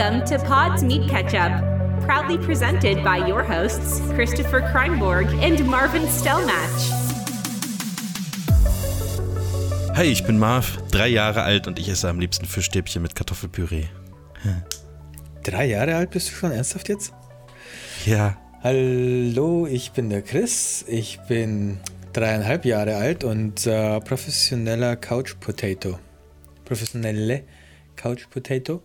Welcome to Pod's Meat Ketchup, proudly presented by your hosts, Christopher Kreinborg and Marvin Stellmatch. Hi, ich bin Marv, drei Jahre alt und ich esse am liebsten Fischstäbchen mit Kartoffelpüree. Drei Jahre alt bist du schon ernsthaft jetzt? Ja. Hallo, ich bin der Chris. Ich bin dreieinhalb Jahre alt und äh, professioneller Couch Potato. Professionelle Couch Potato.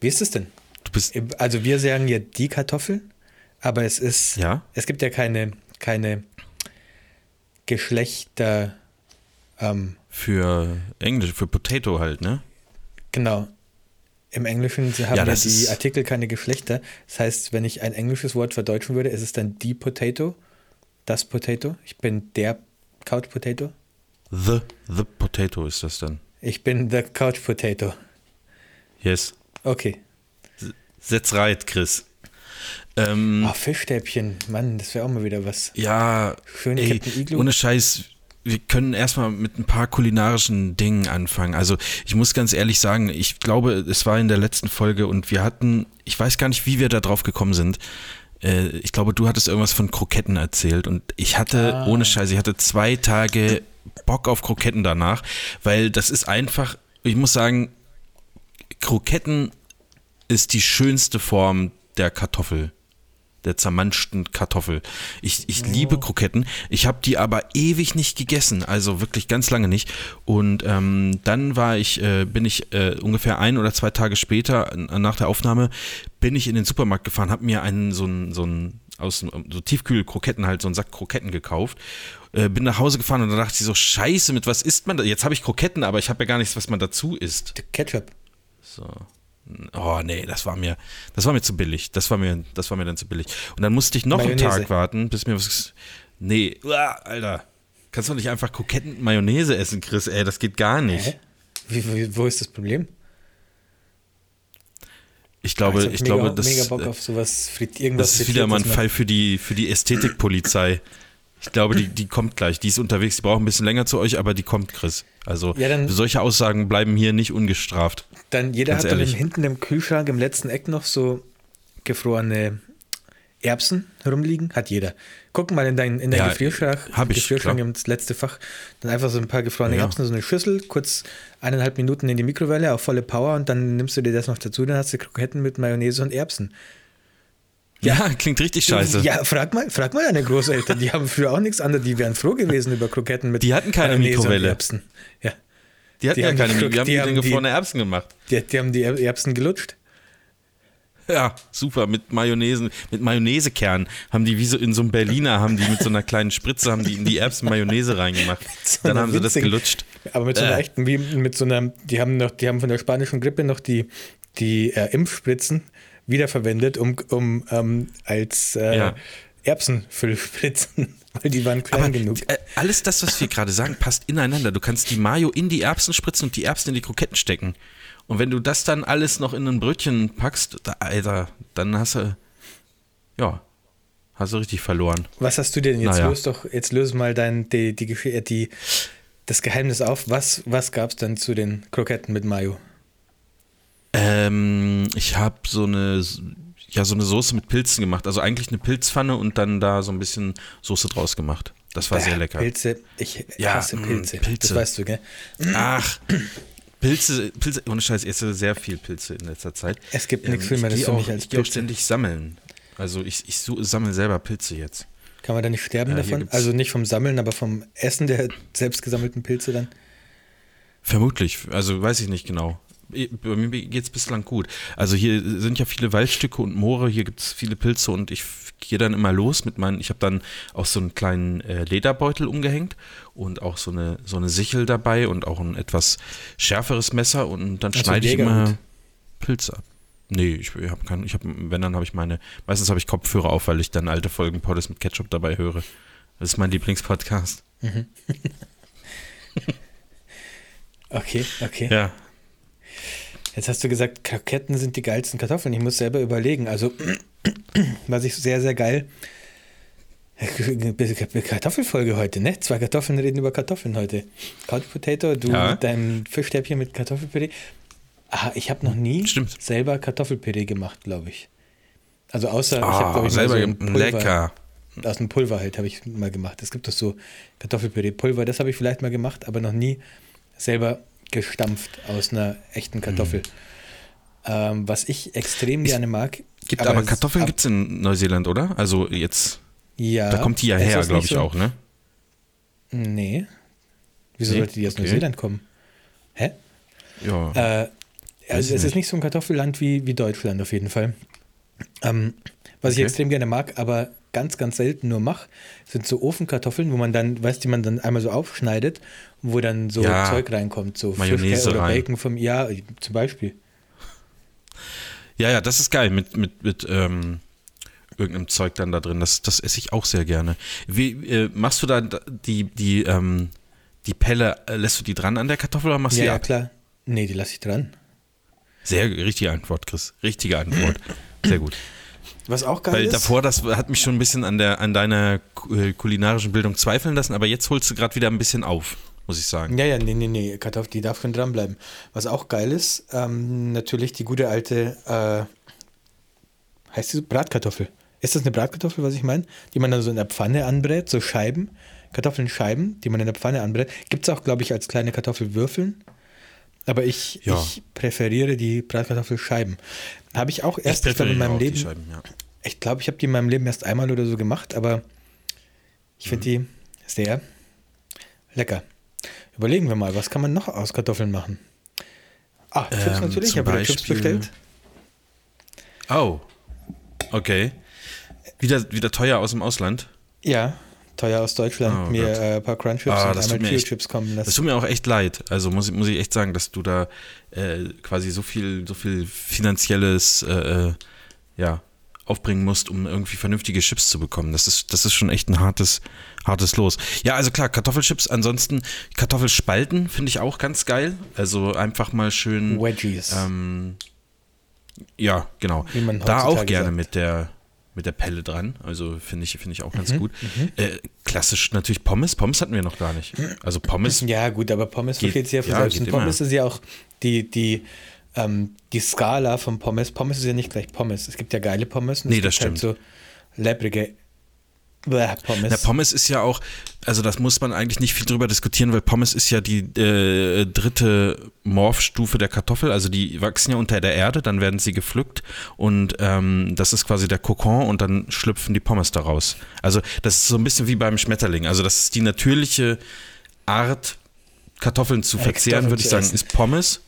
Wie ist es denn? Du bist. Also wir sagen ja die Kartoffeln, aber es ist. Ja. Es gibt ja keine, keine Geschlechter. Ähm, für Englisch, für Potato halt, ne? Genau. Im Englischen haben Ja, ja, die Artikel keine Geschlechter. Das heißt, wenn ich ein englisches Wort verdeutschen würde, ist es dann die Potato, das Potato. Ich bin der Couch Potato. The, the Potato ist das dann. Ich bin der Couch Potato. Yes. Okay. Setz right, Chris. Ähm, Ah, Fischstäbchen, Mann, das wäre auch mal wieder was. ja, Schön ey, ohne Scheiß, wir können erstmal mit ein paar kulinarischen Dingen anfangen. Also ich muss ganz ehrlich sagen, ich glaube, es war in der letzten Folge und wir hatten, ich weiß gar nicht, wie wir da drauf gekommen sind. Äh, Ich glaube, du hattest irgendwas von Kroketten erzählt und ich hatte, Ah. ohne Scheiß, ich hatte zwei Tage Bock auf Kroketten danach, weil das ist einfach, ich muss sagen, Kroketten ist die schönste Form der Kartoffel, der zermanschten Kartoffel. Ich, ich liebe Kroketten. Ich habe die aber ewig nicht gegessen, also wirklich ganz lange nicht. Und ähm, dann war ich, äh, bin ich äh, ungefähr ein oder zwei Tage später nach der Aufnahme bin ich in den Supermarkt gefahren, habe mir einen so einen so einen aus so Tiefkühlkroketten halt so einen Sack Kroketten gekauft. Äh, bin nach Hause gefahren und da dachte ich so, scheiße, mit was isst man da? Jetzt habe ich Kroketten, aber ich habe ja gar nichts, was man dazu isst. Ketchup. So. Oh nee, das war mir, das war mir zu billig. Das war mir, das war mir dann zu billig. Und dann musste ich noch einen Mayonnaise. Tag warten, bis mir was. Nee, uah, Alter. Kannst du nicht einfach Kroketten mit Mayonnaise essen, Chris? Ey, das geht gar nicht. Hä? Wie, wie, wo ist das Problem? Ich glaube, hab ich mega, glaube, das, mega Bock auf sowas, irgendwas das ist wieder mal ein Fall für die, für die Ästhetikpolizei. Ich glaube, die, die kommt gleich. Die ist unterwegs. Die braucht ein bisschen länger zu euch, aber die kommt, Chris. Also Ja, dann- solche Aussagen bleiben hier nicht ungestraft. Dann jeder hat dann hinten im Kühlschrank im letzten Eck noch so gefrorene Erbsen rumliegen. Hat jeder. Guck mal in deinen in dein Ja, Gefrierschrank, hab ich, Gefrierschrank klar. ins letzte Fach. Dann einfach so ein paar gefrorene Ja. Erbsen, so eine Schüssel, kurz eineinhalb Minuten in die Mikrowelle auf volle Power und dann nimmst du dir das noch dazu. Dann hast du Kroketten mit Mayonnaise und Erbsen. Ja, klingt richtig scheiße. Ja, frag mal, frag mal deine Großeltern. Die haben früher auch nichts anderes. Die wären froh gewesen über Kroketten mit Die hatten keine Mikrowelle. Erbsen. Ja. Die hatten Die ja keine, die- die haben die haben die- gefrorene Erbsen gemacht. Die, die haben die Er- Erbsen gelutscht. Ja, super, mit Mayonnaise, mit Mayonnaisekern haben die wie so in so einem Berliner, haben die mit so einer kleinen Spritze, haben die in die Erbsen Mayonnaise reingemacht. So Dann haben sie das gelutscht. Aber mit so einer Äh. echten, wie mit so einer, die haben noch, die haben von der spanischen Grippe noch die, die äh, Impfspritzen wiederverwendet, um, um ähm, als äh, Ja. Erbsenfüllspritzen, weil die waren klein Aber genug. äh, alles das, was wir gerade sagen, passt ineinander. Du kannst die Mayo in die Erbsen spritzen und die Erbsen in die Kroketten stecken. Und wenn du das dann alles noch in ein Brötchen packst, da, Alter, dann hast du, ja, hast du richtig verloren. Was hast du denn jetzt? naja. Löse doch, jetzt löse mal dein, die, die, äh, die, das Geheimnis auf. Was, was gab es denn zu den Kroketten mit Mayo? Ähm, ich habe so eine, ja, so eine Soße mit Pilzen gemacht. Also eigentlich eine Pilzpfanne und dann da so ein bisschen Soße draus gemacht. Das war sehr Bäh, lecker. Pilze, ich Ja, hasse Pilze. Pilze. Das weißt du, gell? Ach, Pilze, Pilze, ohne Scheiß, ich esse sehr viel Pilze in letzter Zeit. Es gibt Ähm, nichts ich Schlimmeres für mich als Ich gehe auch Pilze. ständig sammeln. Also ich, ich sammle selber Pilze jetzt. Kann man da nicht sterben hier davon? Also nicht vom Sammeln, aber vom Essen der selbst gesammelten Pilze dann? Vermutlich, also weiß ich nicht genau. Bei mir geht es bislang gut. Also hier sind ja viele Waldstücke und Moore, hier gibt es viele Pilze und ich gehe dann immer los mit meinen, ich habe dann auch so einen kleinen äh, Lederbeutel umgehängt und auch so eine, so eine Sichel dabei und auch ein etwas schärferes Messer und dann Also schneide ich immer Pilze ab. Nee, ich habe keinen, ich habe, wenn dann habe ich meine, meistens habe ich Kopfhörer auf, weil ich dann alte Folgen Poddes mit Ketchup dabei höre. Das ist mein Lieblingspodcast. Okay, okay. Ja. Jetzt hast du gesagt, Kroketten sind die geilsten Kartoffeln. Ich muss selber überlegen. Also, was ich sehr, sehr geil. Kartoffelfolge heute, ne? Zwei Kartoffeln reden über Kartoffeln heute. Couch Potato, du Ja. mit deinem Fischstäbchen mit Kartoffelpüree. Ah, ich habe noch nie Stimmt. selber Kartoffelpüree gemacht, glaube ich. Also außer, ich Ah, habe glaube ich mal selber so ein gem- Pulver, lecker. aus dem Pulver halt habe ich mal gemacht. Es gibt doch so Kartoffelpüree-Pulver, das habe ich vielleicht mal gemacht, aber noch nie selber gestampft aus einer echten Kartoffel. Ähm, was ich extrem gerne mag. Gibt aber, es- Kartoffeln gibt es in Neuseeland, oder? Also jetzt, Ja. da kommt die ja her, glaube nicht ich so? auch, ne? Nee. Wieso Nee? sollte die aus Okay. Neuseeland kommen? Hä? Ja. Äh, also ich es ist nicht. nicht so ein Kartoffelland wie, wie Deutschland auf jeden Fall. Ähm, was ich Okay. extrem gerne mag, aber ganz, ganz selten nur mache, sind so Ofenkartoffeln, wo man dann, weißt du, die man dann einmal so aufschneidet, wo dann so Ja. Zeug reinkommt, so Mayonnaise Frischkäse oder rein. Bacon vom, ja, zum Beispiel. Ja, ja, das ist geil mit, mit, mit ähm, irgendeinem Zeug dann da drin. Das, das esse ich auch sehr gerne. Wie äh, machst du da die, die, ähm, die Pelle, äh, lässt du die dran an der Kartoffel oder machst du Ja, die ja, ab? klar. Nee, die lasse ich dran. Sehr richtige Antwort, Chris. Richtige Antwort. Sehr gut. Was auch geil Weil ist. davor, das hat mich schon ein bisschen an, der, an deiner äh, kulinarischen Bildung zweifeln lassen, aber jetzt holst du gerade wieder ein bisschen auf, muss ich sagen. Ja, ja, nee, nee, nee, Kartoffel, die darf schon dranbleiben. Was auch geil ist, ähm, natürlich die gute alte, äh, heißt die so Bratkartoffel. Ist das eine Bratkartoffel, was ich meine? Die man dann so in der Pfanne anbrät, so Scheiben, Kartoffeln-Scheiben, die man in der Pfanne anbrät. Gibt es auch, glaube ich, als kleine Kartoffelwürfeln. Aber ich, Ja. ich präferiere die Bratkartoffelscheiben. Habe ich auch erst ich glaube, in meinem Leben. Scheiben, ja. Ich glaube, ich habe die in meinem Leben erst einmal oder so gemacht, aber ich finde die sehr lecker. Überlegen wir mal, was kann man noch aus Kartoffeln machen? Ah, Chips Ähm, natürlich. Ich habe wieder Chips bestellt. Oh, okay. Wieder, wieder teuer aus dem Ausland. Ja, teuer aus Deutschland. Oh mir äh, ein paar Crunchips Ah, und das einmal Trio-Chips kommen Das lassen. tut mir auch echt leid. Also muss, ich- muss ich echt sagen, dass du da äh, quasi so viel, so viel finanzielles äh, äh, ja, aufbringen musst, um irgendwie vernünftige Chips zu bekommen. Das ist, das ist schon echt ein hartes, hartes Los. Ja, also klar, Kartoffelchips, ansonsten Kartoffelspalten finde ich auch ganz geil. Also einfach mal schön. Wedgies. Ähm, ja, genau. Da auch gerne sagt. mit der mit der Pelle dran. Also finde ich, finde ich auch Mhm, ganz gut. Äh, klassisch natürlich Pommes. Pommes hatten wir noch gar nicht. Also Pommes. ja, gut, aber Pommes Geht- versteht sich ja von ja, selbst. Pommes ist ja auch die, die, ähm, die Skala von Pommes. Pommes ist ja nicht gleich Pommes. Es gibt ja geile Pommes und Nee, es das gibt halt so lebrige Bäh, Pommes. Na, Pommes ist ja auch, also das muss man eigentlich nicht viel drüber diskutieren, weil Pommes ist ja die äh, dritte Morphstufe der Kartoffel. Also die wachsen ja unter der Erde, dann werden sie gepflückt und ähm, das ist quasi der Kokon und dann schlüpfen die Pommes daraus. Also das ist so ein bisschen wie beim Schmetterling. Also das ist die natürliche Art, Kartoffeln zu Äh, verzehren, würde ich sagen, essen. ist Pommes.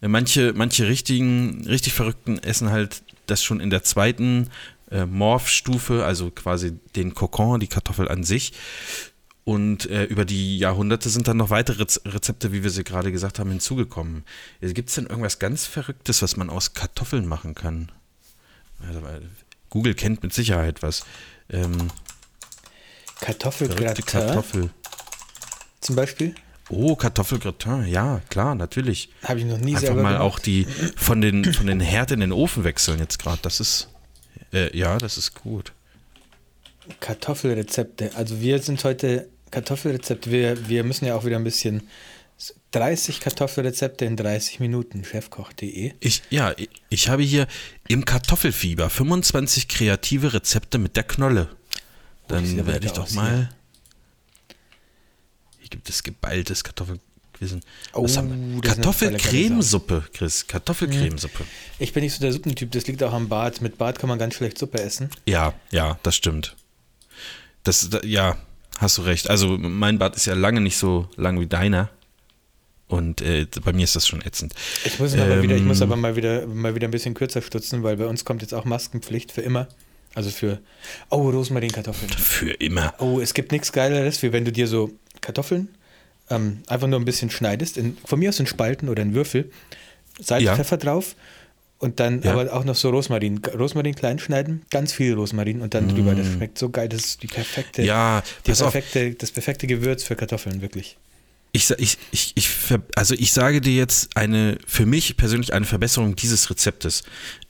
Manche, manche richtigen, richtig Verrückten essen halt das schon in der zweiten äh, Morphstufe, also quasi den Kokon, die Kartoffel an sich. Und äh, über die Jahrhunderte sind dann noch weitere Rez- Rezepte, wie wir sie gerade gesagt haben, hinzugekommen. Gibt es denn irgendwas ganz Verrücktes, was man aus Kartoffeln machen kann? Also, Google kennt mit Sicherheit was. Ähm, Kartoffelgratin Kartoffel. zum Beispiel. Oh, Kartoffelgratin, ja, klar, natürlich. Habe ich noch nie Einfach selber mal gemacht. auch die von den, von den Herd in den Ofen wechseln jetzt gerade. Das ist, äh, ja, das ist gut. Kartoffelrezepte. Also wir sind heute Kartoffelrezepte. Wir, wir müssen ja auch wieder ein bisschen 30 Kartoffelrezepte in 30 Minuten, chefkoch.de. Ich, ja, ich, ich habe hier im Kartoffelfieber 25 kreative Rezepte mit der Knolle. Oh, Dann aber werde ich doch aus mal. Hier gibt es geballtes Oh, Was haben wir? sind voll leckere Kartoffelcremesuppe, Chris. Kartoffelcremesuppe. Ich bin nicht so der Suppentyp, das liegt auch am Bad. Mit Bad kann man ganz schlecht Suppe essen. Ja, ja, das stimmt. Das, da, ja, hast du recht. Also mein Bad ist ja lange nicht so lang wie deiner. Und äh, bei mir ist das schon ätzend. Ich muss, aber wieder, ich muss Ähm, aber mal wieder, mal wieder ein bisschen kürzer stutzen, weil bei uns kommt jetzt auch Maskenpflicht für immer. Also für, oh, Rosmarinkartoffeln. Für immer. Oh, es gibt nichts Geileres, wie wenn du dir so Kartoffeln ähm, einfach nur ein bisschen schneidest, in, von mir aus in Spalten oder in Würfel, Salz, Ja. Pfeffer drauf und dann Ja. aber auch noch so Rosmarin. Rosmarin klein schneiden, ganz viel Rosmarin und dann drüber. Das schmeckt so geil. Das ist die perfekte, Mm. Ja, die pass auf. perfekte, das perfekte Gewürz für Kartoffeln, wirklich. Ich, ich, ich, also ich sage dir jetzt eine, für mich persönlich eine Verbesserung dieses Rezeptes.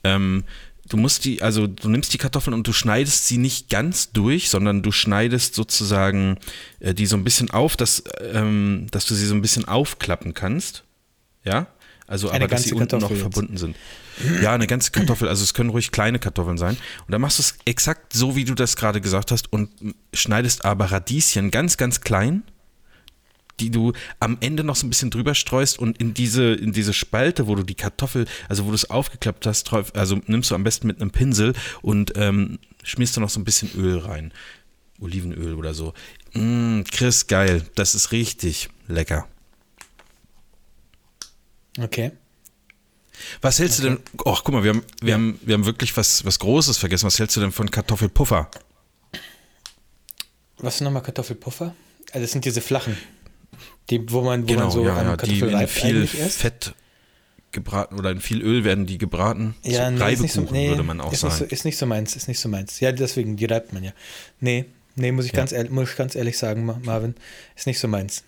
Ähm, du musst die, also du nimmst die Kartoffeln und du schneidest sie nicht ganz durch, sondern du schneidest sozusagen äh, die so ein bisschen auf, dass, ähm, dass du sie so ein bisschen aufklappen kannst. Ja? Also, Eine aber dass sie unten noch jetzt. verbunden sind. Ja, eine ganze Kartoffel. Also, es können ruhig kleine Kartoffeln sein. Und dann machst du es exakt so, wie du das gerade gesagt hast und schneidest aber Radieschen ganz, ganz klein, die du am Ende noch so ein bisschen drüber streust und in diese, in diese Spalte, wo du die Kartoffel, also wo du es aufgeklappt hast, also nimmst du am besten mit einem Pinsel und ähm, schmierst du noch so ein bisschen Öl rein. Olivenöl oder so. Mm, Chris, geil. Das ist richtig lecker. Okay. Was hältst du denn? Oh, guck mal, wir haben, wir haben, wir haben wirklich was, was Großes vergessen. Was hältst du denn von Kartoffelpuffer? Was sind nochmal Kartoffelpuffer? Also das sind diese flachen. Die, wo man, wo genau, man so ja, ja, die in viel. Fett gebraten oder in viel Öl werden die gebraten. Ja, so nee, ist nicht so, Reibekuchen nee, würde man auch ist nicht, so, sagen. ist nicht so meins, ist nicht so meins. Ja, deswegen, die reibt man ja. Nee, nee, muss ich, Ja. ganz, ehrlich, muss ich ganz ehrlich sagen, Ma- Marvin, ist nicht so meins.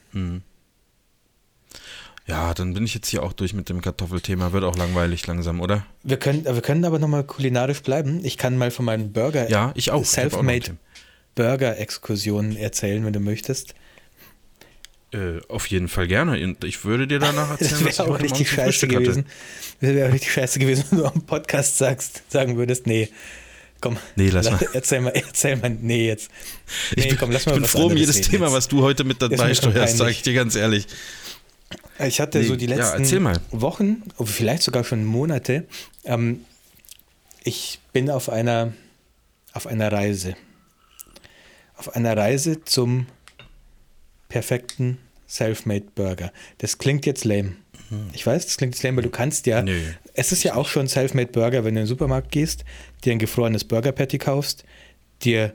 Ja, dann bin ich jetzt hier auch durch mit dem Kartoffelthema. Wird auch langweilig langsam, oder? Wir können, wir können aber nochmal kulinarisch bleiben. Ich kann mal von meinen Burger, Ja, ich auch. Selfmade Burger-Exkursionen erzählen, wenn du möchtest. Äh, auf jeden Fall gerne. Und ich würde dir danach Das erzählen, was ich wäre auch richtig scheiße gewesen. Das wäre auch richtig scheiße gewesen, wenn du am Podcast sagst, sagen würdest, nee, komm. Nee, lass mal. Erzähl mal, erzähl mal, nee, jetzt. Ich Nee, bin, komm, lass mal ich bin froh um jedes Thema, jetzt. was du heute mit dabei steuerst, sage ich dir ganz ehrlich. Ich hatte Nee, so die ja, letzten mal. Wochen, oder vielleicht sogar schon Monate, ähm, ich bin auf einer, auf einer Reise. Auf einer Reise zum perfekten Selfmade Burger. Das klingt jetzt lame. Ich weiß, das klingt jetzt lame, weil du kannst ja. Mhm. Nö. Es ist ja auch schon Selfmade Burger, wenn du in den Supermarkt gehst, dir ein gefrorenes Burger Patty kaufst, dir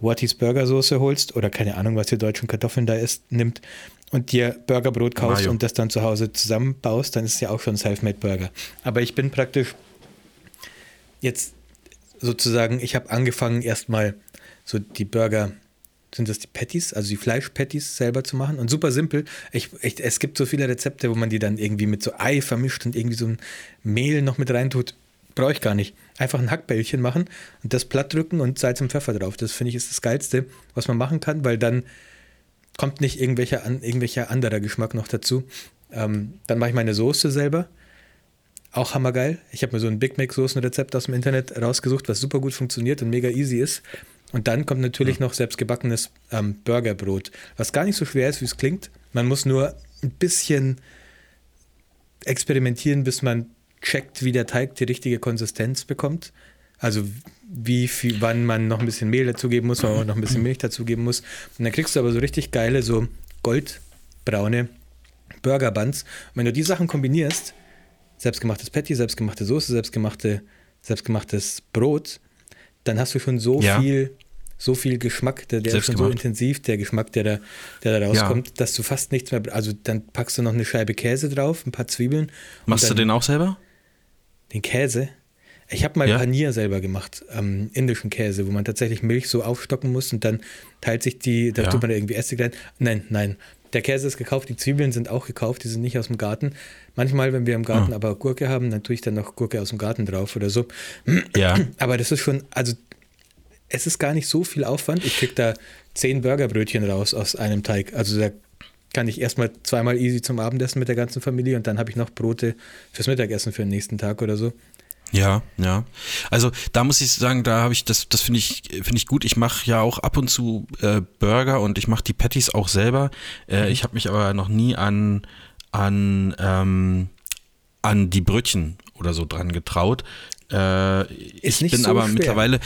Watties Burgersoße holst oder keine Ahnung, was die deutschen Kartoffeln da ist, nimmt und dir Burgerbrot kaufst Mayo. und das dann zu Hause zusammenbaust, dann ist es ja auch schon Selfmade Burger. Aber ich bin praktisch jetzt sozusagen, ich habe angefangen erstmal so die Burger, sind das die Patties, also die Fleischpatties selber zu machen und super simpel. Ich, ich, es gibt so viele Rezepte, wo man die dann irgendwie mit so Ei vermischt und irgendwie so ein Mehl noch mit reintut. Brauche ich gar nicht. Einfach ein Hackbällchen machen und das platt drücken und Salz und Pfeffer drauf. Das finde ich ist das Geilste, was man machen kann, weil dann kommt nicht irgendwelcher, an, irgendwelcher anderer Geschmack noch dazu. Ähm, dann mache ich meine Soße selber. Auch hammergeil. Ich habe mir so ein Big Mac Soßenrezept aus dem Internet rausgesucht, was super gut funktioniert und mega easy ist. Und dann kommt natürlich noch selbstgebackenes ähm, Burgerbrot, was gar nicht so schwer ist, wie es klingt. Man muss nur ein bisschen experimentieren, bis man checkt, wie der Teig die richtige Konsistenz bekommt. Also wie viel, wann man noch ein bisschen Mehl dazugeben muss, wann man noch ein bisschen Milch dazugeben muss. Und dann kriegst du aber so richtig geile, so goldbraune Burger Buns. Und wenn du die Sachen kombinierst, selbstgemachtes Patty, selbstgemachte Soße, selbstgemachte, selbstgemachtes Brot, dann hast du schon so Ja. viel, so viel Geschmack, der, der ist schon so intensiv, der Geschmack, der da, der da rauskommt, dass du fast nichts mehr, also dann packst du noch eine Scheibe Käse drauf, ein paar Zwiebeln. Machst du dann den auch selber? Den Käse? Ich habe mal Ja. Panier selber gemacht, ähm, indischen Käse, wo man tatsächlich Milch so aufstocken muss und dann teilt sich die, da Ja. tut man da irgendwie Essig rein. Nein, nein. Der Käse ist gekauft, die Zwiebeln sind auch gekauft, die sind nicht aus dem Garten. Manchmal, wenn wir im Garten Ah. aber Gurke haben, dann tue ich dann noch Gurke aus dem Garten drauf oder so. Ja. Aber das ist schon, also es ist gar nicht so viel Aufwand. Ich krieg da zehn Burgerbrötchen raus aus einem Teig. Also da kann ich erstmal zweimal easy zum Abendessen mit der ganzen Familie und dann habe ich noch Brote fürs Mittagessen für den nächsten Tag oder so. Ja, ja. Also da muss ich sagen, da habe ich das, das finde ich, finde ich gut. Ich mache ja auch ab und zu äh, Burger und ich mache die Patties auch selber. Äh, Ich habe mich aber noch nie an an ähm, an die Brötchen oder so dran getraut. Äh, ich bin so aber schwer. mittlerweile,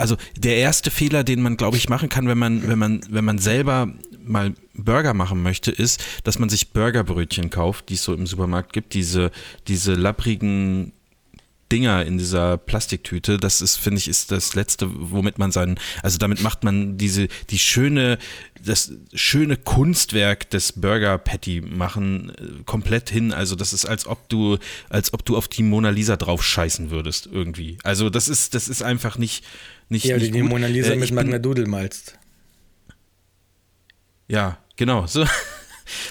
also der erste Fehler, den man, glaube ich, machen kann, wenn man, wenn man, wenn man selber mal Burger machen möchte, ist, dass man sich Burgerbrötchen kauft, die es so im Supermarkt gibt, diese, diese lapprigen Dinger in dieser Plastiktüte, das ist, finde ich, ist das Letzte, womit man seinen, also damit macht man diese, die schöne, das schöne Kunstwerk des Burger Patty machen äh, komplett hin. Also das ist, als ob du, als ob du auf die Mona Lisa drauf scheißen würdest irgendwie. Also das ist, das ist einfach nicht, nicht, Ja, nicht die gut. Mona Lisa Äh, mit Magna Doodle malst. Ja, genau. So.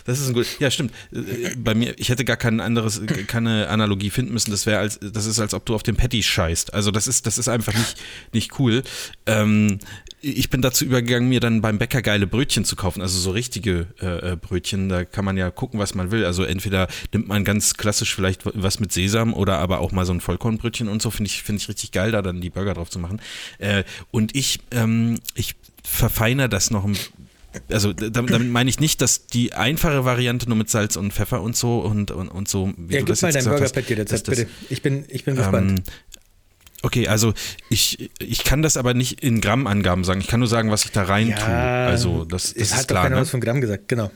Das ist ein gut. Ja, stimmt. Äh, bei mir, ich hätte gar kein anderes, keine Analogie finden müssen. Das wäre als, das ist, als ob du auf dem Patty scheißt. Also das ist, das ist einfach nicht, nicht cool. Ähm, ich bin dazu übergegangen, mir dann beim Bäcker geile Brötchen zu kaufen, also so richtige äh, äh, Brötchen. Da kann man ja gucken, was man will. Also entweder nimmt man ganz klassisch vielleicht was mit Sesam oder aber auch mal so ein Vollkornbrötchen und so. Finde ich, finde ich richtig geil, da dann die Burger drauf zu machen. Äh, und ich, ähm, ich verfeiner das noch ein also damit, damit, meine ich nicht, dass die einfache Variante nur mit Salz und Pfeffer und so und, und, und so, wie ja, du das mal dein Burger Patty Rezept, bitte. Ich bin, ich bin gespannt. Ähm, okay, also ich, ich kann das aber nicht in Grammangaben sagen. Ich kann nur sagen, was ich da rein ja, tue. Also das, das hat ist klar. Hat ne? was von Gramm gesagt, genau.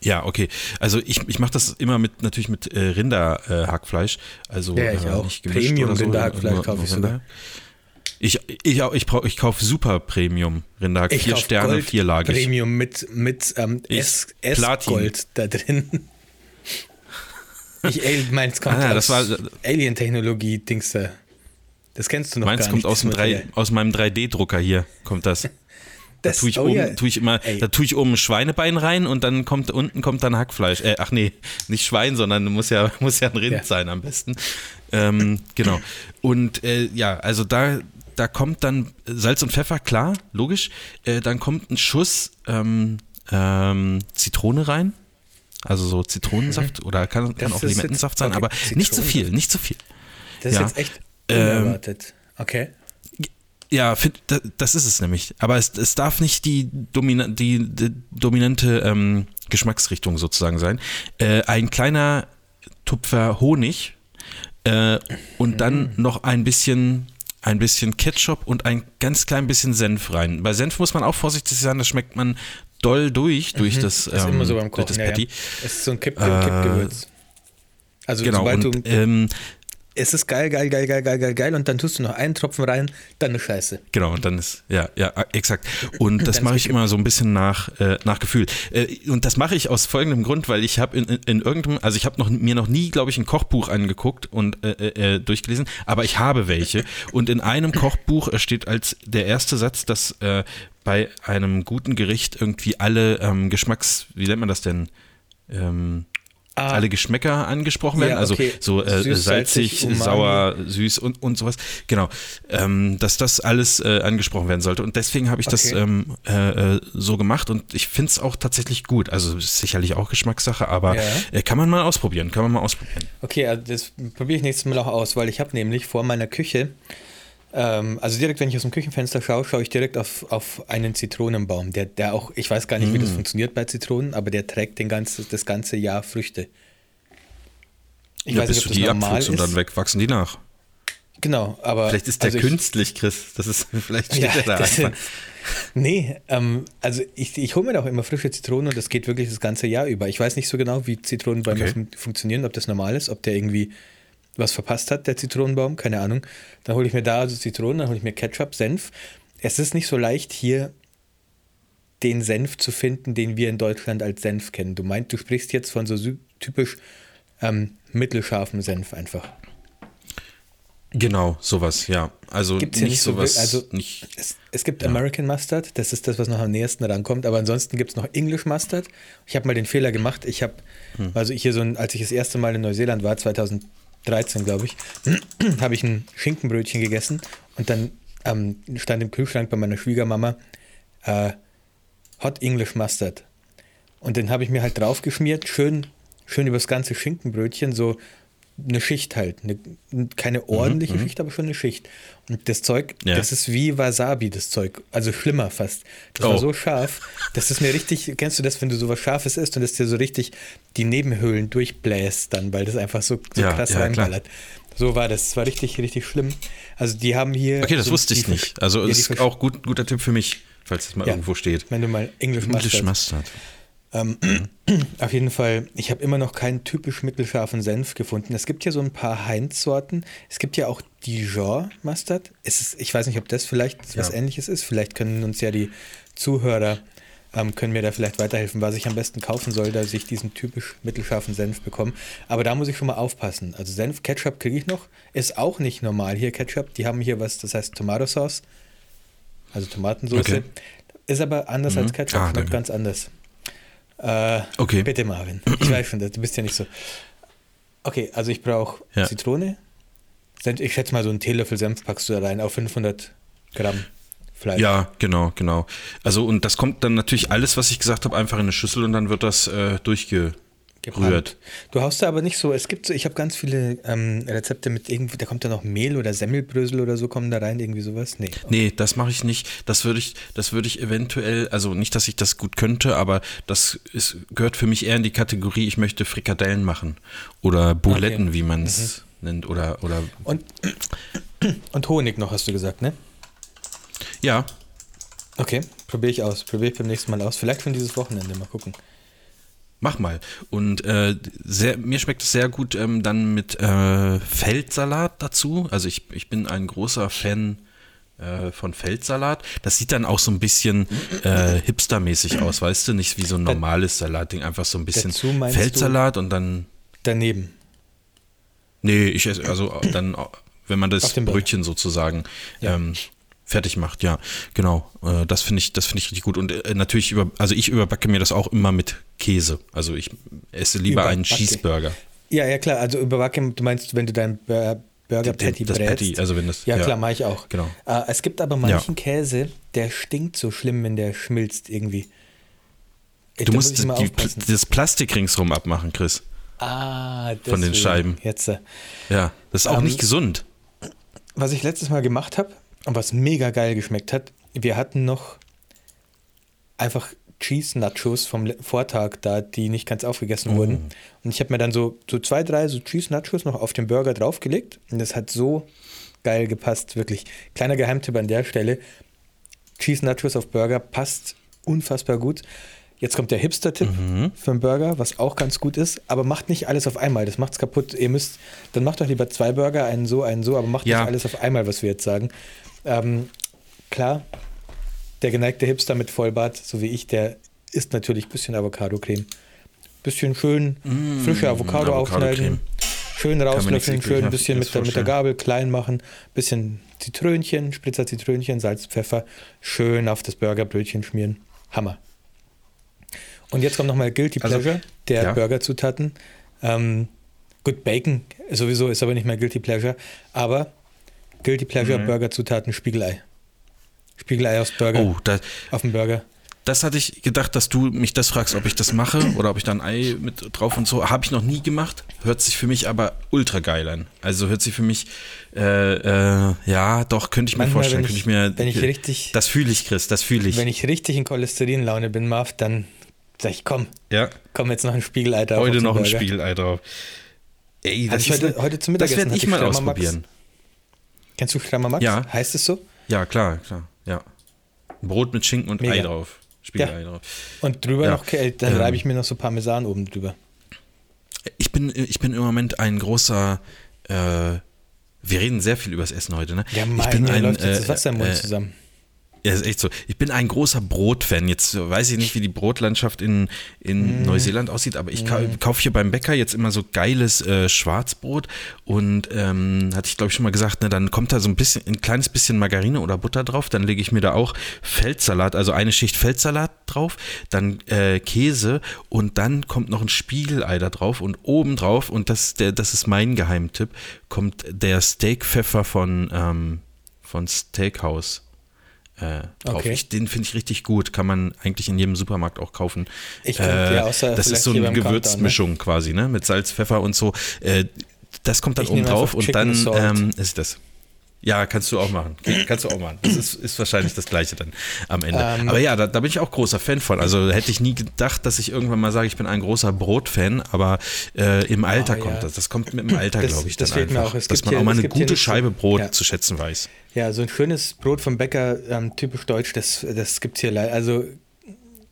Ja, okay. Also ich, ich mache das immer mit natürlich mit äh, Rinderhackfleisch. Äh, also ja, ich äh, auch. Premium so, Rinderhackfleisch kaufe ich sogar. Ich, ich, ich, ich kaufe super Premium Rinderhack, ich vier Sterne, Gold vierlagig. Premium mit, mit ähm, S, Gold da drin. Ich ey, meins kommt ah, aus Alien-Technologie-Dings da. Das kennst du noch meins gar nicht. Meins kommt aus, dem aus meinem 3D-Drucker hier, kommt das. Das, da tue ich oh oben, ja. tue ich immer, da tue ich oben ein Schweinebein rein und dann kommt unten kommt dann Hackfleisch. Äh, ach nee, nicht Schwein, sondern muss ja muss ja ein Rind ja. sein am besten. Ähm, genau. Und äh, ja, also da da kommt dann Salz und Pfeffer, klar, logisch. Äh, dann kommt ein Schuss ähm, ähm, Zitrone rein. Also so Zitronensaft mhm. oder kann, kann auch Limettensaft sein, okay. aber nicht zu viel, nicht zu viel. Das ist ja. jetzt echt unerwartet. Ähm, okay. Ja, das ist es nämlich. Aber es, es darf nicht die, domina die, die dominante ähm, Geschmacksrichtung sozusagen sein. Äh, ein kleiner Tupfer Honig äh, und dann mhm. noch ein bisschen ein bisschen Ketchup und ein ganz klein bisschen Senf rein. Bei Senf muss man auch vorsichtig sein, das schmeckt man doll durch, durch mhm. das, das, immer so Kochen, das Patty. Ja, ja. Es ist so ein Kipp, äh, Kippgewürz. Also genau, sobald und, du ähm, es ist geil, geil, geil, geil, geil, geil, geil und dann tust du noch einen Tropfen rein, dann ist Scheiße. Genau, und dann ist, ja, ja, exakt. Und das mache ich immer so ein bisschen nach, äh, nach Gefühl. Äh, und das mache ich aus folgendem Grund, weil ich habe in, in, in, irgendeinem, also ich habe noch, mir noch nie, glaube ich, ein Kochbuch angeguckt und äh, äh, äh, durchgelesen, aber ich habe welche. Und in einem Kochbuch steht als der erste Satz, dass äh, bei einem guten Gericht irgendwie alle ähm, Geschmacks, wie nennt man das denn? Ähm. Alle Geschmäcker angesprochen werden, ja, okay. also so äh, süß, salzig, salzig sauer, süß und, und sowas. Genau, ähm, dass das alles äh, angesprochen werden sollte. Und deswegen habe ich okay. das ähm, äh, äh, so gemacht und ich finde es auch tatsächlich gut. Also sicherlich auch Geschmackssache, aber ja. Äh, kann man mal ausprobieren, kann man mal ausprobieren. Okay, also das probiere ich nächstes Mal auch aus, weil ich habe nämlich vor meiner Küche ähm, also direkt, wenn ich aus dem Küchenfenster schaue, schaue ich direkt auf, auf einen Zitronenbaum, der, der auch, ich weiß gar nicht, mm. wie das mm. funktioniert bei Zitronen, aber der trägt den ganze, das ganze Jahr Früchte. Ich ja, weiß bis nicht, ob du die abpflückst und dann wegwachsen die nach. Genau, aber. Vielleicht ist der also künstlich, ich, Chris. Das ist, vielleicht steht ja, der da einfach. Nee, ähm, also ich, ich hole mir auch immer frische Zitronen und das geht wirklich das ganze Jahr über. Ich weiß nicht so genau, wie Zitronenbäume okay. funktionieren, ob das normal ist, ob der irgendwie was verpasst hat, der Zitronenbaum, keine Ahnung. Dann hole ich mir da also Zitronen, dann hole ich mir Ketchup, Senf. Es ist nicht so leicht, hier den Senf zu finden, den wir in Deutschland als Senf kennen. Du meinst, du sprichst jetzt von so typisch ähm, mittelscharfen Senf einfach. Genau, sowas, ja. Also Gibt's nicht, nicht sowas. So, also nicht, es, es gibt ja. American Mustard, das ist das, was noch am nächsten rankommt, aber ansonsten gibt es noch English Mustard. Ich habe mal den Fehler gemacht, ich habe, hm. also hier so, ein, als ich das erste Mal in Neuseeland war, 2000 13, glaube ich, habe ich ein Schinkenbrötchen gegessen und dann ähm, stand im Kühlschrank bei meiner Schwiegermama äh, Hot English Mustard. Und den habe ich mir halt draufgeschmiert, schön, schön übers ganze Schinkenbrötchen, so eine Schicht halt. Eine, keine mhm, ordentliche mhm, Schicht, aber schon eine Schicht. Das Zeug, ja. das ist wie Wasabi, das Zeug. Also schlimmer fast. Das oh. war so scharf. Das ist mir richtig, kennst du das, wenn du sowas Scharfes isst und es dir so richtig die Nebenhöhlen durchbläst dann, weil das einfach so, so ja, krass ja, reinballert. So war das. Das war richtig, richtig schlimm. Also die haben hier. Okay, das so wusste ich nicht. Also ist auch gut, guter Tipp für mich, falls es mal irgendwo steht. Wenn du mal Englisch English Mustard. Ähm, auf jeden Fall, ich habe immer noch keinen typisch mittelscharfen Senf gefunden. Es gibt ja so ein paar Heinz-Sorten. Es gibt ja auch Dijon Mustard. Ist, ich weiß nicht, ob das vielleicht ja. was ähnliches ist. Vielleicht können uns ja die Zuhörer, ähm, können mir da vielleicht weiterhelfen, was ich am besten kaufen soll, dass ich diesen typisch mittelscharfen Senf bekomme. Aber da muss ich schon mal aufpassen. Also Senf, Ketchup kriege ich noch. Ist auch nicht normal hier Ketchup. Die haben hier was, das heißt Tomato Sauce. Also Tomatensauce. Okay. Ist aber anders mhm. als Ketchup, ah, ganz anders. Äh, Okay. Bitte, Marvin. Ich weiß schon, du bist ja nicht so. Okay, also ich brauche Ja. Zitrone. Senf- Ich schätze mal, so einen Teelöffel Senf packst du da rein auf 500 Gramm Fleisch. Ja, genau, genau. Also und das kommt dann natürlich alles, was ich gesagt habe, einfach in eine Schüssel und dann wird das äh, durchgerührt. Gebrannt. Du haust da aber nicht so, es gibt so, ich habe ganz viele ähm, Rezepte mit irgendwie, da kommt da noch Mehl oder Semmelbrösel oder so, kommen da rein, irgendwie sowas. Nee. Nee, das mache ich nicht. Das würde ich, das würde ich eventuell, also nicht, dass ich das gut könnte, aber das ist, gehört für mich eher in die Kategorie, ich möchte Frikadellen machen. Oder Buletten, Okay. wie man es nennt. Oder, oder Und, und Honig noch, hast du gesagt, ne? ja, Okay, probiere ich aus. Probiere ich beim nächsten Mal aus. Vielleicht schon dieses Wochenende, mal gucken. Mach mal. Und äh, sehr, mir schmeckt es sehr gut ähm, dann mit äh, Feldsalat dazu. Also ich, ich bin ein großer Fan äh, von Feldsalat. Das sieht dann auch so ein bisschen äh, hipstermäßig aus, weißt du? Nicht wie so ein normales Salatding, einfach so ein bisschen Feldsalat und dann. Daneben. Nee, ich esse, also dann, wenn man das. Brötchen sozusagen Ja. ähm, fertig macht, ja, genau. Äh, das finde ich, das finde ich richtig gut. Und äh, natürlich über, also ich überbacke mir das auch immer mit Käse. Also ich esse lieber einen Überbacke. Cheeseburger. Ja, ja, klar. Also überbacke, du meinst, wenn du dein Bur- Burger Patty das brätst. Patty, also wenn das- ja, ja. klar, mache ich auch. Genau. Äh, es gibt aber manchen Käse, der stinkt so schlimm, wenn der schmilzt irgendwie. Ey, Du musst muss die, das Plastik ringsrum abmachen, Chris. Ah, von den deswegen. Scheiben. Jetzt. äh, Ja, das ist auch Ähm, nicht gesund. Was ich letztes Mal gemacht habe und was mega geil geschmeckt hat, wir hatten noch einfach Cheese Nachos vom Vortag da, die nicht ganz aufgegessen wurden. Und ich habe mir dann so, so zwei, drei so Cheese Nachos noch auf den Burger draufgelegt und das hat so geil gepasst, wirklich. Kleiner Geheimtipp an der Stelle. Cheese Nachos auf Burger passt unfassbar gut. Jetzt kommt der Hipster-Tipp für einen Burger, was auch ganz gut ist, aber macht nicht alles auf einmal, das macht's kaputt. Ihr müsst, dann macht doch lieber zwei Burger, einen so, einen so, aber macht Ja. nicht alles auf einmal, was wir jetzt sagen. Ähm, klar, der geneigte Hipster mit Vollbart, so wie ich, der isst natürlich ein bisschen Avocado-Creme. Bisschen schön frische Avocado Avocado-Creme. aufschneiden, schön rauslöffeln, schön ein bisschen mit der, mit der. Gabel klein machen, bisschen Zitrönchen, Spritzer Zitrönchen, Salz, Pfeffer, schön auf das Burgerbrötchen schmieren. Hammer. Und jetzt kommt nochmal Guilty Also, Pleasure der ja. Burgerzutaten. Ähm, gut, Bacon sowieso ist aber nicht mehr Guilty Pleasure, aber Guilty Pleasure Mhm. Burgerzutaten Spiegelei. Spiegelei aus Burger, Oh, da, auf dem Burger. das hatte ich gedacht, dass du mich das fragst, ob ich das mache oder ob ich da ein Ei mit drauf und so. Habe ich noch nie gemacht. Hört sich für mich aber ultra geil an. Also hört sich für mich, äh, äh, ja, doch, könnte ich mir Manchmal, vorstellen. wenn Könnte ich- ich mir, wenn ich richtig- Das fühle ich, Chris, das fühle ich. Wenn ich richtig in Cholesterinlaune bin, Marv, dann sag ich, komm, ja, komm jetzt noch ein Spiegelei drauf. auf heute noch ein Burger. Spiegelei drauf. Ey, das ich ist heute- heute zum Das Mittagessen werde hatte ich ich mal Strammer Max. Kennst du Strammer Max? Ja. Heißt es so? Ja, klar, klar, ja. Brot mit Schinken und Mega. Ei drauf. Spiegelei drauf. Und drüber Ja. noch, äh, dann Ähm. reibe ich mir noch so Parmesan oben drüber. Ich bin, ich bin im Moment ein großer, äh, wir reden sehr viel über das Essen heute, ne? Ja, ich mein, bin mir ein, läuft jetzt äh, das Wasser im Mund äh, zusammen. Ja, ist echt so. Ich bin ein großer Brotfan. Jetzt weiß ich nicht, wie die Brotlandschaft in, in Mm. Neuseeland aussieht, aber ich kau kaufe hier beim Bäcker jetzt immer so geiles äh, Schwarzbrot und ähm, hatte ich glaube ich schon mal gesagt, ne, dann kommt da so ein bisschen, ein kleines bisschen Margarine oder Butter drauf, dann lege ich mir da auch Feldsalat, also eine Schicht Feldsalat drauf, dann äh, Käse und dann kommt noch ein Spiegelei da drauf und oben drauf, und das, der, das ist mein Geheimtipp, kommt der Steakpfeffer von, ähm, von Steakhouse äh, drauf. Okay. Ich, den finde ich richtig gut. Kann man eigentlich in jedem Supermarkt auch kaufen. Ich ja, außer das ist so eine beim Gewürzmischung quasi, ne? Mit Salz, Pfeffer und so. Äh, das kommt dann Ich oben drauf und dann ähm, ist das. Ja, kannst du auch machen. Kannst du auch machen. Das ist, ist wahrscheinlich das Gleiche dann am Ende. Ähm, aber ja, da, da bin ich auch großer Fan von. Also hätte ich nie gedacht, dass ich irgendwann mal sage, ich bin ein großer Brotfan, aber äh, im Alter Ah, kommt ja. das. Das kommt mit dem Alter, glaube ich, das dann fehlt mir einfach. auch. Es dass man hier- auch mal eine gute Scheibe Brot Ja. zu schätzen weiß. Ja, so ein schönes Brot vom Bäcker, ähm, typisch deutsch, das, das gibt es hier leider. Also,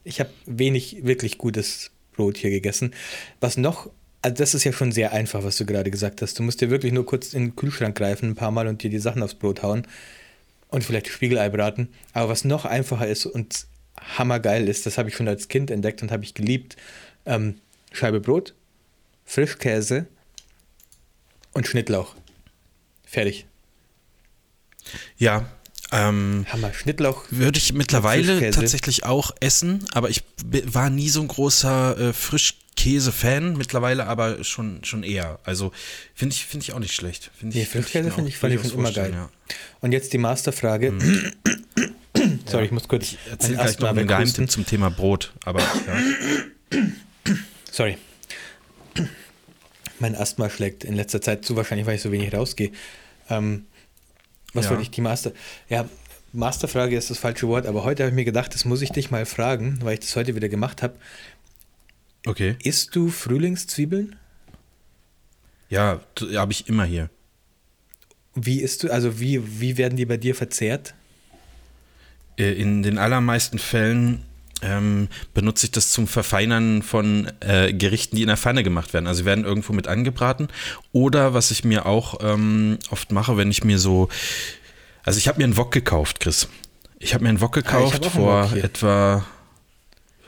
ich habe wenig wirklich gutes Brot hier gegessen. Was noch, also das ist ja schon sehr einfach, was du gerade gesagt hast. Du musst dir wirklich nur kurz in den Kühlschrank greifen, ein paar Mal und dir die Sachen aufs Brot hauen und vielleicht Spiegelei braten. Aber was noch einfacher ist und hammergeil ist, das habe ich schon als Kind entdeckt und habe ich geliebt: ähm, Scheibe Brot, Frischkäse und Schnittlauch. Fertig. Ja, Ähm, Hammer. Schnittlauch. würde ich mittlerweile tatsächlich auch essen, aber ich war nie so ein großer äh, Frischkäse-Fan, mittlerweile aber schon, schon eher. Also finde ich, finde ich auch nicht schlecht. Find Nee, ich, Frischkäse mir finde ich, fand ich durchaus schon immer geil. vorstellen, Und jetzt die Masterfrage. Sorry, ich muss kurz Ja. Erzähl gleich noch einen. Geheimtipp zum Thema Brot, aber ja. Sorry. Mein Asthma schlägt in letzter Zeit zu, wahrscheinlich, weil ich so wenig rausgehe. Ähm, was Ja. wollte ich? Die Master. Ja, Masterfrage ist das falsche Wort, aber heute habe ich mir gedacht, das muss ich dich mal fragen, weil ich das heute wieder gemacht habe. Okay. Isst du Frühlingszwiebeln? Ja, habe ich immer hier. Wie isst du, also wie, wie werden die bei dir verzehrt? Äh, In den allermeisten Fällen ähm, benutze ich das zum Verfeinern von äh, Gerichten, die in der Pfanne gemacht werden. Also werden irgendwo mit angebraten. Oder was ich mir auch ähm, oft mache, wenn ich mir so. Also ich habe mir einen Wok gekauft, Chris. Ich habe mir einen Wok Ah, gekauft einen vor etwa,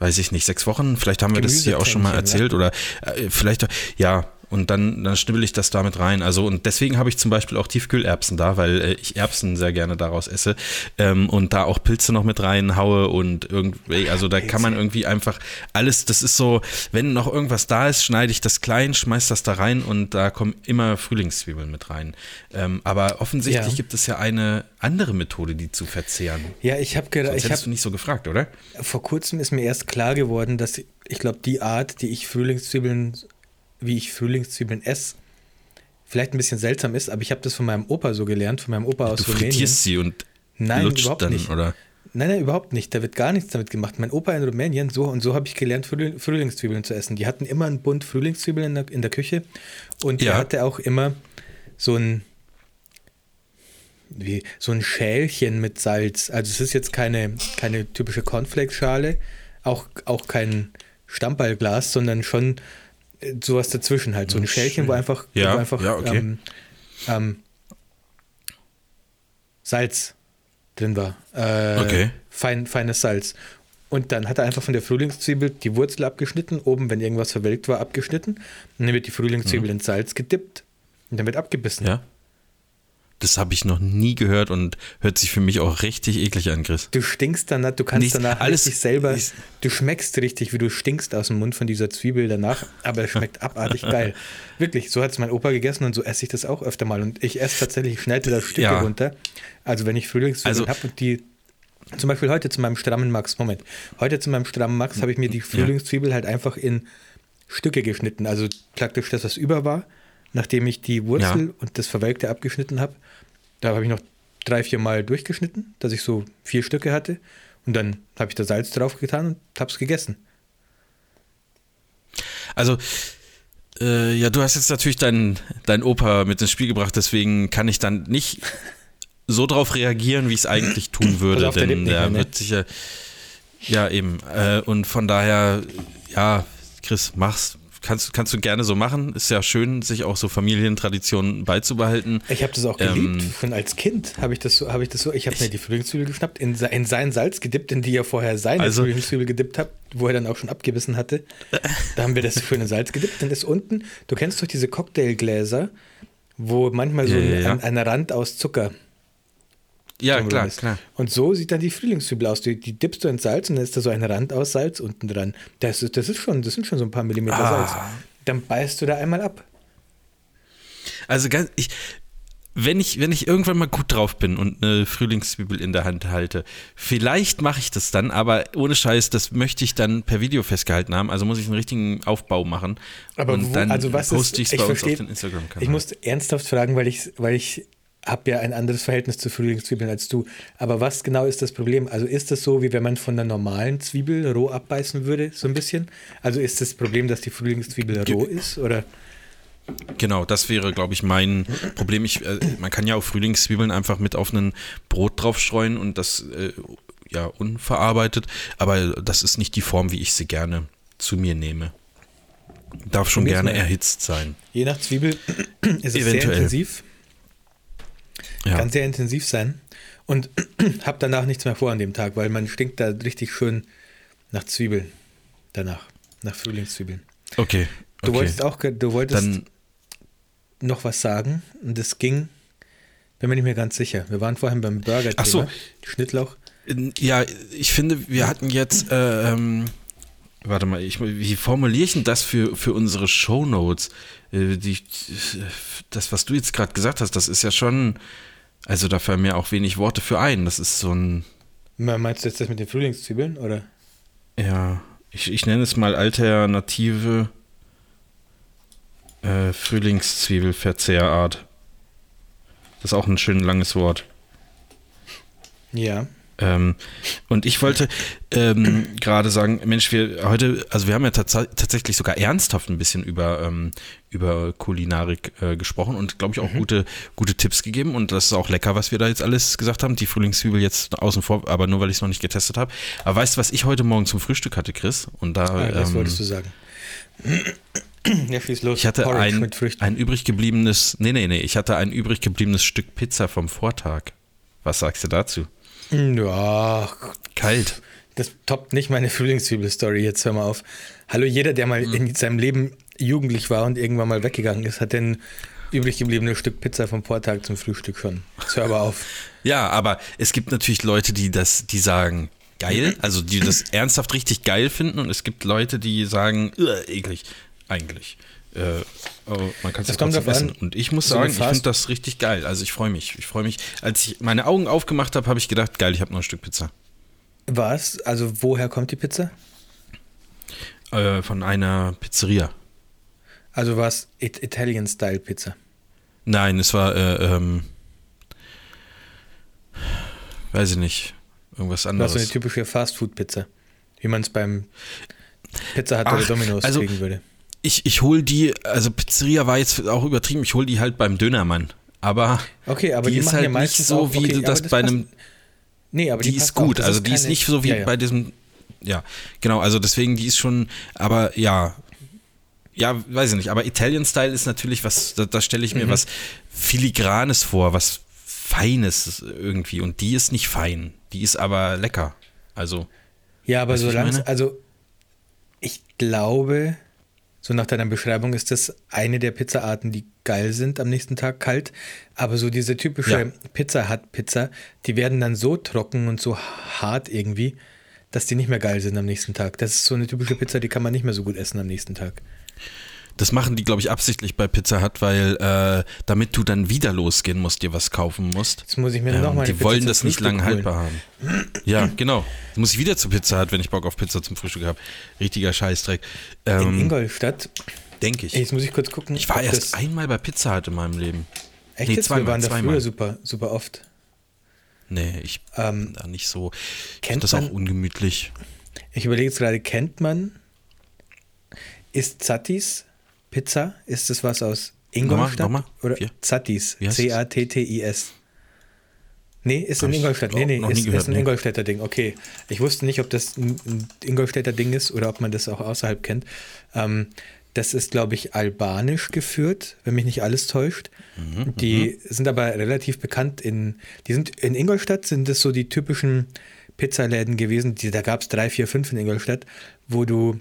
weiß ich nicht, sechs Wochen. Vielleicht haben wir das hier auch schon mal erzählt. Oder äh, vielleicht, ja. Und dann, dann schnibbel ich das damit rein. Also, und deswegen habe ich zum Beispiel auch Tiefkühlerbsen da, weil äh, ich Erbsen sehr gerne daraus esse. Ähm, und da auch Pilze noch mit reinhaue und irgendwie, also da kann man irgendwie einfach alles, das ist so, wenn noch irgendwas da ist, schneide ich das klein, schmeiß das da rein und da kommen immer Frühlingszwiebeln mit rein. Ähm, aber offensichtlich Ja. gibt es ja eine andere Methode, die zu verzehren. Ja, ich habe gerade, ich habe du nicht so gefragt, oder? vor kurzem ist mir erst klar geworden, dass ich glaube, die Art, die ich Frühlingszwiebeln, wie ich Frühlingszwiebeln esse, vielleicht ein bisschen seltsam ist, aber ich habe das von meinem Opa so gelernt, von meinem Opa aus Du Rumänien. frittierst sie und Nein, überhaupt dann, nicht. oder? Nein, nein, überhaupt nicht. Da wird gar nichts damit gemacht. Mein Opa in Rumänien, so und so habe ich gelernt, Frühling, Frühlingszwiebeln zu essen. Die hatten immer einen Bund Frühlingszwiebeln in der, in der Küche und Ja. er hatte auch immer so ein wie, so ein Schälchen mit Salz. Also es ist jetzt keine, keine typische Cornflakes-Schale, auch, auch kein Stammballglas, sondern schon sowas dazwischen halt. So ein Schälchen, wo einfach, Ja, wo einfach ja, okay. ähm, ähm, Salz drin war. Äh, Okay. Fein, feines Salz. Und dann hat er einfach von der Frühlingszwiebel die Wurzel abgeschnitten, oben, wenn irgendwas verwelkt war, abgeschnitten. Und dann wird die Frühlingszwiebel in Salz gedippt und dann wird abgebissen. Mhm. Ja. Das habe ich noch nie gehört und hört sich für mich auch richtig eklig an, Chris. Du stinkst danach, du kannst Nicht danach alles richtig selber, ist- du schmeckst richtig, wie du stinkst aus dem Mund von dieser Zwiebel danach, aber es schmeckt abartig geil. Wirklich, so hat es mein Opa gegessen und so esse ich das auch öfter mal. Und ich esse tatsächlich, ich schneide da Stücke Ja. runter. Also wenn ich Frühlingszwiebeln Also- habe und die, zum Beispiel heute zu meinem strammen Max, Moment, heute zu meinem strammen Max habe ich mir die Frühlingszwiebel halt einfach in Stücke geschnitten. Also praktisch das, was über war, nachdem ich die Wurzel Ja. und das Verwelkte abgeschnitten habe. Da habe ich noch drei, vier Mal durchgeschnitten, dass ich so vier Stücke hatte. Und dann habe ich da Salz drauf getan und habe es gegessen. Also, äh, ja, du hast jetzt natürlich deinen dein Opa mit ins Spiel gebracht, deswegen kann ich dann nicht so drauf reagieren, wie ich es eigentlich tun würde, der lebt denn nicht der mehr, ne? wird sicher. Ja, eben. Äh, und von daher, ja, Chris, mach's. Kannst, kannst du gerne so machen. Ist ja schön, sich auch so Familientraditionen beizubehalten. Ich habe das auch Ähm, geliebt. Schon als Kind habe ich das so, habe ich das so, ich habe mir die Frühlingszwiebel geschnappt, in, in sein Salz gedippt, in die er vorher seine Also- Frühlingszwiebel gedippt hat, wo er dann auch schon abgebissen hatte. Da haben wir das schöne Salz gedippt. Dann ist unten, du kennst doch diese Cocktailgläser, wo manchmal so Ja, ein, ja. ein Rand aus Zucker Ja, drumherum klar, ist. klar. Und so sieht dann die Frühlingszwiebel aus. Die, die dippst du in Salz und dann ist da so ein Rand aus Salz unten dran. Das, ist, das ist schon, das sind schon so ein paar Millimeter Ah. Salz. Dann beißt du da einmal ab. Also ganz, ich, wenn ich, wenn ich irgendwann mal gut drauf bin und eine Frühlingszwiebel in der Hand halte, vielleicht mache ich das dann, aber ohne Scheiß, das möchte ich dann per Video festgehalten haben. Also muss ich einen richtigen Aufbau machen. Aber und wo, dann also was poste ich es bei uns auf den Instagram-Kanal. Ich muss ernsthaft fragen, weil ich, weil ich habe ja ein anderes Verhältnis zu Frühlingszwiebeln als du. Aber was genau ist das Problem? Also ist das so, wie wenn man von einer normalen Zwiebel roh abbeißen würde, so ein bisschen? Also ist das Problem, dass die Frühlingszwiebel roh ist? Oder? Genau, das wäre, glaube ich, mein Problem. Ich, äh, man kann ja auch Frühlingszwiebeln einfach mit auf ein Brot draufstreuen und das äh, ja unverarbeitet, aber das ist nicht die Form, wie ich sie gerne zu mir nehme. Darf schon Probier's gerne mal. erhitzt sein. Je nach Zwiebel ist es sehr Eventuell. intensiv, Ja. kann sehr intensiv sein. Und hab danach nichts mehr vor an dem Tag, weil man stinkt da richtig schön nach Zwiebeln danach, nach Frühlingszwiebeln. Okay. Du okay. wolltest auch, du wolltest Dann, noch was sagen und es ging Bin mir nicht mehr ganz sicher. Wir waren vorhin beim Burger. Ach so. Schnittlauch. Ja, ich finde, wir hatten jetzt, äh, ähm, warte mal, ich, wie formuliere ich denn das für, für unsere Shownotes? Äh, die, das, was du jetzt gerade gesagt hast, das ist ja schon, also da fallen mir auch wenig Worte für ein. Das ist so ein. Meinst du jetzt das mit den Frühlingszwiebeln, oder? Ja, ich, ich nenne es mal alternative äh, Frühlingszwiebelverzehrart. Das ist auch ein schön langes Wort. Ja. Ähm, und ich wollte ähm, gerade sagen, Mensch, wir heute, also wir haben ja tats tatsächlich sogar ernsthaft ein bisschen über, ähm, über Kulinarik äh, gesprochen und glaube ich auch mhm. gute, gute Tipps gegeben. Und das ist auch lecker, was wir da jetzt alles gesagt haben. Die Frühlingszwiebel jetzt außen vor, aber nur weil ich es noch nicht getestet habe. Aber weißt du, was ich heute Morgen zum Frühstück hatte, Chris? Und da. Ah, das ähm, wolltest du sagen. Ja, schieß los. Ich hatte ein, ein übrig gebliebenes, nee, nee, nee, ich hatte ein übrig gebliebenes Stück Pizza vom Vortag. Was sagst du dazu? Ja. Kalt. Das toppt nicht meine Frühlingszwiebel-Story, jetzt hör mal auf. Hallo, jeder, der mal mhm. in seinem Leben jugendlich war und irgendwann mal weggegangen ist, hat denn übrig gebliebenes Stück Pizza vom Vortag zum Frühstück schon. Jetzt hör aber auf. Ja, aber es gibt natürlich Leute, die das, die sagen, geil, also die das ernsthaft richtig geil finden und es gibt Leute, die sagen, eklig eigentlich. Äh, man kann es ja essen. An, und ich muss so sagen, ich finde das richtig geil. Also ich freue mich. Ich freue mich. Als ich meine Augen aufgemacht habe, habe ich gedacht, geil, ich habe noch ein Stück Pizza. Was? Also woher kommt die Pizza? Äh, von einer Pizzeria. Also war es Italian-Style-Pizza? Nein, es war, äh, ähm, weiß ich nicht, irgendwas anderes. War so eine typische Fastfood-Pizza, wie man es beim Pizza Hut oder Domino's also, kriegen würde ich, ich hole die, also Pizzeria war jetzt auch übertrieben, ich hole die halt beim Dönermann. Aber, okay, aber die, die ist halt nicht so, auch, wie okay, das, das bei einem. Nee, aber die, die ist gut. Also ist die ist nicht so wie ja, ja. bei diesem. Ja, genau. Also deswegen, die ist schon. Aber ja. Ja, weiß ich nicht. Aber Italian Style ist natürlich was. Da, da stelle ich mir mhm. was filigranes vor, was feines irgendwie. Und die ist nicht fein. Die ist aber lecker. Also. Ja, aber solange. Also ich glaube, so nach deiner Beschreibung ist das eine der Pizzaarten, die geil sind am nächsten Tag kalt. Aber so diese typische ja. Pizza hat Pizza, die werden dann so trocken und so hart irgendwie, dass die nicht mehr geil sind am nächsten Tag. Das ist so eine typische Pizza, die kann man nicht mehr so gut essen am nächsten Tag. Das machen die, glaube ich, absichtlich bei Pizza Hut, weil äh, damit du dann wieder losgehen musst, dir was kaufen musst. Jetzt muss ich mir ähm, nochmal Die Pizza wollen das nicht lange haltbar haben. ja, genau. Jetzt muss ich wieder zur Pizza Hut, wenn ich Bock auf Pizza zum Frühstück habe. Richtiger Scheißdreck. Ähm, In Ingolstadt. Denke ich. Jetzt muss ich kurz gucken. Ich war erst einmal bei Pizza Hut in meinem Leben. Echt? Nee, zweimal, Wir waren da zweimal. früher super, super oft. Nee, ich ähm, da nicht so. Kennt das man, auch ungemütlich. Ich überlege jetzt gerade, kennt man, ist Zattis Pizza? Ist das was aus Ingolstadt? Nochmal, nochmal. Oder Zattis. C-A-T-T-I-S. Nee, ist in Ingolstadt. Nee, nee, ist, gehört, ist ein nee. Ingolstädter Ding. Okay. Ich wusste nicht, ob das ein Ingolstädter Ding ist oder ob man das auch außerhalb kennt. Ähm, das ist, glaube ich, albanisch geführt, wenn mich nicht alles täuscht. Mhm, die mhm. sind aber relativ bekannt in, die sind in Ingolstadt sind das so die typischen Pizzaläden gewesen. Die, da gab es drei, vier, fünf in Ingolstadt, wo du,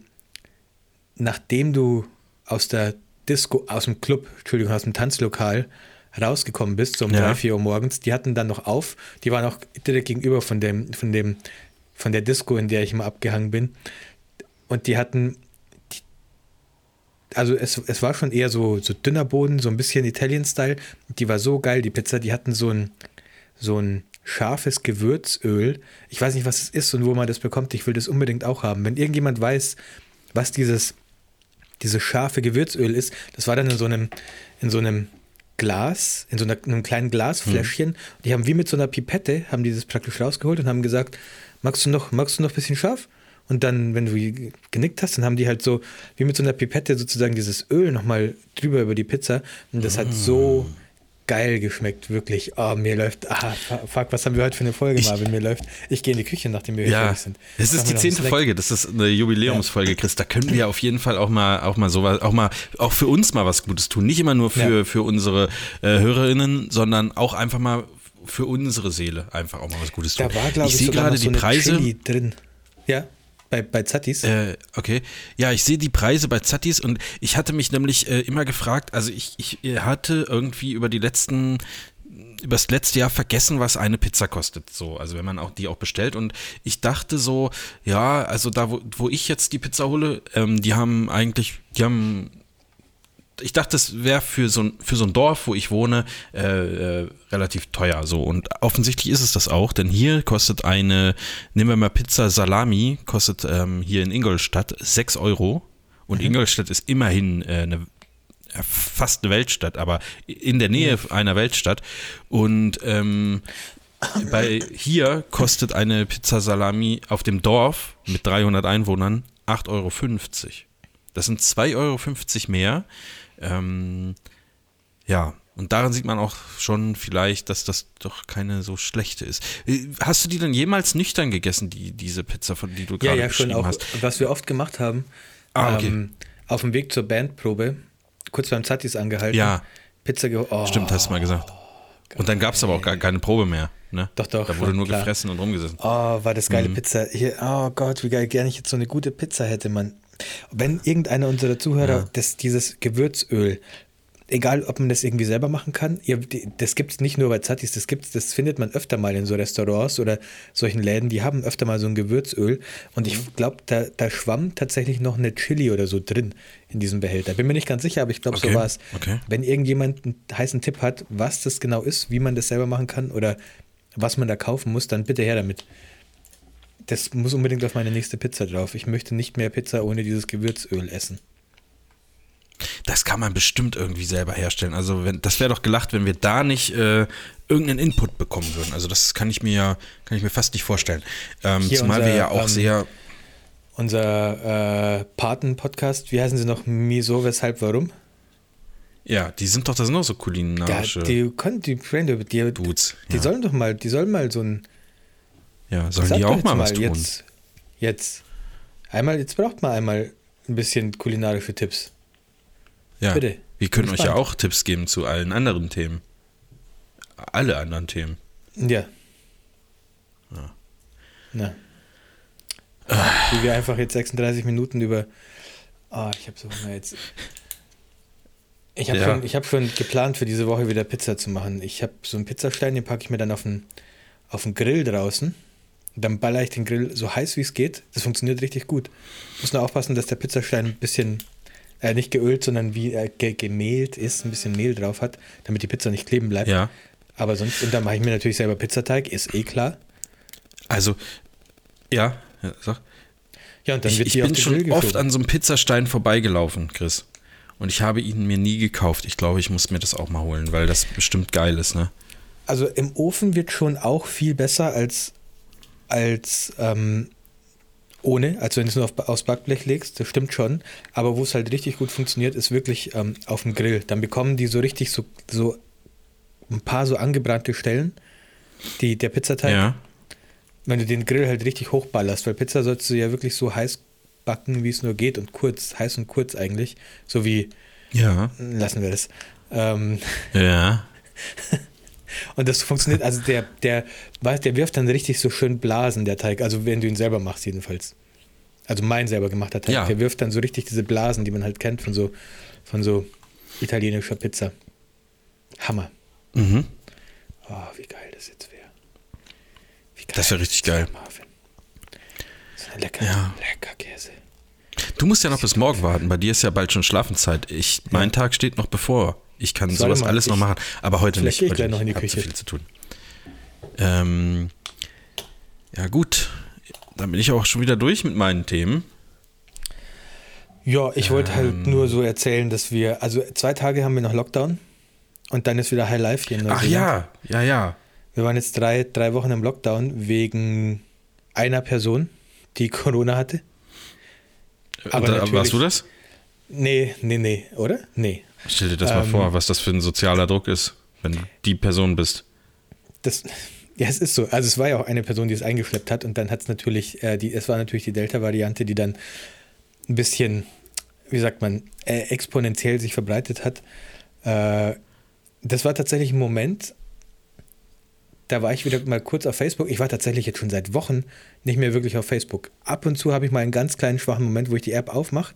nachdem du aus der Disco, aus dem Club, Entschuldigung, aus dem Tanzlokal rausgekommen bist, so um ja. drei, vier Uhr morgens, die hatten dann noch auf, die waren auch direkt gegenüber von dem, von dem, von der Disco, in der ich immer abgehangen bin. Und die hatten, also es, es war schon eher so, so dünner Boden, so ein bisschen Italian-Style. Die war so geil, die Pizza, die hatten so ein, so ein scharfes Gewürzöl. Ich weiß nicht, was es ist und wo man das bekommt. Ich will das unbedingt auch haben. Wenn irgendjemand weiß, was dieses dieses scharfe Gewürzöl ist, das war dann in so einem, in so einem Glas, in so einer, einem kleinen Glasfläschchen. Mhm. Die haben wie mit so einer Pipette, haben die das praktisch rausgeholt und haben gesagt, magst du noch, magst du noch ein bisschen scharf? Und dann, wenn du genickt hast, dann haben die halt so, wie mit so einer Pipette sozusagen dieses Öl nochmal drüber über die Pizza. Und das mhm. hat so geil geschmeckt, wirklich. Oh, mir läuft, ah, fuck, was haben wir heute für eine Folge, Marvin? Mir läuft, ich gehe in die Küche, nachdem wir ja, fertig sind. Es ist die zehnte Folge, das ist eine Jubiläumsfolge, Chris. Da können wir auf jeden Fall auch mal, auch mal sowas, auch mal, auch für uns mal was Gutes tun. Nicht immer nur für, ja. für unsere äh, HörerInnen, sondern auch einfach mal für unsere Seele einfach auch mal was Gutes tun. Da war, glaube ich, ich sehe gerade so die Preise. Chili drin. Ja. Bei, bei Zattis? Äh, okay. Ja, ich sehe die Preise bei Zattis und ich hatte mich nämlich äh, immer gefragt, also ich, ich hatte irgendwie über die letzten über das letzte Jahr vergessen, was eine Pizza kostet. So, also wenn man auch die auch bestellt. Und ich dachte so, ja, also da, wo, wo ich jetzt die Pizza hole, ähm, die haben eigentlich, die haben ich dachte, das wäre für so, ein, für so ein Dorf, wo ich wohne, äh, äh, relativ teuer. So. Und offensichtlich ist es das auch, denn hier kostet eine, nehmen wir mal Pizza Salami, kostet ähm, hier in Ingolstadt 6 Euro. Und mhm. Ingolstadt ist immerhin äh, eine fast eine Weltstadt, aber in der Nähe mhm. einer Weltstadt. Und ähm, bei hier kostet eine Pizza Salami auf dem Dorf mit 300 Einwohnern 8,50 Euro. Das sind 2,50 Euro mehr. Ähm, ja, und daran sieht man auch schon vielleicht, dass das doch keine so schlechte ist. Äh, hast du die denn jemals nüchtern gegessen, die, diese Pizza, von die du gerade ja, ja, schon auch, hast? Was wir oft gemacht haben, ah, okay. ähm, auf dem Weg zur Bandprobe, kurz beim Zatis angehalten, ja. Pizza geholt. Oh, Stimmt, hast du mal gesagt. Geil. Und dann gab es aber auch gar keine Probe mehr. Ne? Doch, doch. Da wurde nur klar. gefressen und rumgesessen. Oh, war das geile mhm. Pizza. Hier, oh Gott, wie geil gerne ich jetzt so eine gute Pizza hätte, man. Wenn irgendeiner unserer Zuhörer ja. das, dieses Gewürzöl, egal ob man das irgendwie selber machen kann, das gibt es nicht nur bei Zatis, das gibt's, das findet man öfter mal in so Restaurants oder solchen Läden, die haben öfter mal so ein Gewürzöl und ich mhm. glaube, da, da schwamm tatsächlich noch eine Chili oder so drin in diesem Behälter. Bin mir nicht ganz sicher, aber ich glaube, okay. so war es. Okay. Wenn irgendjemand einen heißen Tipp hat, was das genau ist, wie man das selber machen kann oder was man da kaufen muss, dann bitte her damit. Das muss unbedingt auf meine nächste Pizza drauf. Ich möchte nicht mehr Pizza ohne dieses Gewürzöl essen. Das kann man bestimmt irgendwie selber herstellen. Also wenn, das wäre doch gelacht, wenn wir da nicht äh, irgendeinen Input bekommen würden. Also das kann ich mir kann ich mir fast nicht vorstellen. Ähm, zumal unser, wir ja auch ähm, sehr unser äh, Paten-Podcast, wie heißen sie noch? Miso, weshalb, warum? Ja, die sind doch, das sind auch so kulinarische. Ja, die können, die, die, die, Dudes. Die ja. sollen doch mal, die sollen mal so ein ja, sollen die auch mal was tun? Jetzt, jetzt. Einmal, jetzt braucht man einmal ein bisschen kulinarische Tipps. Ja. Bitte. Wir können euch ja auch Tipps geben zu allen anderen Themen. Alle anderen Themen. Ja. Ja. Na. Wie wir einfach jetzt 36 Minuten über. Oh, ich habe so Hunger jetzt. Ich habe ja. schon, hab schon geplant, für diese Woche wieder Pizza zu machen. Ich habe so einen Pizzastein, den packe ich mir dann auf den, auf den Grill draußen. Dann baller ich den Grill so heiß wie es geht. Das funktioniert richtig gut. Muss nur aufpassen, dass der Pizzastein ein bisschen, äh, nicht geölt, sondern wie äh, ge gemehlt ist, ein bisschen Mehl drauf hat, damit die Pizza nicht kleben bleibt. Ja. Aber sonst, und dann mache ich mir natürlich selber Pizzateig, ist eh klar. Also, ja, ja sag. Ja, und dann ich, wird ich bin schon oft an so einem Pizzastein vorbeigelaufen, Chris. Und ich habe ihn mir nie gekauft. Ich glaube, ich muss mir das auch mal holen, weil das bestimmt geil ist, ne? Also im Ofen wird schon auch viel besser als als ähm, ohne, also wenn du es nur auf, aufs Backblech legst, das stimmt schon. Aber wo es halt richtig gut funktioniert, ist wirklich ähm, auf dem Grill. Dann bekommen die so richtig so, so ein paar so angebrannte Stellen, die, der Pizzateig. Ja. Wenn du den Grill halt richtig hochballerst, weil Pizza sollst du ja wirklich so heiß backen, wie es nur geht und kurz, heiß und kurz eigentlich. So wie. Ja. Lassen wir das. Ähm, ja. Und das funktioniert, also der, der, der wirft dann richtig so schön Blasen, der Teig. Also wenn du ihn selber machst, jedenfalls. Also mein selber gemachter Teig. Ja. Der wirft dann so richtig diese Blasen, die man halt kennt von so, von so italienischer Pizza. Hammer. Mhm. Oh, wie geil das jetzt wäre. Das wäre richtig geil. Marvin. So lecker, ja. lecker Käse. Du musst ja noch bis morgen warten. Bei dir ist ja bald schon Schlafenszeit. Ich, mein ja. Tag steht noch bevor. Ich kann sowas mal, alles noch machen, aber heute nicht. Ich gleich noch in die Küche. Zu viel zu tun. Ähm, ja gut, dann bin ich auch schon wieder durch mit meinen Themen. Ja, ich wollte halt ähm, halt nur so erzählen, dass wir, also zwei Tage haben wir noch Lockdown und dann ist wieder High Life hier in Neuseeland. Ach ja, ja, ja. Wir waren jetzt drei, drei Wochen im Lockdown wegen einer Person, die Corona hatte. Aber da, warst du das? Nee, nee, nee, oder? Nee. Stell dir das ähm, mal vor, was das für ein sozialer Druck ist, wenn du die Person bist. Das, ja, es ist so. Also es war ja auch eine Person, die es eingeschleppt hat und dann hat es natürlich, äh, die, es war natürlich die Delta-Variante, die dann ein bisschen, wie sagt man, äh, exponentiell sich verbreitet hat. Äh, das war tatsächlich ein Moment, da war ich wieder mal kurz auf Facebook. Ich war tatsächlich jetzt schon seit Wochen nicht mehr wirklich auf Facebook. Ab und zu habe ich mal einen ganz kleinen schwachen Moment, wo ich die App aufmache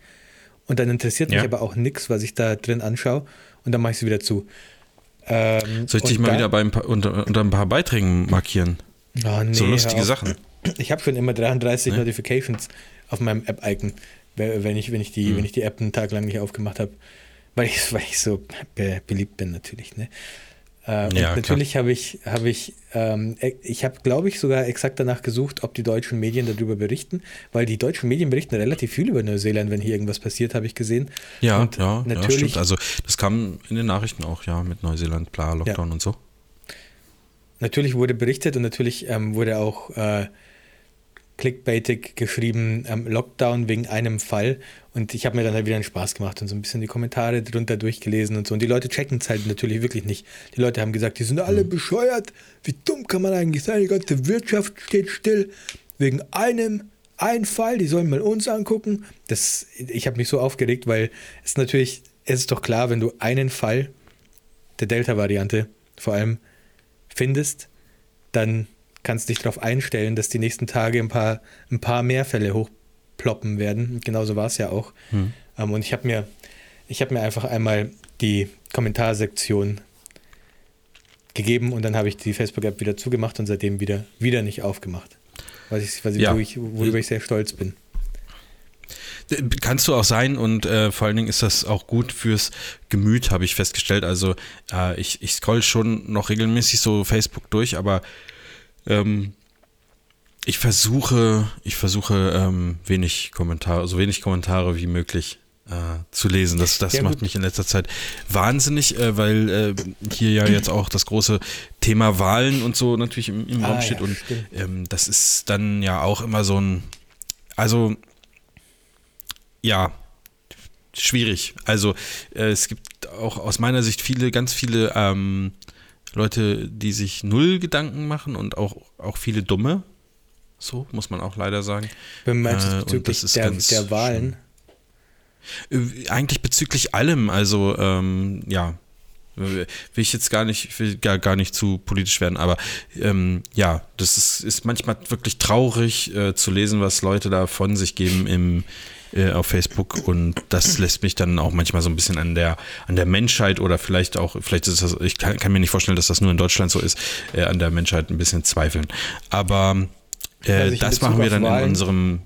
und dann interessiert mich ja. aber auch nichts, was ich da drin anschaue und dann mache ich sie wieder zu. Ähm, Soll ich dich mal da- wieder bei ein paar, unter, unter ein paar Beiträgen markieren? Oh, nee, so lustige. Sachen. Ich habe schon immer 33 Nee? Notifications auf meinem App-Icon, we- wenn ich, wenn, ich die, Hm. wenn ich die App einen Tag lang nicht aufgemacht habe. Weil ich, weil ich so be beliebt bin, natürlich. Ne? Äh, Ja, natürlich habe ich, habe ich, ähm, e- ich habe, glaube ich, sogar exakt danach gesucht, ob die deutschen Medien darüber berichten, weil die deutschen Medien berichten relativ viel über Neuseeland, wenn hier irgendwas passiert, habe ich gesehen. Ja, Und ja, ja, natürlich- stimmt. Also das kam in den Nachrichten auch, ja, mit Neuseeland, bla, Lockdown und so. Natürlich wurde berichtet und natürlich ähm, wurde auch äh, clickbaitig geschrieben, ähm, Lockdown wegen einem Fall. Und ich habe mir dann halt wieder einen Spaß gemacht und so ein bisschen die Kommentare drunter durchgelesen und so. Und die Leute checken es halt natürlich wirklich nicht. Die Leute haben gesagt, die sind alle bescheuert. Wie dumm kann man eigentlich sein? Die ganze Wirtschaft steht still wegen einem ein Fall. Die sollen mal uns angucken. Das, ich habe mich so aufgeregt, weil es natürlich, es ist doch klar, wenn du einen Fall der Delta-Variante vor allem findest, dann kannst du dich darauf einstellen, dass die nächsten Tage ein paar, ein paar mehr Fälle hochploppen werden. Genauso war es ja auch. Hm. Ähm, und ich habe mir, ich habe mir einfach einmal die Kommentarsektion gegeben und dann habe ich die Facebook-App wieder zugemacht und seitdem wieder, wieder nicht aufgemacht. Was ich, was Ja. wo ich, worüber ich sehr stolz bin. Kannst du auch sein und äh, vor allen Dingen ist das auch gut fürs Gemüt, habe ich festgestellt. Also äh, ich, ich scroll schon noch regelmäßig so Facebook durch, aber ähm, ich versuche, ich versuche ähm, wenig Kommentare, so wenig Kommentare wie möglich äh, zu lesen. Das, das Ja, macht gut. mich in letzter Zeit wahnsinnig, äh, weil äh, hier ja jetzt auch das große Thema Wahlen und so natürlich im, im Ah, Raum steht ja, und ähm, das ist dann ja auch immer so ein, also ja, schwierig. Also äh, es gibt auch aus meiner Sicht viele, ganz viele ähm, Leute, die sich null Gedanken machen und auch, auch viele dumme. So muss man auch leider sagen. Wenn man Äh, bezüglich der, der Wahlen, Äh, Eigentlich bezüglich allem, also ähm, ja, will ich jetzt gar nicht, will gar, gar nicht zu politisch werden, aber ähm, ja, das ist, ist manchmal wirklich traurig äh, zu lesen, was Leute da von sich geben im, äh, auf Facebook und das lässt mich dann auch manchmal so ein bisschen an der, an der Menschheit oder vielleicht auch, vielleicht ist das, ich kann, kann mir nicht vorstellen, dass das nur in Deutschland so ist, äh, an der Menschheit ein bisschen zweifeln. Aber äh, das machen wir dann in unserem,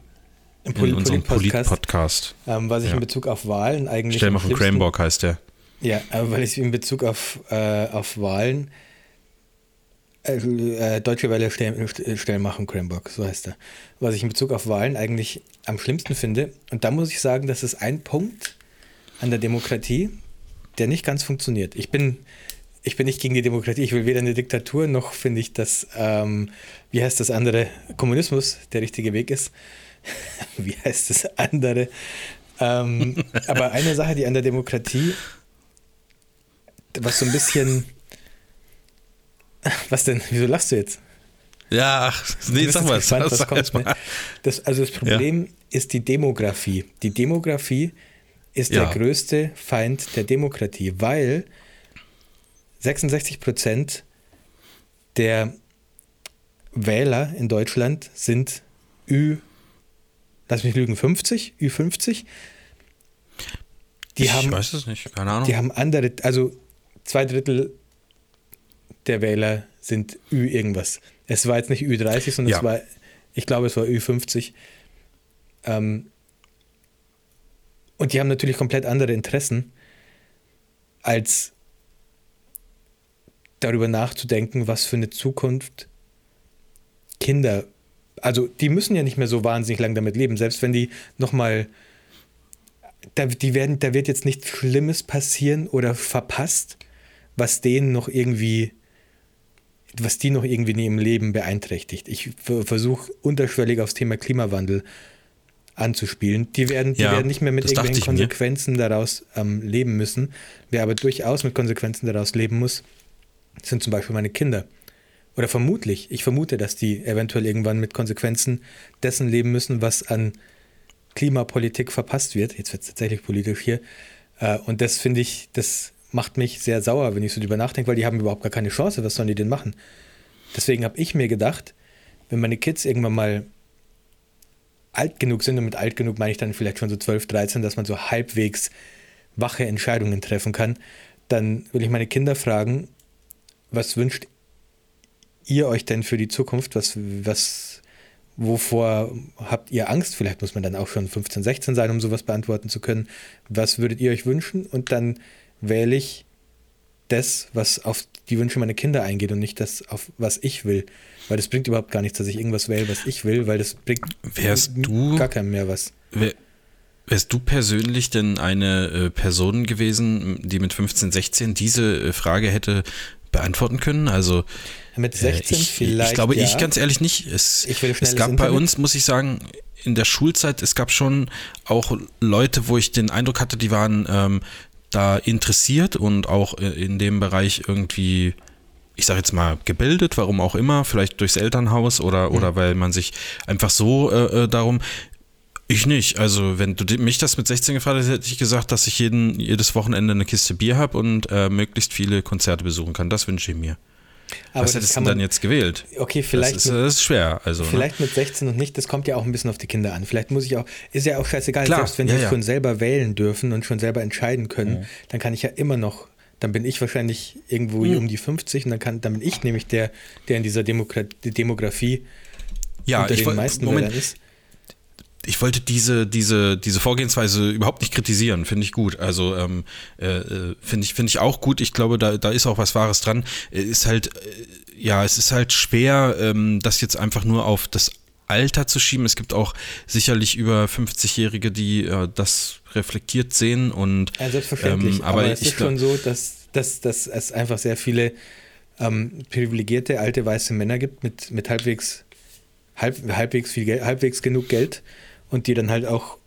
in Polit- unserem Polit-Podcast, Polit-Podcast. ähm, was ich Ja. in Bezug auf Wahlen eigentlich. Stell mal von Cranborg heißt der. Ja, aber weil ich in Bezug auf, äh, auf Wahlen äh, Deutsche Welle stellen, stellen machen Cranbock, so heißt er. Was ich in Bezug auf Wahlen eigentlich am schlimmsten finde, und da muss ich sagen, das ist ein Punkt an der Demokratie, der nicht ganz funktioniert. Ich bin, ich bin nicht gegen die Demokratie, ich will weder eine Diktatur, noch finde ich, dass, ähm, wie heißt das andere, Kommunismus der richtige Weg ist. wie heißt das andere? Ähm, aber eine Sache, die an der Demokratie was so ein bisschen. Was denn? Wieso lachst du jetzt? Ja, ach, nee, sag mal. gespannt, was kommt, erst mal. ne? das, also das Problem ist die Demografie. Die Demografie ist Ja. der größte Feind der Demokratie, weil 66 Prozent der Wähler in Deutschland sind Ü, lass mich lügen, 50, Ü50. Die ich haben, weiß es nicht, keine Ahnung. die haben andere, also zwei Drittel der Wähler sind Ü irgendwas. Es war jetzt nicht Ü30, sondern Ja. es war, ich glaube, es war Ü50. Ähm, und die haben natürlich komplett andere Interessen, als darüber nachzudenken, was für eine Zukunft Kinder, also die müssen ja nicht mehr so wahnsinnig lang damit leben, selbst wenn die nochmal da, die werden, da wird jetzt nichts Schlimmes passieren oder verpasst, was denen noch irgendwie, was die noch irgendwie in ihrem Leben beeinträchtigt. Ich versuche unterschwellig aufs Thema Klimawandel anzuspielen. Die werden, die Ja, werden nicht mehr mit irgendwelchen ich mir. Konsequenzen daraus ähm, leben müssen. Wer aber durchaus mit Konsequenzen daraus leben muss, sind zum Beispiel meine Kinder. Oder vermutlich, ich vermute, dass die eventuell irgendwann mit Konsequenzen dessen leben müssen, was an Klimapolitik verpasst wird. Jetzt wird es tatsächlich politisch hier. Äh, Und das finde ich, das macht mich sehr sauer, wenn ich so drüber nachdenke, weil die haben überhaupt gar keine Chance. Was sollen die denn machen? Deswegen habe ich mir gedacht, wenn meine Kids irgendwann mal alt genug sind, und mit alt genug meine ich dann vielleicht schon so 12, 13, dass man so halbwegs wache Entscheidungen treffen kann, dann will ich meine Kinder fragen, was wünscht ihr euch denn für die Zukunft? Was, was, wovor habt ihr Angst? Vielleicht muss man dann auch schon 15, 16 sein, um sowas beantworten zu können. Was würdet ihr euch wünschen? Und dann wähle ich das, was auf die Wünsche meiner Kinder eingeht und nicht das, auf was ich will. Weil das bringt überhaupt gar nichts, dass ich irgendwas wähle, was ich will, weil das bringt Wärst du, gar keinem mehr was. Wär, wärst du persönlich denn eine äh, Person gewesen, die mit 15, 16 diese äh, Frage hätte beantworten können? Also mit 16 äh, ich, vielleicht. Ich glaube, ja. ich ganz ehrlich nicht. Es, es gab bei uns, muss ich sagen, in der Schulzeit, es gab schon auch Leute, wo ich den Eindruck hatte, die waren ähm, da interessiert und auch äh, in dem Bereich irgendwie, ich sage jetzt mal, gebildet, warum auch immer, vielleicht durchs Elternhaus oder, oder weil man sich einfach so äh, äh, darum. Ich nicht. Also, wenn du mich das mit 16 gefragt hättest, hätte ich gesagt, dass ich jeden, jedes Wochenende eine Kiste Bier habe und äh, möglichst viele Konzerte besuchen kann. Das wünsche ich mir. Aber Was hättest du dann jetzt gewählt? Okay, vielleicht das ist, mit- das ist schwer. Also, ne? Vielleicht mit 16 und nicht, das kommt ja auch ein bisschen auf die Kinder an. Vielleicht muss ich auch, ist ja auch scheißegal, Klar, selbst wenn ja, die ja. schon selber wählen dürfen und schon selber entscheiden können, dann kann ich ja immer noch, dann bin ich wahrscheinlich irgendwo Mhm. um die 50 und dann, kann, dann bin ich nämlich der, der in dieser Demokra Demografie ja, unter ich den meisten Moment, Wählern ist. Ich wollte diese, diese, diese Vorgehensweise überhaupt nicht kritisieren, finde ich gut. Also ähm, äh, äh, finde ich, finde ich auch gut. Ich glaube, da, da ist auch was Wahres dran. Äh, Ist halt, äh, ja, es ist halt schwer, ähm, das jetzt einfach nur auf das Alter zu schieben. Es gibt auch sicherlich über 50-Jährige, die äh, das reflektiert sehen und Ja, selbstverständlich. ähm, aber, aber es ich ist schon so, dass, dass, dass es einfach sehr viele ähm, privilegierte alte weiße Männer gibt mit, mit halbwegs, halb, halbwegs viel Geld, halbwegs genug Geld und die dann halt auch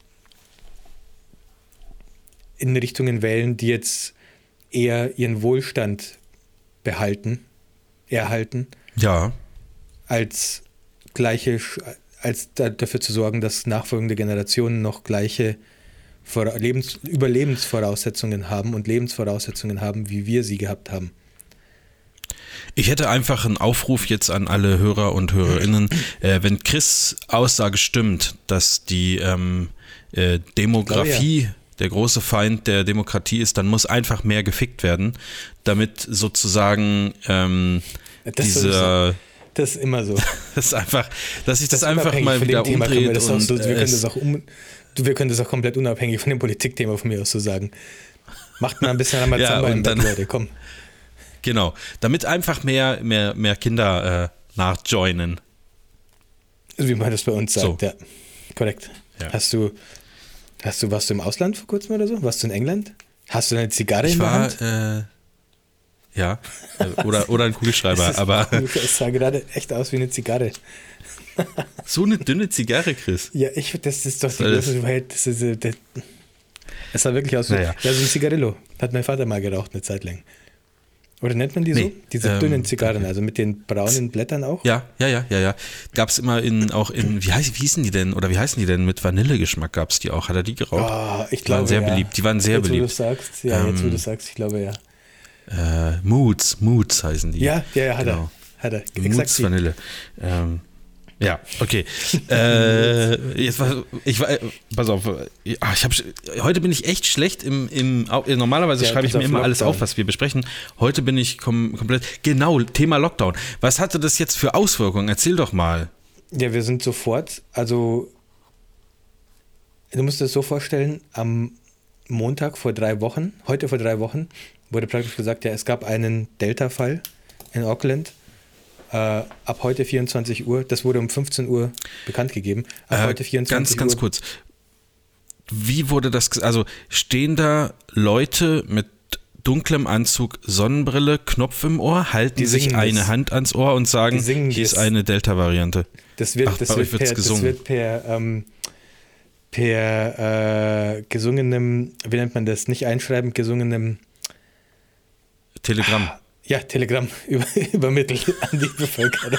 in Richtungen wählen, die jetzt eher ihren Wohlstand behalten, erhalten, ja, als gleiche, als da, dafür zu sorgen, dass nachfolgende Generationen noch gleiche Lebens Überlebensvoraussetzungen haben und Lebensvoraussetzungen haben, wie wir sie gehabt haben. Ich hätte einfach einen Aufruf jetzt an alle Hörer und Hörerinnen, äh, wenn Chris Aussage stimmt, dass die ähm, äh, Demografie der große Feind der Demokratie ist, dann muss einfach mehr gefickt werden, damit sozusagen ähm, Das dieser Das ist immer so. das ist einfach, dass sich das, ist einfach mal wieder können wir das so, wir, können das auch um, wir können das auch komplett unabhängig von dem Politikthema von mir aus so sagen. Macht mal ein bisschen Ramazamba Ja, im und Bett, dann- Leute, komm. Genau, damit einfach mehr mehr mehr Kinder äh, nachjoinen. Also wie man das bei uns sagt, So. ja. Korrekt. Ja. Hast du, hast du, warst du im Ausland vor kurzem oder so? Warst du in England? Hast du eine Zigarre Ich in der war Hand? äh, ja oder oder ein Kugelschreiber, Das ist- aber Es sah gerade echt aus wie eine Zigarre. so eine dünne Zigarre, Chris. Ja, ich, das ist doch die das- große Wahrheit. Das ist, äh, das, es sah wirklich aus wie Naja. ja, so ein Zigarillo. Hat mein Vater mal geraucht eine Zeit lang. Oder nennt man die Nee, so? Diese ähm, dünnen Zigarren, also mit den braunen Blättern auch? Ja, ja, ja, ja, ja. Gab es immer in, auch in, wie, heißt, wie hießen die denn, oder wie heißen die denn, mit Vanillegeschmack gab es die auch. Hat er die geraucht? Ah, ich Die waren glaube, sehr ja. beliebt, die waren sehr jetzt, beliebt. Wo du sagst, ja, jetzt wo Ähm, du sagst, ich glaube ja. Äh, Moods, Moods heißen die. Ja, ja, ja, hat genau. er. Hat er. Moods die. Vanille. Ähm, ja, okay. äh, jetzt war, ich war, pass auf, ah, ich hab, heute bin ich echt schlecht im, im äh, normalerweise Ja, schreibe ich mir immer alles Lockdown. auf, was wir besprechen. Heute bin ich kom komplett, genau, Thema Lockdown. Was hatte das jetzt für Auswirkungen? Erzähl doch mal. Ja, wir sind sofort, also du musst dir das so vorstellen, am Montag vor drei Wochen, heute vor drei Wochen, wurde praktisch gesagt, ja, es gab einen Delta-Fall in Auckland. Äh, ab heute 24 Uhr, das wurde um 15 Uhr bekannt gegeben. Ab Äh, heute 24 ganz, Uhr. ganz kurz. Wie wurde das, also stehen da Leute mit dunklem Anzug, Sonnenbrille, Knopf im Ohr, halten Die sich eine das. Hand ans Ohr und sagen, hier ist eine Delta-Variante. Das wird, Ach, das wird per, das wird per, ähm, per äh, gesungenem, wie nennt man das, nicht einschreibend gesungenem, Telegramm. Ja, Telegramm über, übermittelt an die Bevölkerung.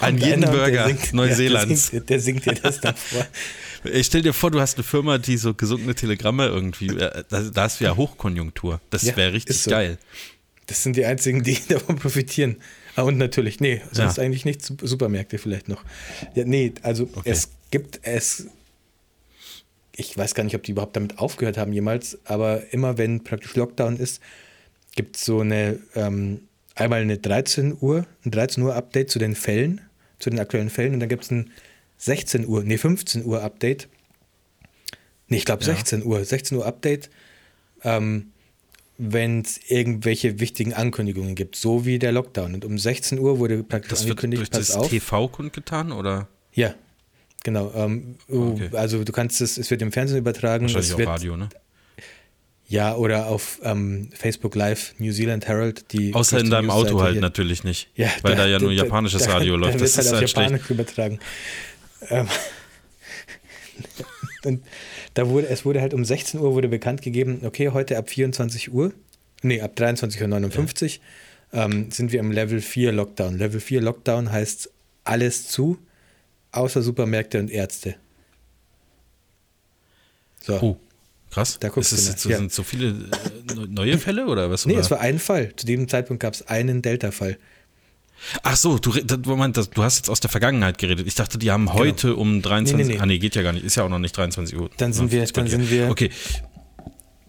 An jeden Bürger singt- Neuseelands. Ja, der, singt, der singt dir das dann vor. Ich stell dir vor, du hast eine Firma, die so gesunkene Telegramme irgendwie, äh, da, da hast du ja Hochkonjunktur. Das Ja, wäre richtig so. geil. Das sind die einzigen, die davon profitieren. Ah, und natürlich, nee, sonst Ja. eigentlich nicht Sup- Supermärkte vielleicht noch. Ja, nee, also Okay. es gibt es. ich weiß gar nicht, ob die überhaupt damit aufgehört haben jemals, aber immer wenn praktisch Lockdown ist, gibt es so eine, ähm, einmal eine 13 Uhr, ein 13 Uhr Update zu den Fällen, zu den aktuellen Fällen und dann gibt es ein 16 Uhr, nee, 15 Uhr Update. Nee, ich glaube 16 ja. Uhr, 16 Uhr Update, ähm, wenn es irgendwelche wichtigen Ankündigungen gibt, so wie der Lockdown. Und um 16 Uhr wurde praktisch das angekündigt, wird durch das TV kundgetan, oder? Ja, genau. Ähm, okay. Also du kannst es, es wird im Fernsehen übertragen. Wahrscheinlich es wird, auch Radio, ne? Ja, oder auf ähm, Facebook Live, New Zealand Herald. Die Außer in deinem Auto halt hier. natürlich nicht. Ja, weil da, da ja nur da, japanisches da, Radio läuft. Das ist halt, halt Japanisch übertragen. Ähm, und da wurde, es wurde halt um 16 Uhr wurde bekannt gegeben, okay, heute ab 24 Uhr, nee, ab 23.59 Uhr ja. ähm, sind wir im Level 4 Lockdown. Level 4 Lockdown heißt alles zu, außer Supermärkte und Ärzte. So. Oh. Krass. Da guckst ist es, du Sind so viele äh, neue Fälle oder was? Nee, oder? es war ein Fall. Zu diesem Zeitpunkt gab es einen Delta-Fall. Ach so, du, Moment, du hast jetzt aus der Vergangenheit geredet. Ich dachte, die haben genau. heute um 23 nee, nee, nee. Ah, nee, geht ja gar nicht. Ist ja auch noch nicht 23 Uhr. Dann sind wir, dann sind wir. Okay.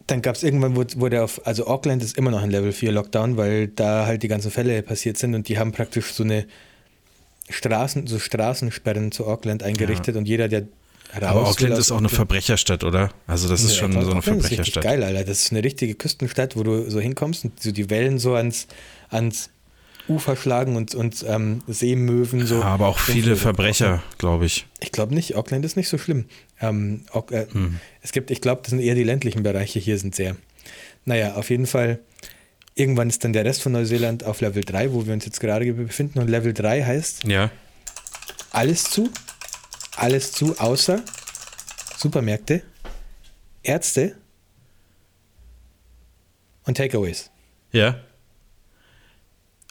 Dann gab es irgendwann, wurde auf, also Auckland ist immer noch ein Level 4 Lockdown, weil da halt die ganzen Fälle passiert sind und die haben praktisch so eine Straßen, so Straßensperren zu Auckland eingerichtet ja. und jeder, der aber Auckland ist auch eine Verbrecherstadt, oder? Also das ist ja, schon so eine Verbrecherstadt. Ist geil, Alter. Das ist eine richtige Küstenstadt, wo du so hinkommst und so die Wellen so ans, ans Ufer schlagen und, und ähm, Seemöwen so. Ja, aber auch viele Verbrecher, glaube ich. Ich glaube nicht. Auckland ist nicht so schlimm. Ähm, äh, hm. Es gibt, ich glaube, das sind eher die ländlichen Bereiche hier sind sehr. Naja, auf jeden Fall. Irgendwann ist dann der Rest von Neuseeland auf Level 3, wo wir uns jetzt gerade befinden. Und Level 3 heißt ja. alles zu, alles zu, außer Supermärkte, Ärzte und Takeaways. Ja.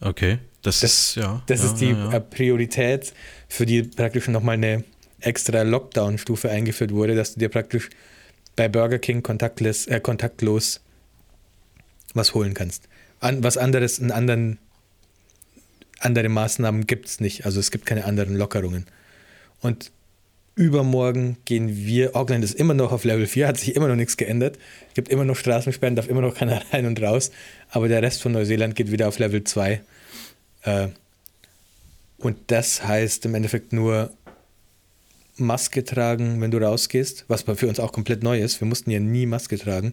Okay. Das, das ist, ja. Das ja, ist die ja, ja. Priorität, für die praktisch nochmal eine extra Lockdown-Stufe eingeführt wurde, dass du dir praktisch bei Burger King kontaktlos, äh, kontaktlos was holen kannst. An, was anderes in anderen andere Maßnahmen gibt es nicht. Also es gibt keine anderen Lockerungen. Und übermorgen gehen wir, Auckland ist immer noch auf Level 4, hat sich immer noch nichts geändert. Es gibt immer noch Straßensperren, darf immer noch keiner rein und raus. Aber der Rest von Neuseeland geht wieder auf Level 2. Äh, und das heißt im Endeffekt nur Maske tragen, wenn du rausgehst, was für uns auch komplett neu ist. Wir mussten ja nie Maske tragen.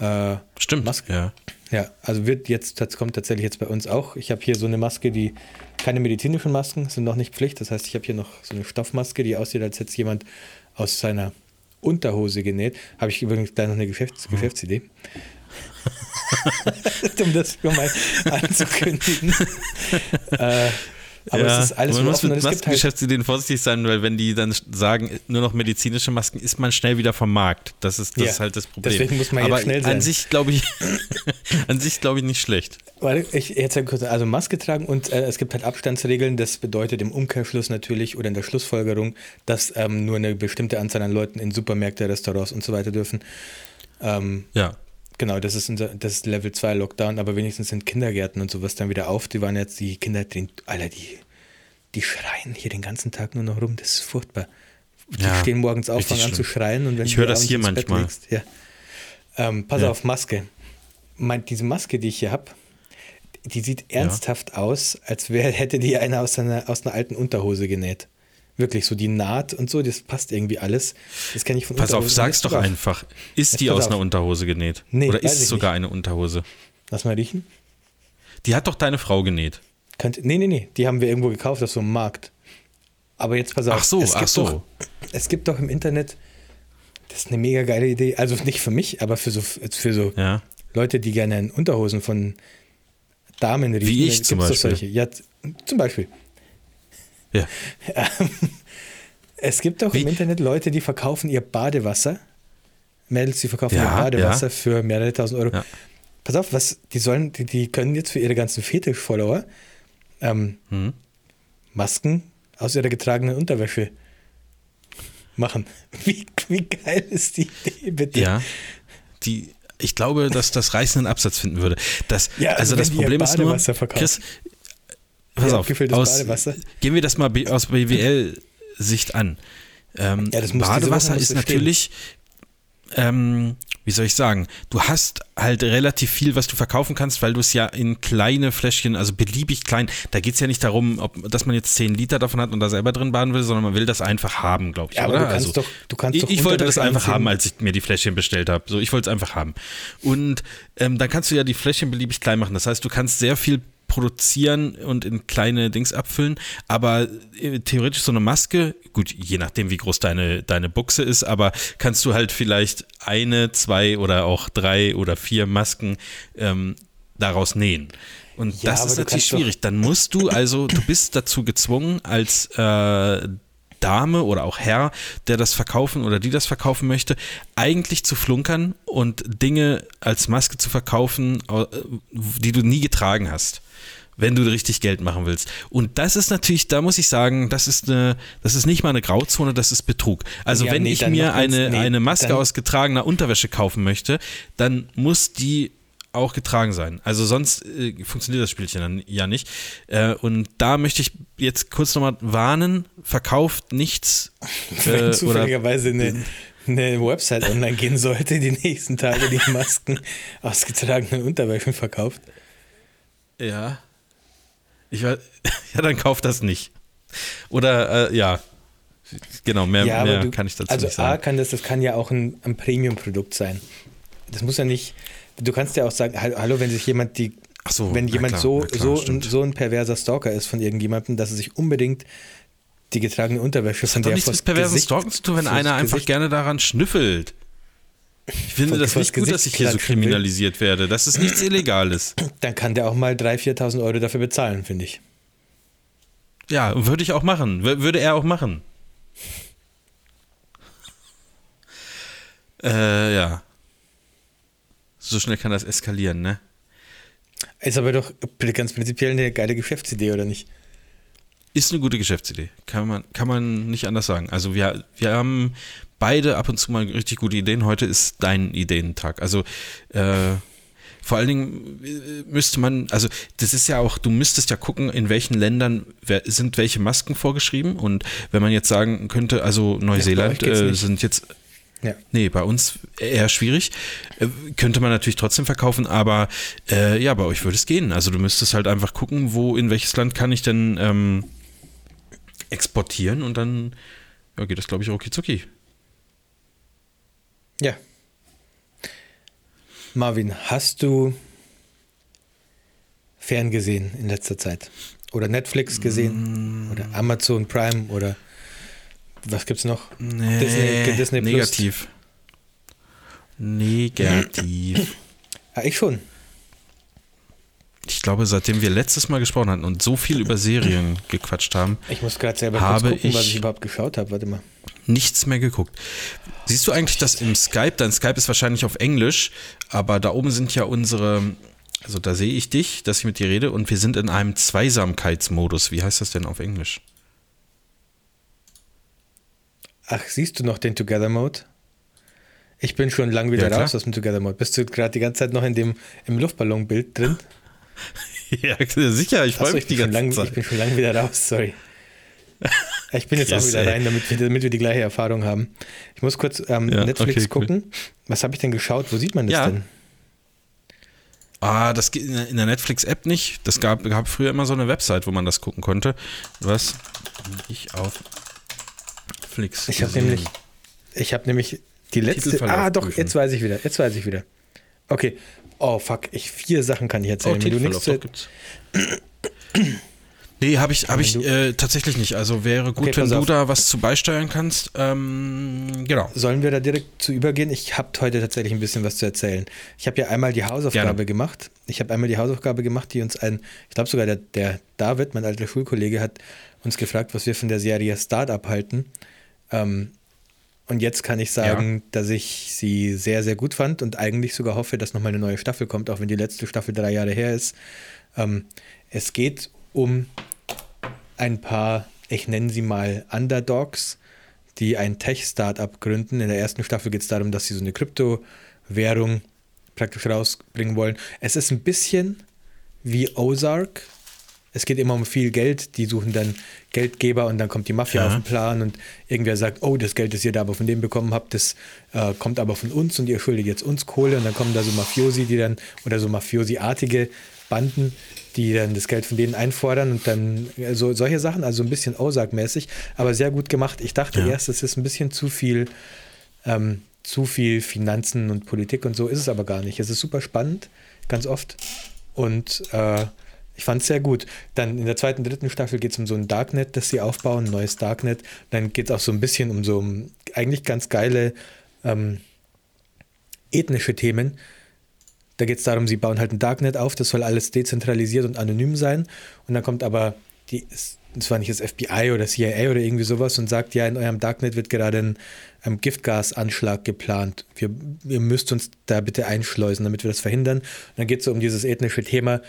Äh, Stimmt. Maske. Ja. Ja, also wird jetzt, das kommt tatsächlich jetzt bei uns auch. Ich habe hier so eine Maske, die keine medizinischen Masken sind noch nicht Pflicht. Das heißt, ich habe hier noch so eine Stoffmaske, die aussieht, als hätte jemand aus seiner Unterhose genäht. Habe ich übrigens gleich noch eine Geschäfts mhm. Geschäftsidee. um das schon mal anzukündigen. äh, aber ja, es ist alles man muss mit Maskengeschäftsideen halt vorsichtig sein, weil wenn die dann sagen, nur noch medizinische Masken, ist man schnell wieder vom Markt. Das ist, das ja, ist halt das Problem. Deswegen muss man Aber schnell sein. an sich glaube ich, an sich glaube ich nicht schlecht. Warte, ich jetzt kurz, also Maske tragen und äh, es gibt halt Abstandsregeln. Das bedeutet im Umkehrschluss natürlich oder in der Schlussfolgerung, dass ähm, nur eine bestimmte Anzahl an Leuten in Supermärkte, Restaurants und so weiter dürfen. Ähm, ja. Genau, das ist unser, das ist Level 2 Lockdown, aber wenigstens sind Kindergärten und sowas dann wieder auf. Die waren jetzt, die Kinder, die, Alter, die, die schreien hier den ganzen Tag nur noch rum, das ist furchtbar. Die ja, stehen morgens auf, fangen an zu schreien und wenn ich höre das hier manchmal. Legst, ja. ähm, pass ja. auf, Maske. Mein, diese Maske, die ich hier habe, die sieht ernsthaft aus, als wär, hätte die einer aus einer, aus einer alten Unterhose genäht. Wirklich so die Naht und so, das passt irgendwie alles. Das kenne ich von Pass auf, sag's doch einfach. Ist Jetzt die aus auf. einer Unterhose genäht? Nee, Oder ist es sogar nicht. eine Unterhose? Lass mal riechen. Die hat doch deine Frau genäht. Könnt, nee, nee, nee. Die haben wir irgendwo gekauft auf so einem Markt. Aber jetzt pass auf. Ach so, ach so. Doch, es gibt doch im Internet, das ist eine mega geile Idee. Also nicht für mich, aber für so, für so ja. Leute, die gerne in Unterhosen von Damen riechen. Wie ich zum Beispiel. Solche. Ja, zum Beispiel. Ja. es gibt auch Wie? im Internet Leute, die verkaufen ihr Badewasser. Mädels, die verkaufen ja, ihr Badewasser ja. für mehrere tausend Euro. Ja. Pass auf, was, die sollen, die, die können jetzt für ihre ganzen Fetisch-Follower ähm, hm. Masken aus ihrer getragenen Unterwäsche machen. Wie, wie geil ist die Idee, bitte? Ja, die, ich glaube, dass das reißenden Absatz finden würde. Das, ja, also, also das Problem ist nur, Chris, Pass auf, aus, gehen wir das mal aus BWL-Sicht an. Ähm, Ja, Badewasser ist natürlich, ähm, wie soll ich sagen, du hast halt relativ viel, was du verkaufen kannst, weil du es ja in kleine Fläschchen, also beliebig klein, da geht es ja nicht darum, ob, dass man jetzt 10 Liter davon hat und da selber drin baden will, sondern man will das einfach haben, glaube ich, Ja, aber oder? du kannst also, doch- du kannst ich, doch ich wollte das einfach haben, als ich mir die Fläschchen bestellt habe. So, ich wollte es einfach haben. Und ähm, dann kannst du ja die Fläschchen beliebig klein machen. Das heißt, du kannst sehr viel produzieren und in kleine Dings abfüllen, aber äh, theoretisch so eine Maske, gut, je nachdem wie groß deine, deine Buchse ist, aber kannst du halt vielleicht eine, zwei oder auch drei oder vier Masken ähm, daraus nähen. Und Ja, das ist natürlich schwierig. Dann musst du also, du bist dazu gezwungen, als äh, Dame oder auch Herr, der das verkaufen oder die das verkaufen möchte, eigentlich zu flunkern und Dinge als Maske zu verkaufen, äh, die du nie getragen hast. Wenn du richtig Geld machen willst. Und das ist natürlich, da muss ich sagen, das ist eine, das ist nicht mal eine Grauzone, das ist Betrug. Also Ja, wenn nee, ich mir eine, nee, eine Maske aus getragener Unterwäsche kaufen möchte, dann muss die auch getragen sein. Also sonst äh, funktioniert das Spielchen dann ja nicht. Äh, und da möchte ich jetzt kurz nochmal warnen, verkauft nichts Wenn äh, oder zufälligerweise eine, eine Website online gehen sollte, die nächsten Tage die Masken aus getragenen Unterwäschen verkauft. ja. Ich weiß, ja, dann kauft das nicht. Oder äh, ja. Genau, mehr, ja, mehr du, kann ich dazu also nicht A sagen. kann das, das kann ja auch ein, ein Premium-Produkt sein. Das muss ja nicht, du kannst ja auch sagen, hallo, wenn sich jemand die, so, wenn jemand klar, so, klar, so, ein, stimmt. so ein perverser Stalker ist von irgendjemandem, dass er sich unbedingt die getragene Unterwäsche Das von hat doch der nichts vors mit perversen Gesicht- Stalken zu tun, wenn einer einfach Gesicht- gerne daran schnüffelt. Ich finde das nicht gut, dass ich hier so klatschen will. kriminalisiert werde. Das ist nichts Illegales. Dann kann der auch mal 3.000, 4.000 Euro dafür bezahlen, finde ich. Ja, würde ich auch machen. Würde er auch machen. Äh, ja. So schnell kann das eskalieren, ne? Ist aber doch ganz prinzipiell eine geile Geschäftsidee, oder nicht? Ist eine gute Geschäftsidee. Kann man, kann man nicht anders sagen. Also wir, wir haben beide ab und zu mal richtig gute Ideen. Heute ist dein Ideentag. Also äh, vor allen Dingen äh, müsste man, also das ist ja auch, du müsstest ja gucken, in welchen Ländern sind welche Masken vorgeschrieben. Und wenn man jetzt sagen könnte, also Neuseeland äh, sind jetzt Ja. Nee, bei uns eher schwierig. Äh, könnte man natürlich trotzdem verkaufen, aber äh, ja, bei euch würde es gehen. Also du müsstest halt einfach gucken, wo, in welches Land kann ich denn ähm, exportieren und dann ja, geht das, glaube ich, rucki zucki. Ja. Marvin, hast du ferngesehen in letzter Zeit? Oder Netflix gesehen? Mm. Oder Amazon Prime? Oder was gibt's noch? Nee, Disney- Disney Plus. negativ. Negativ. Ah, ich schon. Ich glaube, seitdem wir letztes Mal gesprochen hatten und so viel über Serien gequatscht haben, Ich muss gerade selber Habe kurz gucken, was ich- ich überhaupt geschaut habe. Warte mal. Nichts mehr geguckt. Siehst du eigentlich das im Skype? Dein Skype ist wahrscheinlich auf Englisch, aber da oben sind ja unsere, also da sehe ich dich, dass ich mit dir rede und wir sind in einem Zweisamkeitsmodus. Wie heißt das denn auf Englisch? Ach, siehst du noch den Together Mode? Ich bin schon lang wieder Ja, raus aus dem Together Mode. Bist du gerade die ganze Zeit noch in dem im Luftballonbild drin? ja, sicher, ich freue mich ich, die ganze lang, ich Zeit. bin schon lang wieder raus, sorry. Ich bin jetzt Yes, auch wieder ey. rein, damit wir, damit wir die gleiche Erfahrung haben. Ich muss kurz ähm, Ja, Netflix okay, cool. gucken. Was habe ich denn geschaut? Wo sieht man das Ja. denn? Ah, das geht in der- Netflix-App nicht. Das gab, gab früher immer so eine Website, wo man das gucken konnte. Was ich auf Flix Ich habe nämlich, ich habe nämlich die letzte. Ah, doch, prüfen. jetzt weiß ich wieder. Jetzt weiß ich wieder. Okay. Oh, fuck. Ich, vier Sachen kann ich Oh, erzählen. Wenn du nichts. Nee, habe ich, hab ich äh, tatsächlich nicht. Also wäre gut, Okay, wenn du auf. da was zu beisteuern kannst. Ähm, genau. Sollen wir da direkt zu übergehen? Ich habe heute tatsächlich ein bisschen was zu erzählen. Ich habe ja einmal die Hausaufgabe Gerne. gemacht. Ich habe einmal die Hausaufgabe gemacht, die uns ein, ich glaube sogar der, der David, mein alter Schulkollege, hat uns gefragt, was wir von der Serie Startup halten. Ähm, und jetzt kann ich sagen, dass ich sie sehr, sehr gut fand und eigentlich sogar hoffe, dass nochmal eine neue Staffel kommt, auch wenn die letzte Staffel drei Jahre her ist. Ähm, es geht um ein paar, ich nenne sie mal Underdogs, die ein Tech-Startup gründen. In der ersten Staffel geht es darum, dass sie so eine Kryptowährung praktisch rausbringen wollen. Es ist ein bisschen wie Ozark, Es geht immer um viel Geld, die suchen dann Geldgeber und dann kommt die Mafia Ja. auf den Plan und irgendwer sagt, oh, das Geld, das ihr da aber von dem bekommen habt, das äh, kommt aber von uns und ihr schuldet jetzt uns Kohle und dann kommen da so Mafiosi, die dann, oder so Mafiosi-artige Banden, die dann das Geld von denen einfordern und dann äh, so solche Sachen, also ein bisschen Ozark-mäßig, aber sehr gut gemacht. Ich dachte Ja. erst, es ist ein bisschen zu viel, ähm, zu viel Finanzen und Politik und so ist es aber gar nicht. Es ist super spannend, ganz oft und äh, ich fand es sehr gut. Dann in der zweiten, dritten Staffel geht es um so ein Darknet, das sie aufbauen, ein neues Darknet. Dann geht es auch so ein bisschen um so um eigentlich ganz geile ähm, ethnische Themen. Da geht es darum, sie bauen halt ein Darknet auf, das soll alles dezentralisiert und anonym sein. Und dann kommt aber die, das war nicht das FBI oder CIA oder irgendwie sowas und sagt, ja, in eurem Darknet wird gerade ein, ein Giftgasanschlag geplant. Wir, ihr müsst uns da bitte einschleusen, damit wir das verhindern. Und dann geht es so um dieses ethnische Thema,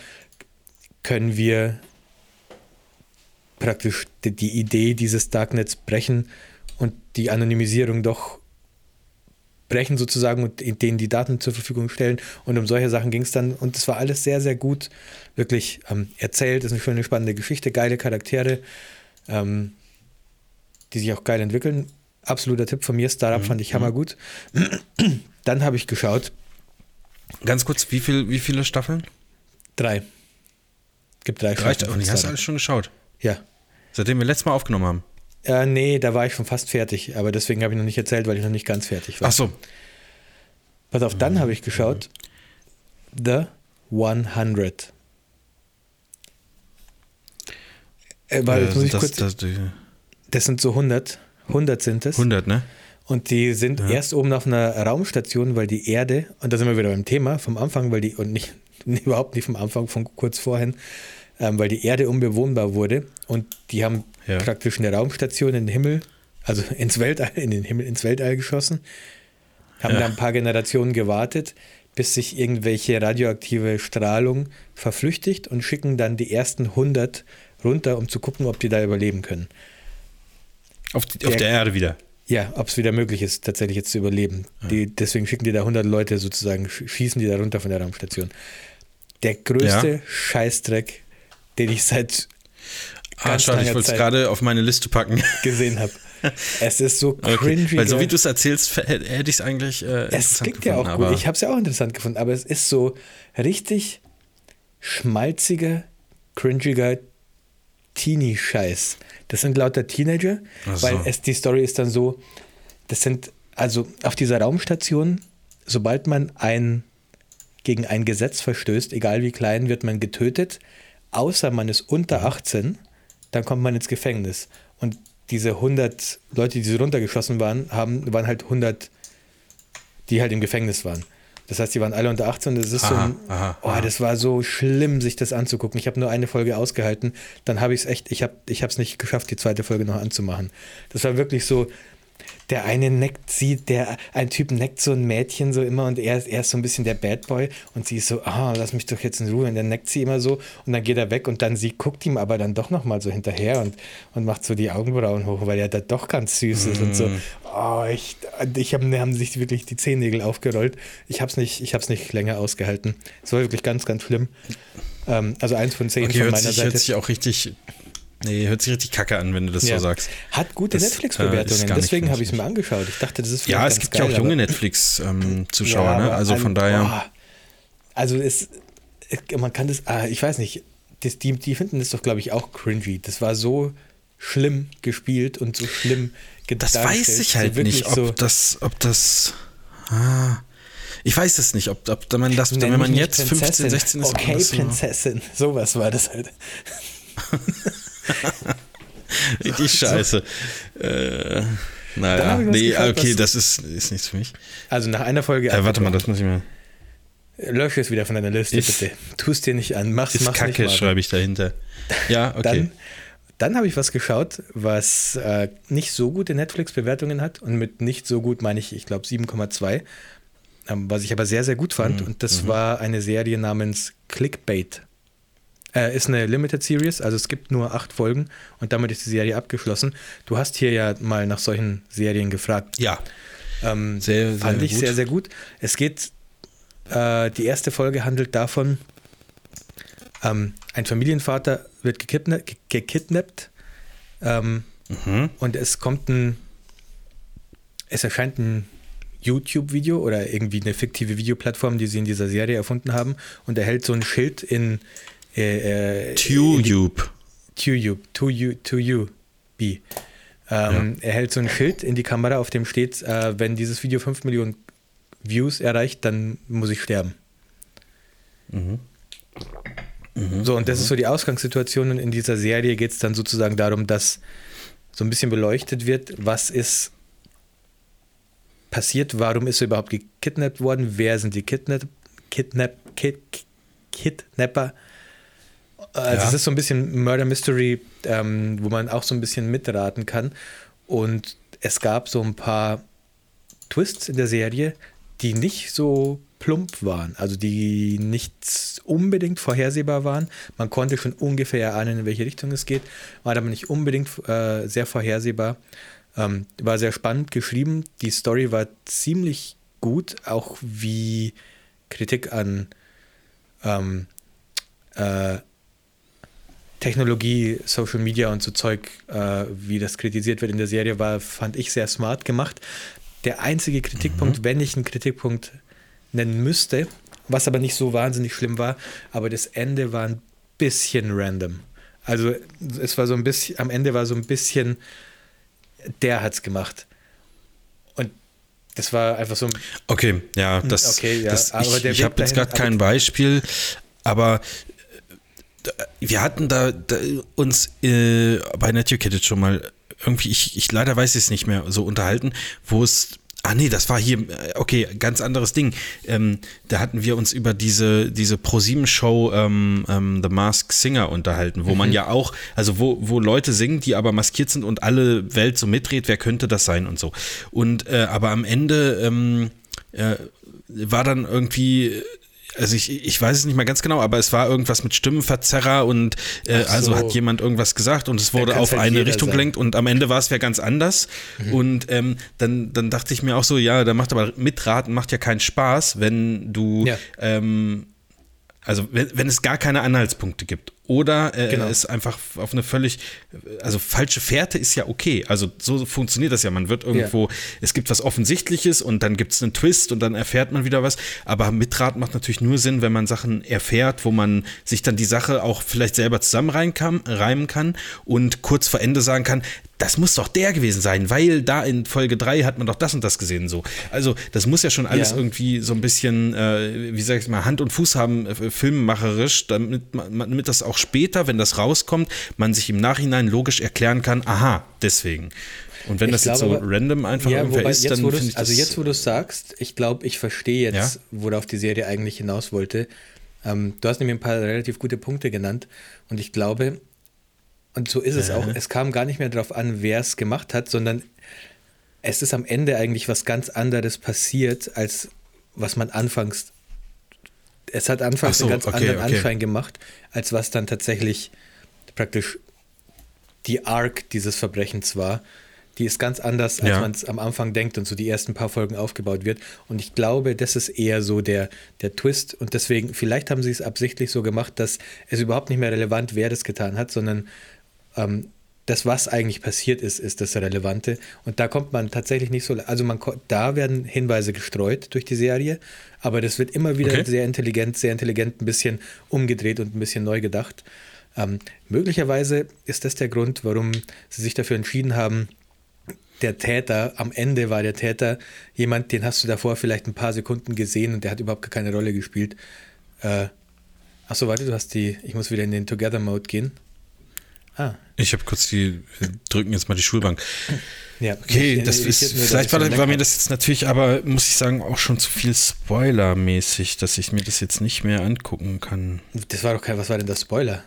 können wir praktisch die, die Idee dieses Darknets brechen und die Anonymisierung doch brechen sozusagen und denen die Daten zur Verfügung stellen. Und um solche Sachen ging es dann. Und es war alles sehr, sehr gut wirklich ähm, erzählt. Es ist eine schöne, spannende Geschichte, geile Charaktere, ähm, die sich auch geil entwickeln. Absoluter Tipp von mir. Startup fand ich hammergut. Dann habe ich geschaut, Ganz kurz, wie, viel, wie viele Staffeln? drei. Gibt drei Staffeln und von die hast du alles schon geschaut. Ja. Seitdem wir letztes Mal aufgenommen haben. Äh, nee, da war ich schon fast fertig, aber deswegen habe ich noch nicht erzählt, weil ich noch nicht ganz fertig war. Ach so. Pass auf, dann habe ich geschaut. The 100. Äh, weil, ich das, kurz, das, das sind so 100. 100 sind es. 100, ne? Und die sind erst oben auf einer Raumstation, weil die Erde, und da sind wir wieder beim Thema vom Anfang, weil die, und nicht, überhaupt nicht vom Anfang, von kurz vorhin, ähm, weil die Erde unbewohnbar wurde und die haben Ja. praktisch eine Raumstation in den Himmel, also ins Weltall, in den Himmel, ins Weltall geschossen, haben Ja. da ein paar Generationen gewartet, bis sich irgendwelche radioaktive Strahlung verflüchtigt und schicken dann die ersten 100 runter, um zu gucken, ob die da überleben können. Auf, die, auf Der- der Erde wieder. Ja, ob es wieder möglich ist, tatsächlich jetzt zu überleben. Die, deswegen schicken die da 100 Leute sozusagen, sch- schießen die da runter von der Raumstation. Der größte Ja. Scheißdreck, den ich seit Ah, schade, ich wollte es gerade auf meine Liste packen. gesehen habe. Es ist so Okay. cringy. Weil so wie du es erzählst, hätte ich es eigentlich äh, es klingt ja auch gut. Ich habe es ja auch interessant gefunden, aber es ist so richtig schmalziger, cringiger Teenie-Scheiß. Das sind lauter Teenager, so. weil es die Story ist dann so, das sind also auf dieser Raumstation, sobald man ein gegen ein Gesetz verstößt, egal wie klein, wird man getötet, außer man ist unter 18, dann kommt man ins Gefängnis. Und diese 100 Leute, die so runtergeschossen waren, haben, waren halt 100, die halt im Gefängnis waren. Das heißt, die waren alle unter 18. Das ist so Aha, ein, aha, oh, aha. das war so schlimm, sich das anzugucken. Ich habe nur eine Folge ausgehalten, dann habe ich es echt, ich habe ich es nicht geschafft, die zweite Folge noch anzumachen. Das war wirklich so, der eine neckt sie, der, ein Typ neckt so ein Mädchen so immer und er ist, er ist so ein bisschen der Bad Boy und sie ist so, ah, lass mich doch jetzt in Ruhe und dann neckt sie immer so und dann geht er weg und dann sie guckt ihm aber dann doch nochmal so hinterher und, und macht so die Augenbrauen hoch, weil er da doch ganz süß ist und so. Oh, ich, ich hab, haben sich wirklich die Zehennägel aufgerollt. Ich habe es nicht, ich hab's nicht länger ausgehalten. Es war wirklich ganz, ganz schlimm. Ähm, also eins von zehn Okay, von hört meiner sich, Seite. hört sich auch richtig. Nee, hört sich richtig kacke an, wenn du das Ja. so sagst. Hat gute Das, äh, Netflix-Bewertungen, nicht deswegen habe ich es mir angeschaut. Ich dachte, das ist Ja, es gibt ja auch geil, junge Netflix-Zuschauer, Ja, ne? Also von daher. also es, man kann das, ah, ich weiß nicht, das, die, die finden das doch, glaube ich, auch cringy. Das war so schlimm gespielt und so schlimm Das dargestellt. weiß ich So halt wirklich nicht, ob so, das, ob das. Ah, ich weiß es nicht, ob, ob man das, nenn wenn man jetzt 15, Prinzessin. 16 ist. Okay, das so Prinzessin. Sowas war das halt. Richtig scheiße. Äh, Dann naja, nee, geschaut, okay, das ist, ist nichts für mich. Also nach einer Folge. Äh, warte mal, das muss ich mal. Lösche es wieder von deiner Liste, Ist- bitte. Tu es dir nicht an. Mach's, Ist mach's Kacke, nicht mal. schreibe ich dahinter. Ja, okay. Dann, dann habe ich was geschaut, was äh, nicht so gute Netflix-Bewertungen hat. Und mit nicht so gut meine ich, ich glaube, 7,2. Ähm, was ich aber sehr, sehr gut Mhm, fand. Und das war eine Serie namens Clickbait. Äh, ist eine Limited Series, also es gibt nur acht Folgen und damit ist die Serie abgeschlossen. Du hast hier ja mal nach solchen Serien gefragt. ja, Ähm, Sehr, sehr fand ich gut. sehr, sehr gut. Es geht, äh, die erste Folge handelt davon, Ähm, ein Familienvater wird gekidna gekidnappt ähm, Mhm. und es kommt ein, es erscheint ein YouTube-Video oder irgendwie eine fiktive Videoplattform, die sie in dieser Serie erfunden haben und er hält so ein Schild in äh, äh, in die- TubeTube. To you, to you, to you, be. Ähm, Er hält so ein Schild in die Kamera, auf dem steht, äh, wenn dieses Video 5 Millionen Views erreicht, dann muss ich sterben. So, und das ist so die Ausgangssituation. Und in dieser Serie geht es dann sozusagen darum, dass so ein bisschen beleuchtet wird, was ist passiert, warum ist er überhaupt gekidnappt worden, wer sind die Kidnap, Kidnap, Kid, Kidnapper. Also Ja. es ist so ein bisschen Murder Mystery, ähm, wo man auch so ein bisschen mitraten kann. Und es gab so ein paar Twists in der Serie, die nicht so plump waren, also die nicht unbedingt vorhersehbar waren. Man konnte schon ungefähr erahnen, in welche Richtung es geht, war aber nicht unbedingt äh, sehr vorhersehbar. Ähm, war sehr spannend geschrieben. Die Story war ziemlich gut, auch wie Kritik an ähm, äh, Technologie, Social Media und so Zeug, äh, wie das kritisiert wird in der Serie, war, fand ich sehr smart gemacht. Der einzige Kritikpunkt, wenn ich einen Kritikpunkt nennen müsste, was aber nicht so wahnsinnig schlimm war, aber das Ende war ein bisschen random. Also es war so ein bisschen, am Ende war so ein bisschen, der hat's gemacht. Und das war einfach so ein Okay, ja, das, Hm, Okay, ja, das aber ich, ich habe jetzt gerade kein Beispiel, aber wir hatten da, da uns äh, bei Netucated schon mal irgendwie, ich, ich leider weiß es nicht mehr, so unterhalten, wo es Ah nee, das war hier, äh, okay, ganz anderes Ding. Ähm, da hatten wir uns über diese, diese ProSieben-Show ähm, ähm, The Masked Singer unterhalten, wo man ja auch, also wo, wo Leute singen, die aber maskiert sind und alle Welt so mitdreht, wer könnte das sein und so. Und äh, aber am Ende ähm, äh, war dann irgendwie, also ich, ich weiß es nicht mal ganz genau, aber es war irgendwas mit Stimmenverzerrer und äh, Ach so. also hat jemand irgendwas gesagt und es wurde auf halt eine Richtung sein. gelenkt und am Ende war es ja ganz anders. Und ähm, dann, dann dachte ich mir auch so, ja, da macht aber mitraten macht ja keinen Spaß, wenn du Ja. ähm, also wenn, wenn es gar keine Anhaltspunkte gibt oder äh, Genau. es einfach auf eine völlig, also falsche Fährte ist ja okay. Also so funktioniert das ja. Man wird irgendwo, es gibt was Offensichtliches und dann gibt es einen Twist und dann erfährt man wieder was. Aber mitraten macht natürlich nur Sinn, wenn man Sachen erfährt, wo man sich dann die Sache auch vielleicht selber zusammenreimen kann, reimen kann und kurz vor Ende sagen kann, das muss doch der gewesen sein, weil da in Folge 3 hat man doch das und das gesehen. So. Also das muss ja schon alles Ja. irgendwie so ein bisschen, äh, wie sag ich mal, Hand und Fuß haben, äh, filmmacherisch, damit, man, damit das auch später, wenn das rauskommt, man sich im Nachhinein logisch erklären kann, aha, deswegen. Und wenn Ich das jetzt so glaube random einfach ja, wobei, ist, dann finde ich das. Also jetzt, wo du es sagst, ich glaube, ich verstehe jetzt, Ja? worauf die Serie eigentlich hinaus wollte. Ähm, du hast nämlich ein paar relativ gute Punkte genannt und ich glaube, und so ist es auch, es kam gar nicht mehr darauf an, wer es gemacht hat, sondern es ist am Ende eigentlich was ganz anderes passiert, als was man anfangs. Es hat anfangs so, einen ganz okay, anderen okay. Anschein gemacht, als was dann tatsächlich praktisch die Arc dieses Verbrechens war. Die ist ganz anders, als Ja. man es am Anfang denkt und so die ersten paar Folgen aufgebaut wird. Und ich glaube, das ist eher so der, der Twist. Und deswegen, vielleicht haben sie es absichtlich so gemacht, dass es überhaupt nicht mehr relevant, wer das getan hat, sondern ähm, das, was eigentlich passiert ist, ist das Relevante. Und da kommt man tatsächlich nicht so, also man da werden Hinweise gestreut durch die Serie, aber das wird immer wieder Okay. sehr intelligent, sehr intelligent ein bisschen umgedreht und ein bisschen neu gedacht. Ähm, möglicherweise ist das der Grund, warum sie sich dafür entschieden haben, der Täter, am Ende war der Täter jemand, den hast du davor vielleicht ein paar Sekunden gesehen und der hat überhaupt gar keine Rolle gespielt. Äh, achso, warte, du hast die, ich muss wieder in den Together-Mode gehen. Ah, ich habe kurz die, wir drücken jetzt mal die Schulbank. ja. Okay, Mich das interessiert ist, nur, vielleicht war, ich war mir das jetzt natürlich, aber muss ich sagen, auch schon zu viel Spoiler-mäßig, dass ich mir das jetzt nicht mehr angucken kann. Das war doch kein, was war denn das Spoiler?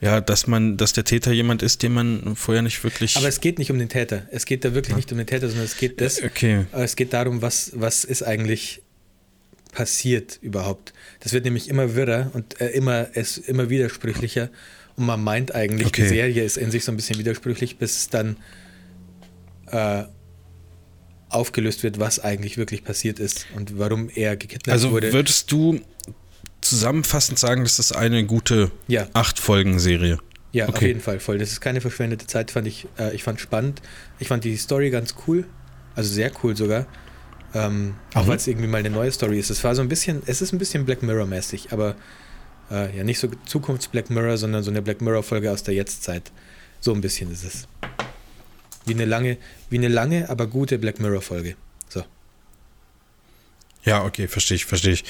Ja, dass man, dass der Täter jemand ist, den man vorher nicht wirklich. Aber es geht nicht um den Täter. Es geht da wirklich nicht um den Täter, sondern es geht das. Okay. Aber es geht darum, was, was ist eigentlich passiert überhaupt. Das wird nämlich immer wirrer und äh, immer, es immer widersprüchlicher. Und man meint eigentlich, die Okay. Serie ist in sich so ein bisschen widersprüchlich, bis es dann äh, aufgelöst wird, was eigentlich wirklich passiert ist und warum er gekidnappt Also wurde. würdest du zusammenfassend sagen, das ist eine gute Ja. acht Folgen Serie. Ja, auf Okay. jeden Fall voll. Das ist keine verschwendete Zeit, fand ich. Äh, ich fand spannend. Ich fand die Story ganz cool. Also sehr cool sogar. Ähm, auch weil es irgendwie mal eine neue Story ist. Es war so ein bisschen, es ist ein bisschen Black Mirror-mäßig, aber äh, ja, nicht so Zukunfts-Black Mirror, sondern so eine Black Mirror-Folge aus der Jetztzeit. So ein bisschen ist es. Wie eine lange, wie eine lange, aber gute Black Mirror-Folge. So. Ja, okay, verstehe ich, verstehe ich.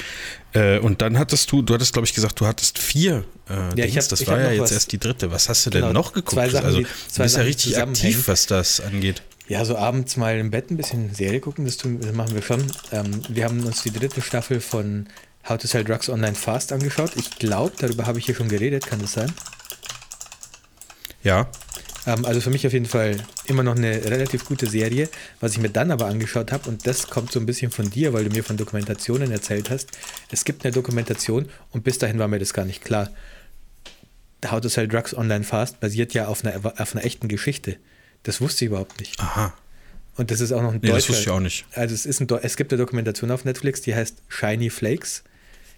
Äh, und dann hattest du, du hattest, glaube ich, gesagt, du hattest vier äh, ich Dings. hab- das war ja jetzt was. erst die dritte. Was hast du Genau, denn noch geguckt? zwei Sachen, also, die- du zwei bist ja richtig aktiv, was das angeht. Ja, so abends mal im Bett ein bisschen Serie gucken, das, tun, das machen wir schon. Ähm, wir haben uns die dritte Staffel von How to Sell Drugs Online Fast angeschaut. Ich glaube, darüber habe ich hier schon geredet, kann das sein? Ja. Ähm, also für mich auf jeden Fall immer noch eine relativ gute Serie. Was ich mir dann aber angeschaut habe, und das kommt so ein bisschen von dir, weil du mir von Dokumentationen erzählt hast. Es gibt eine Dokumentation und bis dahin war mir das gar nicht klar. How to Sell Drugs Online Fast basiert ja auf einer, auf einer echten Geschichte. Das wusste ich überhaupt nicht. Aha. Und das ist auch noch ein Nee, das deutscher. wusste ich auch nicht. Also es, ist ein, es gibt eine Dokumentation auf Netflix, die heißt Shiny Flakes.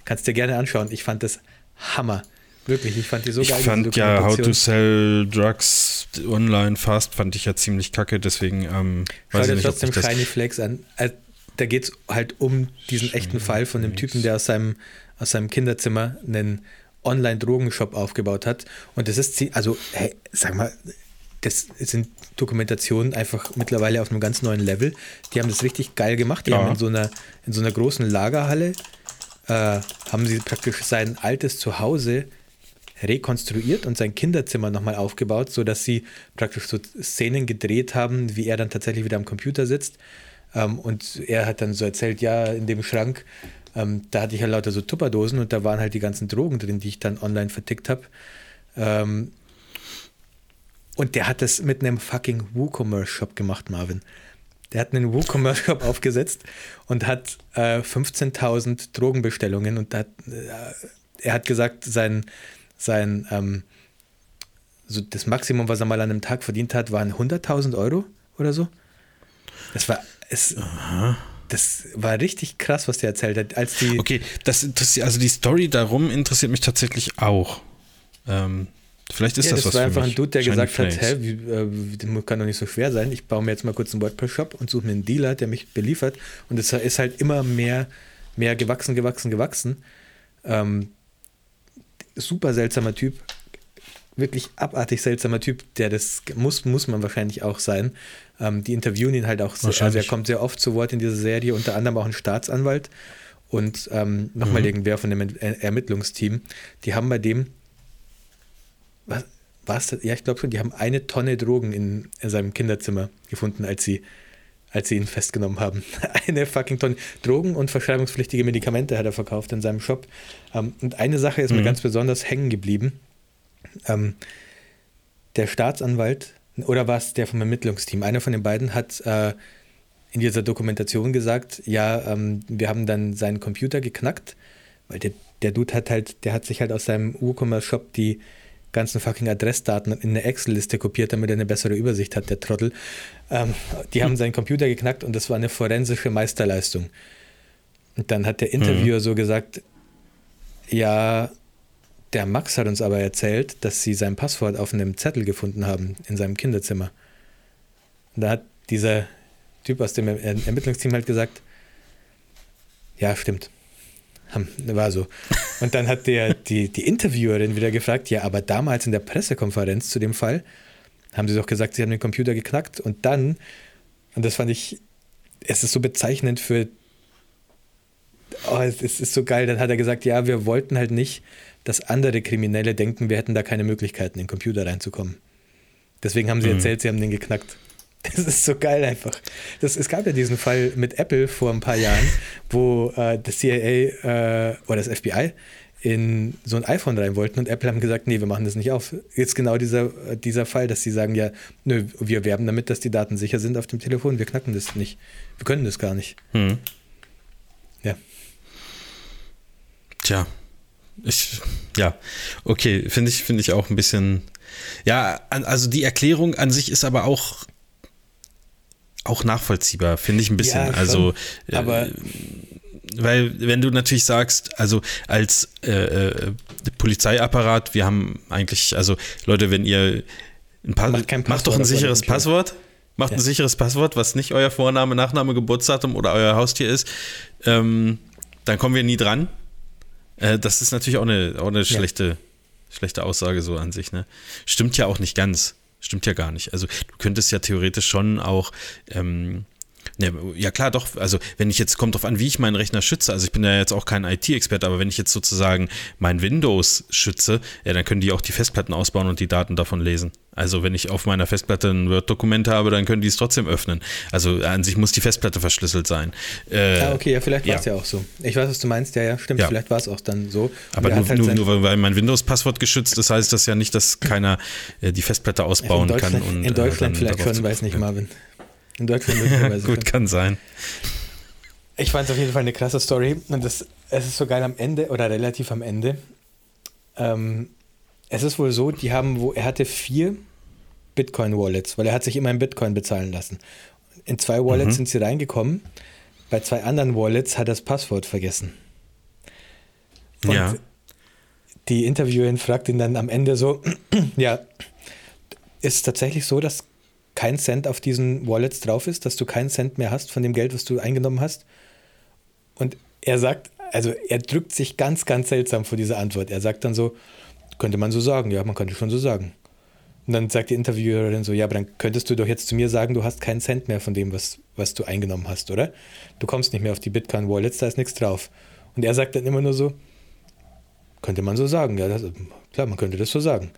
Kannst dir gerne anschauen. Ich fand das Hammer. Wirklich, ich fand die so Ich geil. diese fand ja How to. Sell Drugs Online Fast fand ich ja ziemlich kacke, deswegen ähm, Schau weiß dir ich nicht, ob trotzdem ich das. Shiny Flakes an. Also, da geht es halt um diesen echten Fall von dem Typen, der aus seinem, aus seinem Kinderzimmer einen Online-Drogenshop aufgebaut hat. Und das ist, also, hey, sag mal, das sind Dokumentationen einfach mittlerweile auf einem ganz neuen Level. Die haben das richtig geil gemacht. Die Ja. haben in so einer, in so einer großen Lagerhalle, äh, haben sie praktisch sein altes Zuhause rekonstruiert und sein Kinderzimmer nochmal aufgebaut, sodass sie praktisch so Szenen gedreht haben, wie er dann tatsächlich wieder am Computer sitzt. Ähm, und er hat dann so erzählt, ja, in dem Schrank, ähm, da hatte ich halt lauter so Tupperdosen und da waren halt die ganzen Drogen drin, die ich dann online vertickt habe. Ähm, und der hat das mit einem fucking WooCommerce-Shop gemacht, Marvin. Der hat einen WooCommerce-Shop aufgesetzt und hat äh, 15.000 Drogenbestellungen und hat, äh, er hat gesagt, sein, sein ähm, so das Maximum, was er mal an einem Tag verdient hat, waren 100.000 Euro oder so. Das war, es, das war richtig krass, was der erzählt hat. Als die, Okay, das interessiert, also die Story darum interessiert mich tatsächlich auch. Ähm, vielleicht ist ja, das, das was war für einfach mich. ein Dude, der Shiny gesagt Flakes. hat, hä, wie, äh, das kann doch nicht so schwer sein. Ich baue mir jetzt mal kurz einen WordPress-Shop und suche mir einen Dealer, der mich beliefert. Und es ist halt immer mehr, mehr gewachsen, gewachsen, gewachsen. Ähm, super seltsamer Typ. Wirklich abartig seltsamer Typ, der das muss, muss man wahrscheinlich auch sein. Ähm, die interviewen ihn halt auch, sehr, also er kommt sehr oft zu Wort in dieser Serie, unter anderem auch ein Staatsanwalt und ähm, nochmal Mhm. irgendwer von dem Er- Ermittlungsteam. Die haben bei dem was? Ja, ich glaube schon, die haben eine Tonne Drogen in, in seinem Kinderzimmer gefunden, als sie, als sie ihn festgenommen haben. eine fucking Tonne. Drogen und verschreibungspflichtige Medikamente hat er verkauft in seinem Shop. Ähm, und eine Sache ist mir Mhm. ganz besonders hängen geblieben. Ähm, der Staatsanwalt, oder war es der vom Ermittlungsteam? Einer von den beiden hat äh, in dieser Dokumentation gesagt, ja, ähm, wir haben dann seinen Computer geknackt, weil der, der Dude hat halt, der hat sich halt aus seinem WooCommerce-Shop die ganzen fucking Adressdaten in eine Excel-Liste kopiert, damit er eine bessere Übersicht hat, der Trottel. Ähm, die haben seinen Computer geknackt und das war eine forensische Meisterleistung. Und dann hat der Interviewer so gesagt, ja, der Max hat uns aber erzählt, dass sie sein Passwort auf einem Zettel gefunden haben in seinem Kinderzimmer. Und da hat dieser Typ aus dem Er- Ermittlungsteam halt gesagt, ja, stimmt. Ham- War so. Und dann hat der, die, die Interviewerin wieder gefragt, ja, aber damals in der Pressekonferenz zu dem Fall haben sie doch gesagt, sie haben den Computer geknackt und dann, und das fand ich, es ist so bezeichnend für, oh, es ist, ist so geil, dann hat er gesagt, ja, wir wollten halt nicht, dass andere Kriminelle denken, wir hätten da keine Möglichkeiten, in den Computer reinzukommen. Deswegen haben sie Mhm. erzählt, sie haben den geknackt. Das ist so geil einfach. Das, es gab ja diesen Fall mit Apple vor ein paar Jahren, wo äh, das CIA äh, oder das FBI in so ein iPhone rein wollten und Apple haben gesagt, nee, wir machen das nicht auf. Jetzt genau dieser, äh, dieser Fall, dass sie sagen, ja, nö, wir werben damit, dass die Daten sicher sind auf dem Telefon, wir knacken das nicht. Wir können das gar nicht. Hm. Ja. Tja, ich, ja, okay, finde ich, finde ich auch ein bisschen, ja, also die Erklärung an sich ist aber auch, auch nachvollziehbar, finde ich ein bisschen. Ja, also, Aber äh, weil wenn du natürlich sagst, also als äh, äh, Polizeiapparat, wir haben eigentlich, also Leute, wenn ihr ein pa macht, Passwort macht doch ein sicheres Passwort, macht ja. ein sicheres Passwort, was nicht euer Vorname, Nachname, Geburtsdatum oder euer Haustier ist, ähm, dann kommen wir nie dran. Äh, das ist natürlich auch eine, auch eine schlechte, ja. schlechte Aussage so an sich. Ne? Stimmt ja auch nicht ganz. Stimmt ja gar nicht. Also du könntest ja theoretisch schon auch ähm, Ne, ja klar, doch. Also wenn ich jetzt, kommt drauf an, wie ich meinen Rechner schütze. Also ich bin ja jetzt auch kein IT-Experte, aber wenn ich jetzt sozusagen mein Windows schütze, ja, dann können die auch die Festplatten ausbauen und die Daten davon lesen. Also wenn ich auf meiner Festplatte ein Word-Dokument habe, dann können die es trotzdem öffnen. Also an sich muss die Festplatte verschlüsselt sein. Äh, ja, okay, ja, vielleicht war es ja. ja. auch so. Ich weiß, was du meinst, ja, ja, stimmt, ja. vielleicht war es auch dann so. Aber nur, halt nur, nur, weil mein Windows-Passwort geschützt ist, heißt das ja nicht, dass keiner äh, die Festplatte ausbauen kann. Und, in Deutschland äh, vielleicht schon, weiß nicht, Marvin. In Deutschland möglicherweise. Gut, kann sein. Ich fand es auf jeden Fall eine krasse Story und das, es ist so geil am Ende oder relativ am Ende. Ähm, es ist wohl so, die haben, wo er hatte vier Bitcoin-Wallets, weil er hat sich immer in Bitcoin bezahlen lassen. In zwei Wallets mhm. sind sie reingekommen. Bei zwei anderen Wallets hat er das Passwort vergessen. Und ja. die Interviewerin fragt ihn dann am Ende so: Ja, ist es tatsächlich so, dass kein Cent auf diesen Wallets drauf ist, dass du keinen Cent mehr hast von dem Geld, was du eingenommen hast. Und er sagt, also er drückt sich ganz, ganz seltsam vor dieser Antwort. Er sagt dann so, könnte man so sagen, ja, man könnte schon so sagen. Und dann sagt die Interviewerin so, ja, aber dann könntest du doch jetzt zu mir sagen, du hast keinen Cent mehr von dem, was, was du eingenommen hast, oder? Du kommst nicht mehr auf die Bitcoin-Wallets, da ist nichts drauf. Und er sagt dann immer nur so, könnte man so sagen, ja, das, klar, man könnte das so sagen.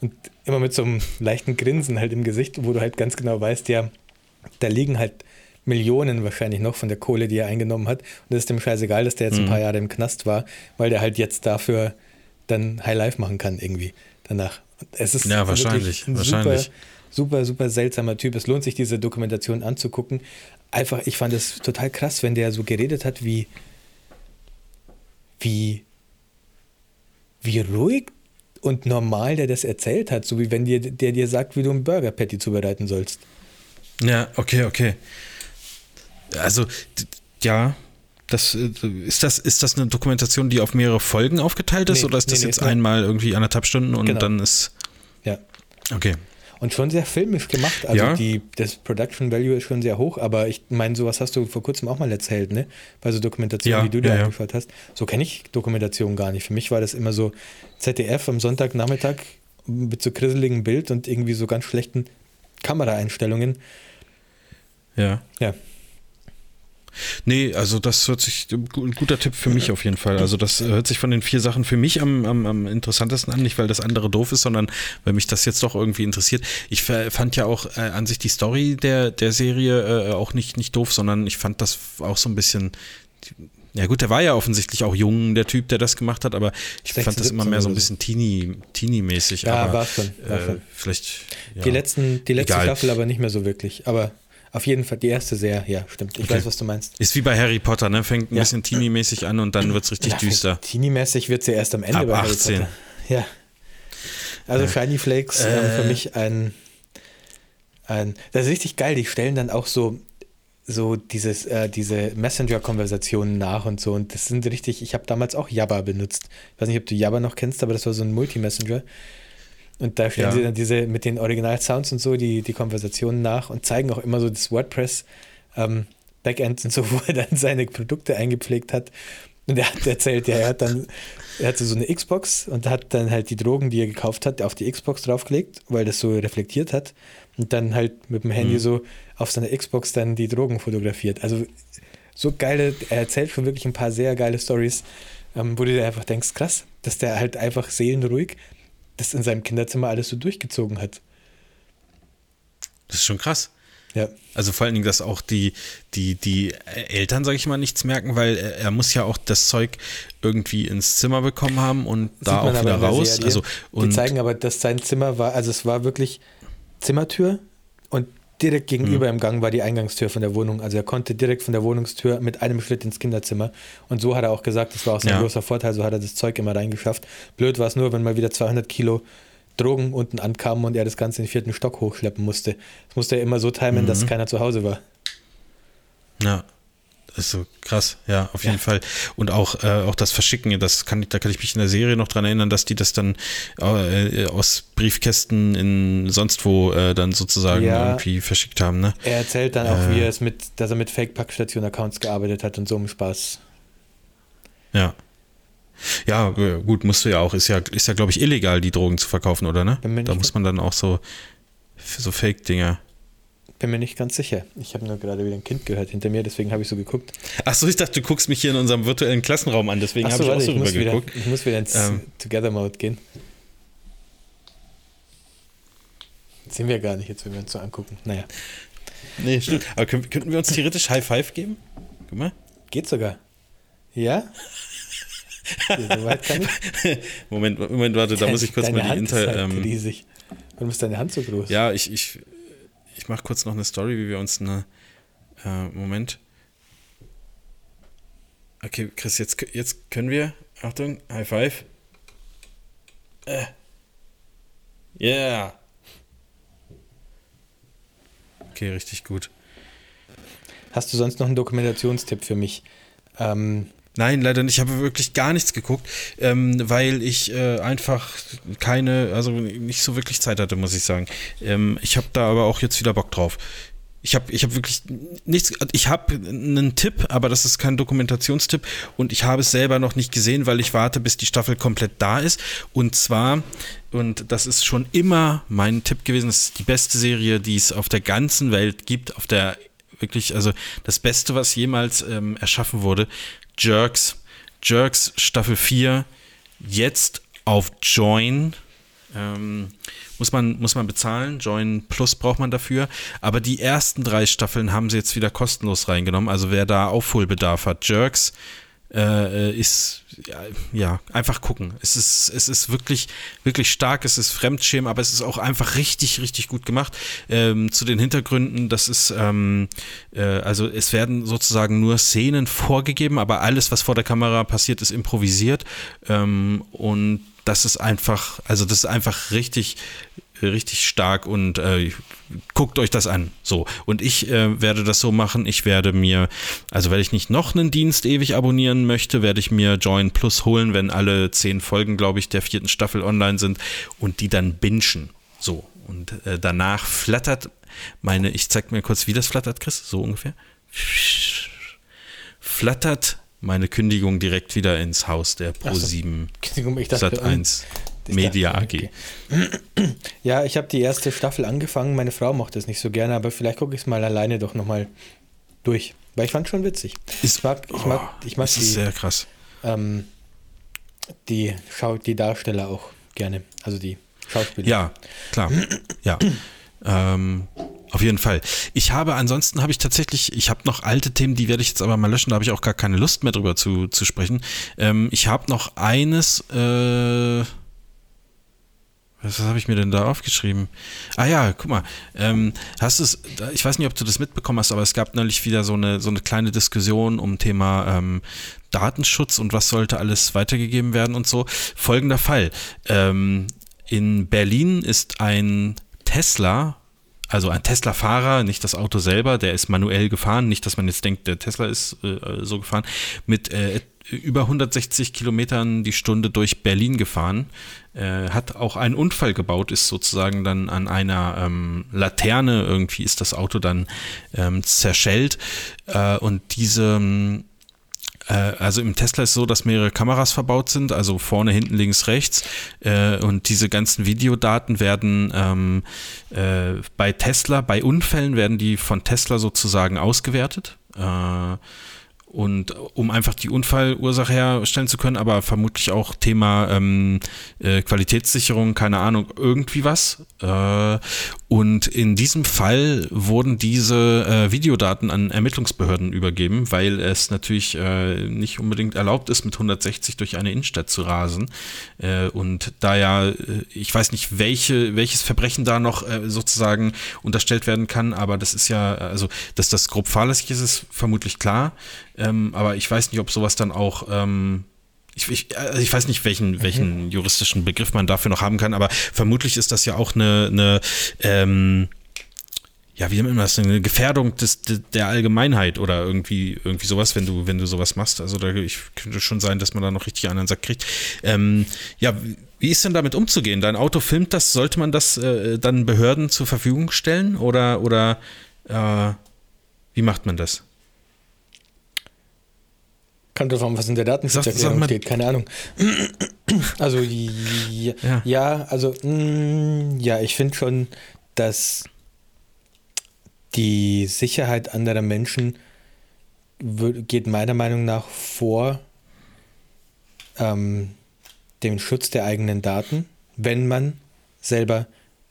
Und immer mit so einem leichten Grinsen halt im Gesicht, wo du halt ganz genau weißt, ja, da liegen halt Millionen wahrscheinlich noch von der Kohle, die er eingenommen hat. Und das ist dem scheißegal, dass der jetzt mhm. ein paar Jahre im Knast war, weil der halt jetzt dafür dann High Life machen kann irgendwie danach. Es ist ja, wahrscheinlich, ein wahrscheinlich. Super, super, super seltsamer Typ. Es lohnt sich, diese Dokumentation anzugucken. Einfach, ich fand es total krass, wenn der so geredet hat, wie, wie, wie ruhig und normal der das erzählt hat, so wie wenn dir, der dir sagt, wie du ein Burger Patty zubereiten sollst. Ja, okay, okay. Also, ja, das, äh, ist, das, ist das eine Dokumentation, die auf mehrere Folgen aufgeteilt ist nee, oder ist das nee, jetzt nee, einmal irgendwie anderthalb Stunden und genau. dann ist. Ja. Okay. Und schon sehr filmisch gemacht. Also ja. die, das Production Value ist schon sehr hoch, aber ich meine, sowas hast du vor kurzem auch mal erzählt, ne? Bei so Dokumentationen, ja, wie du dir ja, angeschaut hast. So kenne ich Dokumentationen gar nicht. Für mich war das immer so ZDF am Sonntagnachmittag mit so krisseligem Bild und irgendwie so ganz schlechten Kameraeinstellungen. Ja. Ja. Nee, also das hört sich, ein guter Tipp für mich auf jeden Fall. Also das hört sich von den vier Sachen für mich am, am, am interessantesten an, nicht weil das andere doof ist, sondern weil mich das jetzt doch irgendwie interessiert. Ich fand ja auch äh, an sich die Story der, der Serie äh, auch nicht, nicht doof, sondern ich fand das auch so ein bisschen, ja gut, der war ja offensichtlich auch jung, der Typ, der das gemacht hat, aber ich 16, fand das immer mehr so ein bisschen Teenie, Teenie-mäßig. Ja, aber, war schon. War äh, vielleicht. Ja, die, letzten, die letzte egal. Staffel aber nicht mehr so wirklich. Aber auf jeden Fall, die erste sehr, ja, stimmt. Ich okay. weiß, was du meinst. Ist wie bei Harry Potter, ne? Fängt ein ja. bisschen teenie-mäßig an und dann wird es richtig ja, düster. Teenie-mäßig wird es ja erst am Ende Ab bei 18. Harry Potter. Ja. Also Shiny Flakes äh. äh, für mich ein, ein. Das ist richtig geil. Die stellen dann auch so, so dieses, äh, diese Messenger-Konversationen nach und so. Und das sind richtig, ich habe damals auch Jabba benutzt. Ich weiß nicht, ob du Jabba noch kennst, aber das war so ein Multi-Messenger. Und da stellen ja. sie dann diese mit den Original-Sounds und so die, die Konversationen nach und zeigen auch immer so das WordPress ähm, Backend und so, wo er dann seine Produkte eingepflegt hat. Und er hat erzählt, ja, er hat dann, er hatte so eine Xbox und hat dann halt die Drogen, die er gekauft hat, auf die Xbox draufgelegt, weil das so reflektiert hat. Und dann halt mit dem Handy mhm. so auf seiner Xbox dann die Drogen fotografiert. Also so geile, er erzählt schon wirklich ein paar sehr geile Stories, ähm, wo du dir einfach denkst, krass, dass der halt einfach seelenruhig das in seinem Kinderzimmer alles so durchgezogen hat. Das ist schon krass. Ja. Also vor allen Dingen, dass auch die, die, die Eltern, sage ich mal, nichts merken, weil er, muss ja auch das Zeug irgendwie ins Zimmer bekommen haben und Sieht da auch wieder raus. Serie. Also, und die zeigen aber, dass sein Zimmer war, also es war wirklich Zimmertür und direkt gegenüber mhm. im Gang war die Eingangstür von der Wohnung. Also er konnte direkt von der Wohnungstür mit einem Schritt ins Kinderzimmer. Und so hat er auch gesagt, das war auch sein ja. großer Vorteil, so hat er das Zeug immer reingeschafft. Blöd war es nur, wenn mal wieder 200 Kilo Drogen unten ankamen und er das Ganze in den vierten Stock hochschleppen musste. Das musste er immer so timen, mhm. dass keiner zu Hause war. Ja. Ist so krass, ja, auf jeden ja. Fall. Und auch, äh, auch das Verschicken, das kann, da kann ich mich in der Serie noch dran erinnern, dass die das dann äh, aus Briefkästen in sonst wo äh, dann sozusagen ja. irgendwie verschickt haben, ne? Er erzählt dann auch, wie äh. er es mit, dass er mit Fake-Packstation-Accounts gearbeitet hat und so im Spaß. Ja. Ja, gut, musst du ja auch. Ist ja, ist ja glaube ich, illegal, die Drogen zu verkaufen, oder ne? Da muss man dann auch so, so Fake-Dinger. Bin mir nicht ganz sicher. Ich habe nur gerade wieder ein Kind gehört hinter mir, deswegen habe ich so geguckt. Achso, ich dachte, du guckst mich hier in unserem virtuellen Klassenraum an, deswegen habe ich auch so rüber geguckt. Ich muss wieder ins ähm. Together Mode gehen. Das sehen wir gar nicht jetzt, wenn wir uns so angucken. Naja. Nee, stimmt. Aber können, könnten wir uns theoretisch High Five geben? Guck mal. Geht sogar. Ja? so weit kann ich. Moment, Moment, warte, da muss ich kurz Deine mal die Hand Inter. Ist halt ähm, riesig. Warum ist deine Hand so groß? Ja, ich, ich, ich mache kurz noch eine Story, wie wir uns eine. Äh, Moment. Okay, Chris, jetzt, jetzt können wir. Achtung, High Five. Äh. Yeah. Okay, richtig gut. Hast du sonst noch einen Dokumentationstipp für mich? Ähm, Nein, leider nicht. Ich habe wirklich gar nichts geguckt, ähm, weil ich äh, einfach keine, also nicht so wirklich Zeit hatte, muss ich sagen. Ähm, ich habe da aber auch jetzt wieder Bock drauf. Ich habe ich hab wirklich nichts, ich habe einen Tipp, aber das ist kein Dokumentationstipp und ich habe es selber noch nicht gesehen, weil ich warte, bis die Staffel komplett da ist. Und zwar, und das ist schon immer mein Tipp gewesen, das ist die beste Serie, die es auf der ganzen Welt gibt, auf der wirklich, also das Beste, was jemals ähm, erschaffen wurde, Jerks, Jerks Staffel 4, jetzt auf Join. Ähm, muss man, muss man bezahlen. Join Plus braucht man dafür. Aber die ersten drei Staffeln haben sie jetzt wieder kostenlos reingenommen. Also wer da Aufholbedarf hat, Jerks, äh, ist ja, ja, einfach gucken. Es ist, es ist wirklich, wirklich stark, es ist Fremdschirm, aber es ist auch einfach richtig, richtig gut gemacht. Ähm, zu den Hintergründen, das ist, ähm, äh, also es werden sozusagen nur Szenen vorgegeben, aber alles, was vor der Kamera passiert, ist improvisiert. Ähm, und das ist einfach, also das ist einfach richtig, richtig stark und äh, guckt euch das an. So. Und ich äh, werde das so machen. Ich werde mir, also wenn ich nicht noch einen Dienst ewig abonnieren möchte, werde ich mir Join Plus holen, wenn alle zehn Folgen, glaube ich, der vierten Staffel online sind und die dann bingen. So. Und äh, danach flattert meine, ich zeig mir kurz, wie das flattert, Chris, so ungefähr. Flattert meine Kündigung direkt wieder ins Haus der Pro7 so. Sat 1 Media AG. Ja, ich habe die erste Staffel angefangen. Meine Frau mochte es nicht so gerne, aber vielleicht gucke ich es mal alleine doch nochmal durch. Weil ich fand es schon witzig. Ist, ich mag, ich mag, ich mag die, sehr krass. Ähm, die, schaut die Darsteller auch gerne. Also die Schauspieler. Ja, klar. ja. Ähm, auf jeden Fall. Ich habe, ansonsten habe ich tatsächlich, ich habe noch alte Themen, die werde ich jetzt aber mal löschen, da habe ich auch gar keine Lust mehr drüber zu, zu sprechen. Ähm, ich habe noch eines, äh, was, was habe ich mir denn da aufgeschrieben? Ah ja, guck mal. Ähm, hast es, ich weiß nicht, ob du das mitbekommen hast, aber es gab neulich wieder so eine, so eine kleine Diskussion um Thema ähm, Datenschutz und was sollte alles weitergegeben werden und so. Folgender Fall. Ähm, in Berlin ist ein Tesla also ein Tesla-Fahrer, nicht das Auto selber, der ist manuell gefahren, nicht, dass man jetzt denkt, der Tesla ist äh, so gefahren, mit äh, über 160 Kilometern die Stunde durch Berlin gefahren, äh, hat auch einen Unfall gebaut, ist sozusagen dann an einer ähm, Laterne, irgendwie ist das Auto dann ähm, zerschellt äh, und diese äh, also im Tesla ist es so, dass mehrere Kameras verbaut sind, also vorne, hinten, links, rechts. Äh, und diese ganzen Videodaten werden ähm, äh, bei Tesla, bei Unfällen werden die von Tesla sozusagen ausgewertet. Und um einfach die Unfallursache herstellen zu können, aber vermutlich auch Thema ähm, äh, Qualitätssicherung, keine Ahnung, irgendwie was. Äh, und in diesem Fall wurden diese äh, Videodaten an Ermittlungsbehörden übergeben, weil es natürlich äh, nicht unbedingt erlaubt ist, mit 160 durch eine Innenstadt zu rasen. Äh, und da ja, äh, ich weiß nicht, welche, welches Verbrechen da noch sozusagen unterstellt werden kann, aber das ist ja, also, dass das grob fahrlässig ist, ist vermutlich klar. Ähm, aber ich weiß nicht, ob sowas dann auch. Ähm, ich, ich, also ich, weiß nicht, welchen, mhm. welchen juristischen Begriff man dafür noch haben kann, aber vermutlich ist das ja auch eine, eine ähm, ja, wie nennt man das, eine Gefährdung des, der Allgemeinheit oder irgendwie, irgendwie sowas, wenn du, wenn du sowas machst. Also da ich, könnte schon sein, dass man da noch richtig einen Sack kriegt. Ähm, ja, wie ist denn damit umzugehen? Dein Auto filmt das, sollte man das äh, dann Behörden zur Verfügung stellen oder, oder äh, wie macht man das? Kann drauf an, was in der Datenschutzerklärung steht, keine Ahnung. Also ja, ja. ja also mh, mm, ja, ich finde schon, dass die Sicherheit anderer Menschen geht meiner Meinung nach vor ähm, dem Schutz der eigenen Daten, wenn man selber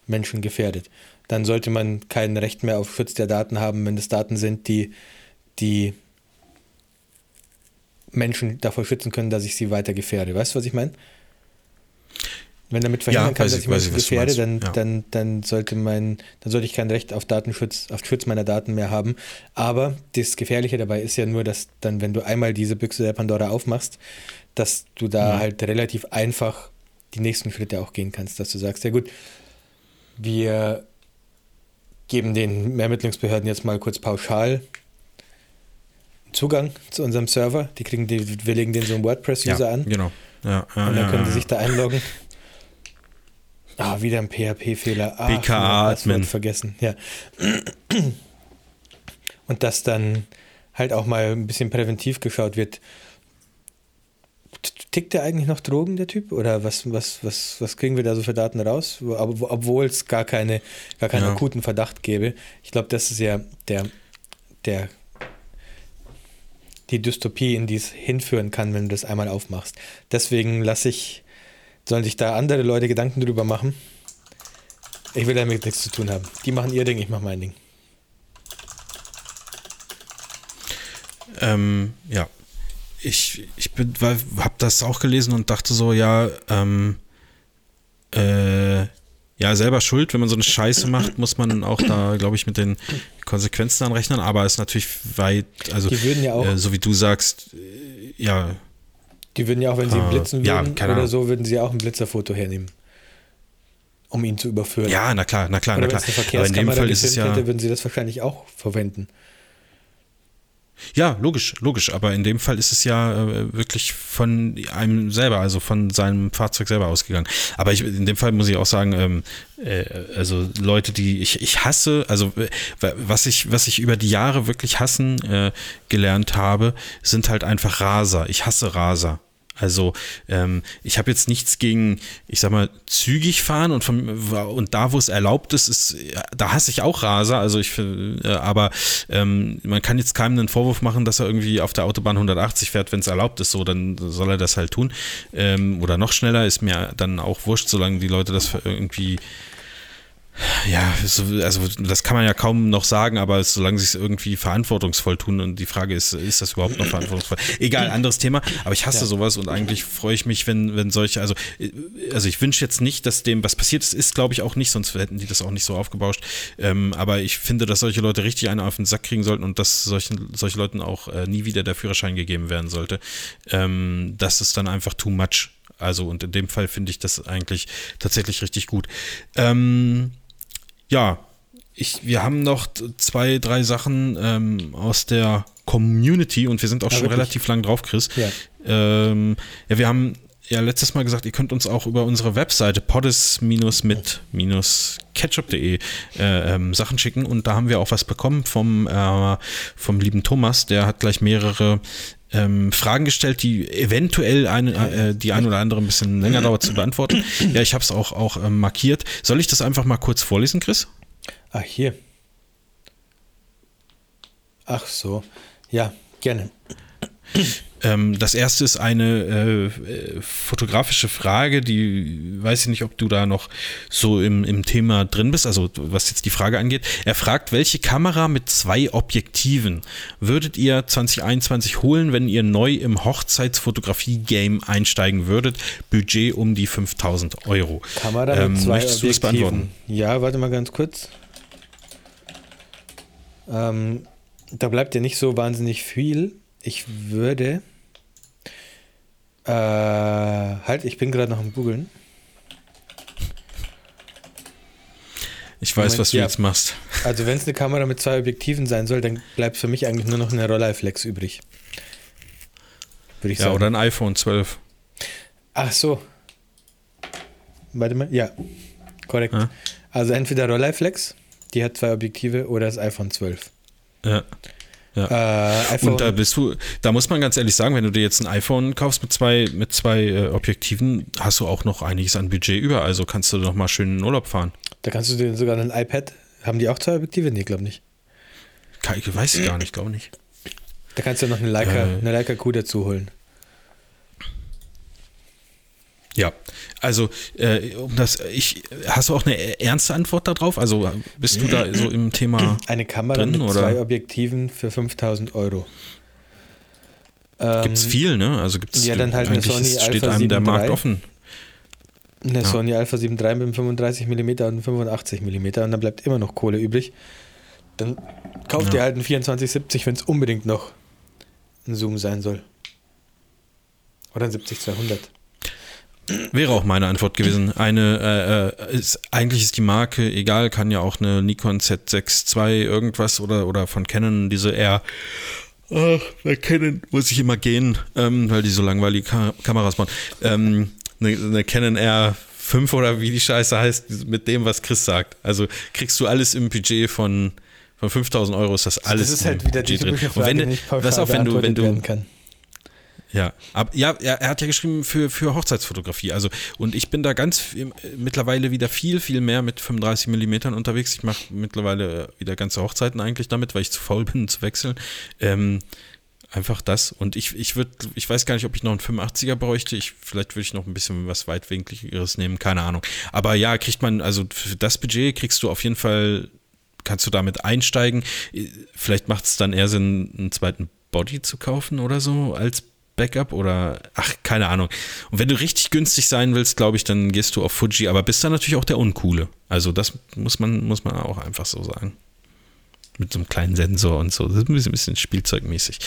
Menschen gefährdet. Dann sollte man kein Recht mehr auf Schutz der Daten haben, wenn es Daten sind, die, die Menschen davor schützen können, dass ich sie weiter gefährde. Weißt du, was ich meine? Wenn damit verhindern ja, kann, dass ich, ich Menschen gefährde, dann, ja. dann, dann, sollte mein, dann sollte ich kein Recht auf Datenschutz, auf Schutz meiner Daten mehr haben. Aber das Gefährliche dabei ist ja nur, dass dann, wenn du einmal diese Büchse der Pandora aufmachst, dass du da mhm. halt relativ einfach die nächsten Schritte auch gehen kannst, dass du sagst, ja gut, wir geben den Ermittlungsbehörden jetzt mal kurz pauschal Zugang zu unserem Server. Die kriegen die, wir legen den so einen WordPress-User ja, an. Genau. Ja, ja, und dann können die sich da einloggen. Ah, wieder ein PHP-Fehler. Ah, BKA-Admin. vergessen. Ja. Und dass dann halt auch mal ein bisschen präventiv geschaut wird. Tickt der eigentlich noch Drogen, der Typ? Oder was, was, was, was kriegen wir da so für Daten raus? Obwohl es gar, keine, gar keinen akuten Verdacht gäbe. Ich glaube, das ist ja der, der die Dystopie, in die es hinführen kann, wenn du das einmal aufmachst. Deswegen lasse ich, sollen sich da andere Leute Gedanken drüber machen. Ich will damit nichts zu tun haben. Die machen ihr Ding, ich mache mein Ding. Ähm, ja. Ich, ich habe das auch gelesen und dachte so, ja, ähm, äh, ja, selber schuld. Wenn man so eine Scheiße macht, muss man auch da, glaube ich, mit den Konsequenzen anrechnen. Aber es ist natürlich weit, also die würden ja auch, äh, so wie du sagst, äh, ja. Die würden ja auch, wenn sie ihn blitzen würden ja, oder so, würden sie auch ein Blitzerfoto hernehmen. Um ihn zu überführen. Ja, na klar, na klar, oder na klar. Aber in dem Fall ist es ja. Hätte, würden sie das wahrscheinlich auch verwenden. Ja, logisch, logisch. Aber in dem Fall ist es ja äh, wirklich von einem selber, also von seinem Fahrzeug selber ausgegangen. Aber ich, in dem Fall muss ich auch sagen, ähm, äh, also Leute, die ich, ich hasse, also äh, was ich, was ich über die Jahre wirklich hassen äh, gelernt habe, sind halt einfach Raser. Ich hasse Raser. Also ähm, ich habe jetzt nichts gegen, ich sag mal, zügig fahren und, vom, und da, wo es erlaubt ist, ist, da hasse ich auch Raser. Also ich, äh, aber ähm, man kann jetzt keinem einen Vorwurf machen, dass er irgendwie auf der Autobahn 180 fährt, wenn es erlaubt ist. So, dann soll er das halt tun. Ähm, oder noch schneller ist mir dann auch wurscht, solange die Leute das irgendwie ja, so, also das kann man ja kaum noch sagen, aber solange sie es irgendwie verantwortungsvoll tun und die Frage ist, ist das überhaupt noch verantwortungsvoll? Egal, anderes Thema, aber ich hasse ja. sowas und eigentlich freue ich mich, wenn, wenn solche, also, also ich wünsche jetzt nicht, dass dem was passiert ist, ist glaube ich auch nicht, sonst hätten die das auch nicht so aufgebauscht, ähm, aber ich finde, dass solche Leute richtig einen auf den Sack kriegen sollten und dass solchen, solche Leuten auch äh, nie wieder der Führerschein gegeben werden sollte. Ähm, das ist dann einfach too much. Also und in dem Fall finde ich das eigentlich tatsächlich richtig gut. Ähm, ja, ich, wir haben noch zwei, drei Sachen ähm, aus der Community und wir sind auch ja, schon wirklich? relativ lang drauf, Chris. Ja. Ähm, ja, wir haben ja letztes Mal gesagt, ihr könnt uns auch über unsere Webseite poddes-mit-ketchup.de äh, ähm, Sachen schicken und da haben wir auch was bekommen vom, äh, vom lieben Thomas, der hat gleich mehrere ähm, Fragen gestellt, die eventuell eine, äh, die ein oder andere ein bisschen länger dauert zu beantworten. Ja, ich habe es auch, auch ähm, markiert. Soll ich das einfach mal kurz vorlesen, Chris? Ach, hier. Ach so. Ja, gerne. Ähm, das erste ist eine äh, äh, fotografische Frage, die weiß ich nicht, ob du da noch so im, im Thema drin bist, also was jetzt die Frage angeht. Er fragt, welche Kamera mit zwei Objektiven würdet ihr 2021 holen, wenn ihr neu im Hochzeitsfotografie-Game einsteigen würdet? Budget um die 5000 Euro. Kamera mit ähm, zwei möchtest Objektiven. Du das beantworten? Ja, warte mal ganz kurz. Ähm, da bleibt ja nicht so wahnsinnig viel. Ich würde äh, halt, ich bin gerade noch am Googeln. Ich weiß, Moment, was du ja. jetzt machst. Also wenn es eine Kamera mit zwei Objektiven sein soll, dann bleibt für mich eigentlich nur noch eine Rolleiflex übrig. Würde ich Ja, sagen. oder ein iPhone 12. Ach so. Warte mal. Ja, korrekt. Ja. Also entweder Rolleiflex, die hat zwei Objektive, oder das iPhone 12. Ja. Äh, iPhone, Und da bist du, da muss man ganz ehrlich sagen, wenn du dir jetzt ein iPhone kaufst mit zwei, mit zwei äh, Objektiven, hast du auch noch einiges an Budget über. Also kannst du noch mal schön in den Urlaub fahren. da kannst du dir sogar ein iPad. Haben die auch zwei Objektive? Nee, glaube nicht. Ke- Ich weiß ich gar nicht, glaube nicht. Da kannst du noch eine Leica, Äh. eine Leica Q dazu holen. Ja, also äh, um das, ich, hast du auch eine ernste Antwort darauf? Also bist du da so im Thema? Eine Kamera drin, mit oder? zwei Objektiven für 5000 Euro. Ähm, Gibt's viel, ne? Also gibt's ja, dann halt eine Sony ist- steht Alpha einem der 7 Markt III. offen. Eine Ja. Sony Alpha 7 III mit einem 35 mm und einem 85 mm und dann bleibt immer noch Kohle übrig. Dann kauft Ja. ihr halt einen 2470, wenn es unbedingt noch ein Zoom sein soll. Oder ein 70-200. Wäre auch meine Antwort gewesen. Eine, äh, äh, ist, eigentlich ist die Marke egal, kann ja auch eine Nikon Z6 II irgendwas oder, oder von Canon diese R. Ach, bei Canon muss ich immer gehen, ähm, weil die so langweilige Ka Kameras machen. Ähm, eine, eine Canon R5 oder wie die Scheiße heißt, mit dem, was Chris sagt. Also kriegst du alles im Budget von, von 5000 Euro, ist das alles das ist halt wieder die Budget drin. Und wenn, pass auf, wenn du, wenn du. Ja, ab, ja, er, er hat ja geschrieben für, für Hochzeitsfotografie. Also, und ich bin da ganz viel- mittlerweile wieder viel, viel mehr mit 35 Millimetern unterwegs. Ich mache mittlerweile wieder ganze Hochzeiten eigentlich damit, weil ich zu faul bin zu wechseln. Ähm, einfach das. Und ich, ich würde, ich weiß gar nicht, ob ich noch einen 85er bräuchte. Ich, vielleicht würde ich noch ein bisschen was weitwinkligeres nehmen, keine Ahnung. Aber ja, kriegt man, also für das Budget kriegst du auf jeden Fall, kannst du damit einsteigen. Vielleicht macht es dann eher Sinn, einen zweiten Body zu kaufen oder so als Backup oder ach, keine Ahnung. Und wenn du richtig günstig sein willst, glaube ich, dann gehst du auf Fuji, aber bist dann natürlich auch der Uncoole. Also das muss man, muss man auch einfach so sagen. Mit so einem kleinen Sensor und so. Das ist ein bisschen, ein bisschen spielzeugmäßig.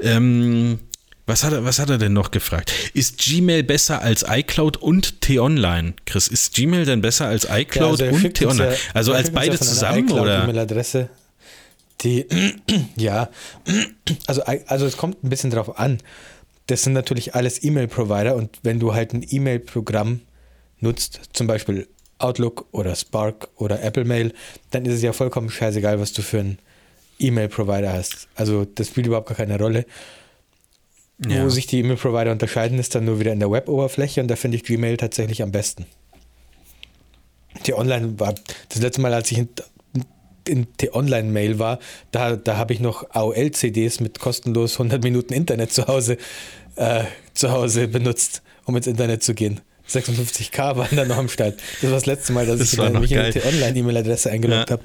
Ähm, was hat, er, was hat er denn noch gefragt? Ist Gmail besser als iCloud und T-Online? Chris, ist Gmail denn besser als iCloud er und schickt uns T-Online? ja- also als beide ja zusammen oder? iCloud-E-Mail-Adresse, die, ja, also, also es kommt ein bisschen drauf an. Das sind natürlich alles E-Mail-Provider und wenn du halt ein E-Mail-Programm nutzt, zum Beispiel Outlook oder Spark oder Apple Mail, dann ist es ja vollkommen scheißegal, was du für einen E-Mail-Provider hast. Also das spielt überhaupt gar keine Rolle. Ja. Wo sich die E-Mail-Provider unterscheiden, ist dann nur wieder in der Web-Oberfläche und da finde ich Gmail tatsächlich am besten. Die Online war das letzte Mal, als ich in, in T-Online-Mail war, da, da habe ich noch AOL-CDs mit kostenlos 100 Minuten Internet zu Hause, äh, zu Hause benutzt, um ins Internet zu gehen. 56k waren da noch am Start. Das war das letzte Mal, dass Das ich in, mich in geil. die T-Online-E-Mail-Adresse eingeloggt Ja. habe.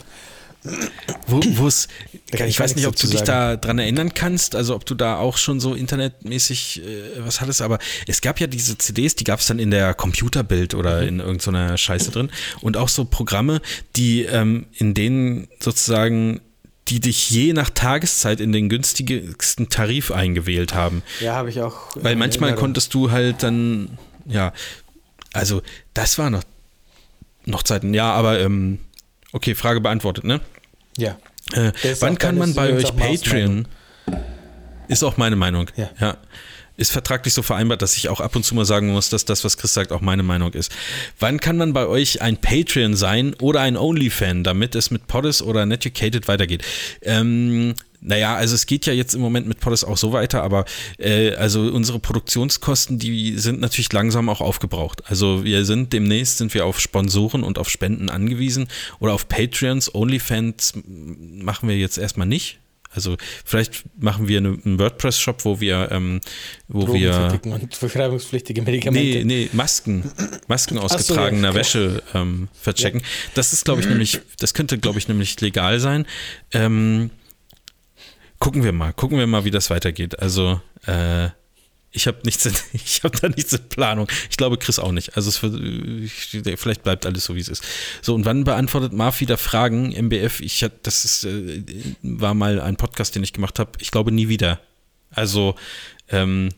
Wo, wo's, kann ich weiß nicht, ob du dich da dran erinnern kannst, also ob du da auch schon so internetmäßig äh, was hattest, aber es gab ja diese CDs, die gab es dann in der Computerbild oder Mhm. in irgendeiner Scheiße drin und auch so Programme, die ähm, in denen sozusagen die dich je nach Tageszeit in den günstigsten Tarif eingewählt haben. Ja, habe ich auch. Weil manchmal Erinnerung. konntest du halt dann, ja, also das war noch, noch Zeiten, ja, aber ähm, okay, Frage beantwortet, ne? Ja. Äh, wann kann man bei euch Patreon? Ist auch meine Meinung. Ja. Ist vertraglich so vereinbart, dass ich auch ab und zu mal sagen muss, dass das, was Chris sagt, auch meine Meinung ist. Wann kann man bei euch ein Patreon sein oder ein OnlyFan, damit es mit Poddes oder Netucated weitergeht? Ähm, naja, also es geht ja jetzt im Moment mit Poddes auch so weiter, aber äh, also unsere Produktionskosten, die sind natürlich langsam auch aufgebraucht. Also wir sind demnächst sind wir auf Sponsoren und auf Spenden angewiesen oder auf Patreons, OnlyFans machen wir jetzt erstmal nicht. Also vielleicht machen wir eine- einen WordPress-Shop, wo wir, ähm, wo Drogen wir und verschreibungspflichtige Medikamente. Nee, nee, Masken. Masken aus so, getragener ja. Wäsche ähm, verchecken. Das ist, glaube ich, nämlich, das könnte, glaube ich, nämlich legal sein. Ähm, gucken wir mal, gucken wir mal, wie das weitergeht. Also, äh, ich habe nichts, in, ich habe da nichts in Planung. Ich glaube, Chris auch nicht. Also wird, ich, vielleicht bleibt alles so, wie es ist. So, und wann beantwortet Marv wieder Fragen? MBF, ich hatte, das ist, äh, war mal ein Podcast, den ich gemacht habe. Ich glaube nie wieder. Also, ähm,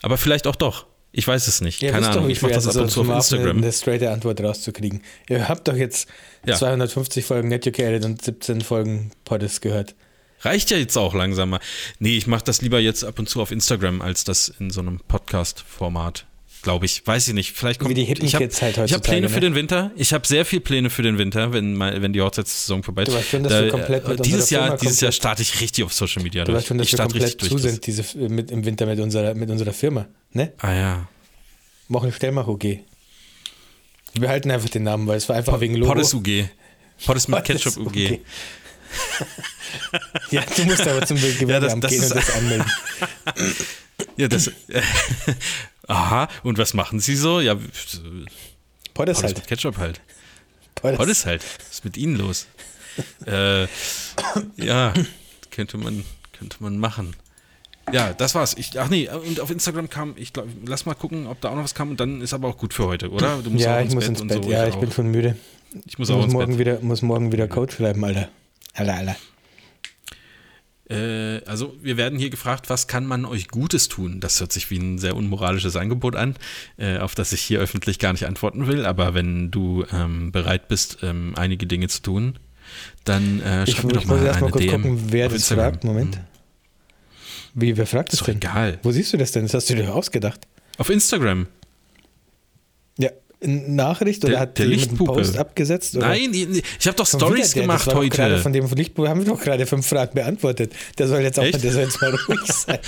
aber vielleicht auch doch. Ich weiß es nicht. Ihr Keine Ahnung. Ich mache das ab und zu auf Instagram. Eine, eine straighte Antwort rauszukriegen. Ihr habt doch jetzt Ja. 250 Folgen Netucated und 17 Folgen Poddes gehört. Reicht ja jetzt auch langsam mal. Nee, ich mache das lieber jetzt ab und zu auf Instagram, als das in so einem Podcast-Format. Glaube ich. Weiß ich nicht. Vielleicht kommt Wie die hippen ich hab- Kids halt Ich habe heutzutage, Pläne ne? für den Winter. Ich habe sehr viel Pläne für den Winter, wenn, mal, wenn die Hochzeitssaison vorbei ist. Du weißt schon, dass wir komplett mit dieses unserer Jahr, Firma dieses Jahr komplett- starte ich richtig auf Social Media. Du durch. weißt schon, dass ich wir starte komplett richtig zu sind diese, mit, im Winter mit unserer, mit unserer Firma. Ne? Ah ja. Machen Stellmach UG. Wir behalten einfach den Namen, weil es war einfach wegen Logo. Poddes UG. Poddes mit Ketchup UG. ja, du musst aber zum Gewerbeamt das gehen und das anmelden. Ja, das. Aha. Und was machen Sie so? Ja, Poddes halt. mit Ketchup halt. Poddes halt. Was ist mit Ihnen los? äh, ja, könnte man, könnte man machen. Ja, das war's. Ich, ach nee, und auf Instagram kam, ich glaube, lass mal gucken, ob da auch noch was kam und dann ist aber auch gut für heute, oder? Du musst Ja, auch ich muss ins und Bett. so, ja, ich ich bin schon müde. Ich muss Ich muss ins morgen, Bett. wieder, muss morgen wieder Coach bleiben, Alter. Alter, Alter. Äh, also wir werden hier gefragt, was kann man euch Gutes tun? Das hört sich wie ein sehr unmoralisches Angebot an, äh, auf das ich hier öffentlich gar nicht antworten will. Aber wenn du ähm, bereit bist, ähm, einige Dinge zu tun, dann äh, Ich, schreib mir ich doch mal muss erst mal kurz DM gucken, wer das Instagram. fragt. Moment. Hm. Wie, wer fragt das Ist denn? egal. Wo siehst du das denn? Das hast du dir ausgedacht. Auf Instagram. Nachricht oder Der- hat der jemand einen. Post abgesetzt? Oder? Nein, ich habe doch Stories gemacht das doch Gerade heute. von dem Lichtpuppe haben wir doch gerade fünf Fragen beantwortet. Der soll jetzt auch Echt? der soll jetzt mal ruhig sein.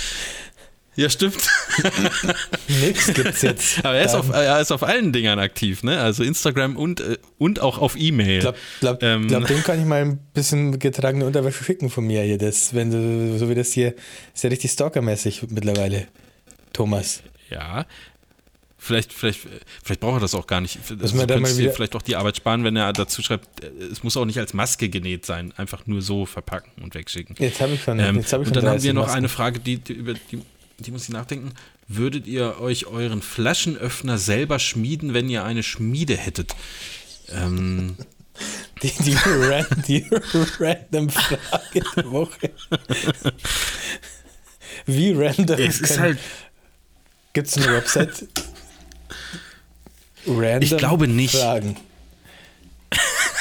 Ja, stimmt. Nix gibt's jetzt. Aber er ist, Ähm, auf, er ist auf allen Dingern aktiv, ne? Also Instagram und, äh, und auch auf E-Mail. glaub, glaub, Ähm, glaub, dem kann ich mal ein bisschen getragene Unterwäsche schicken von mir hier. Das, wenn du, so wie das hier, ist ja richtig stalkermäßig mittlerweile. Thomas. Ja. Vielleicht, vielleicht, vielleicht braucht er das auch gar nicht. Also, Dass man du da mal könntest dir vielleicht auch die Arbeit sparen, wenn er dazu schreibt, es muss auch nicht als Maske genäht sein, einfach nur so verpacken und wegschicken. Jetzt habe ich schon, Ähm, jetzt habe ich und schon dann haben 30 wir noch Masken. eine Frage, die, die, über die, die muss ich nachdenken. Würdet ihr euch euren Flaschenöffner selber schmieden, wenn ihr eine Schmiede hättet? Ähm, Die, die, die random Frage der Woche. Wie random es ist halt, Gibt es eine Website? Random Ich glaube nicht. Fragen.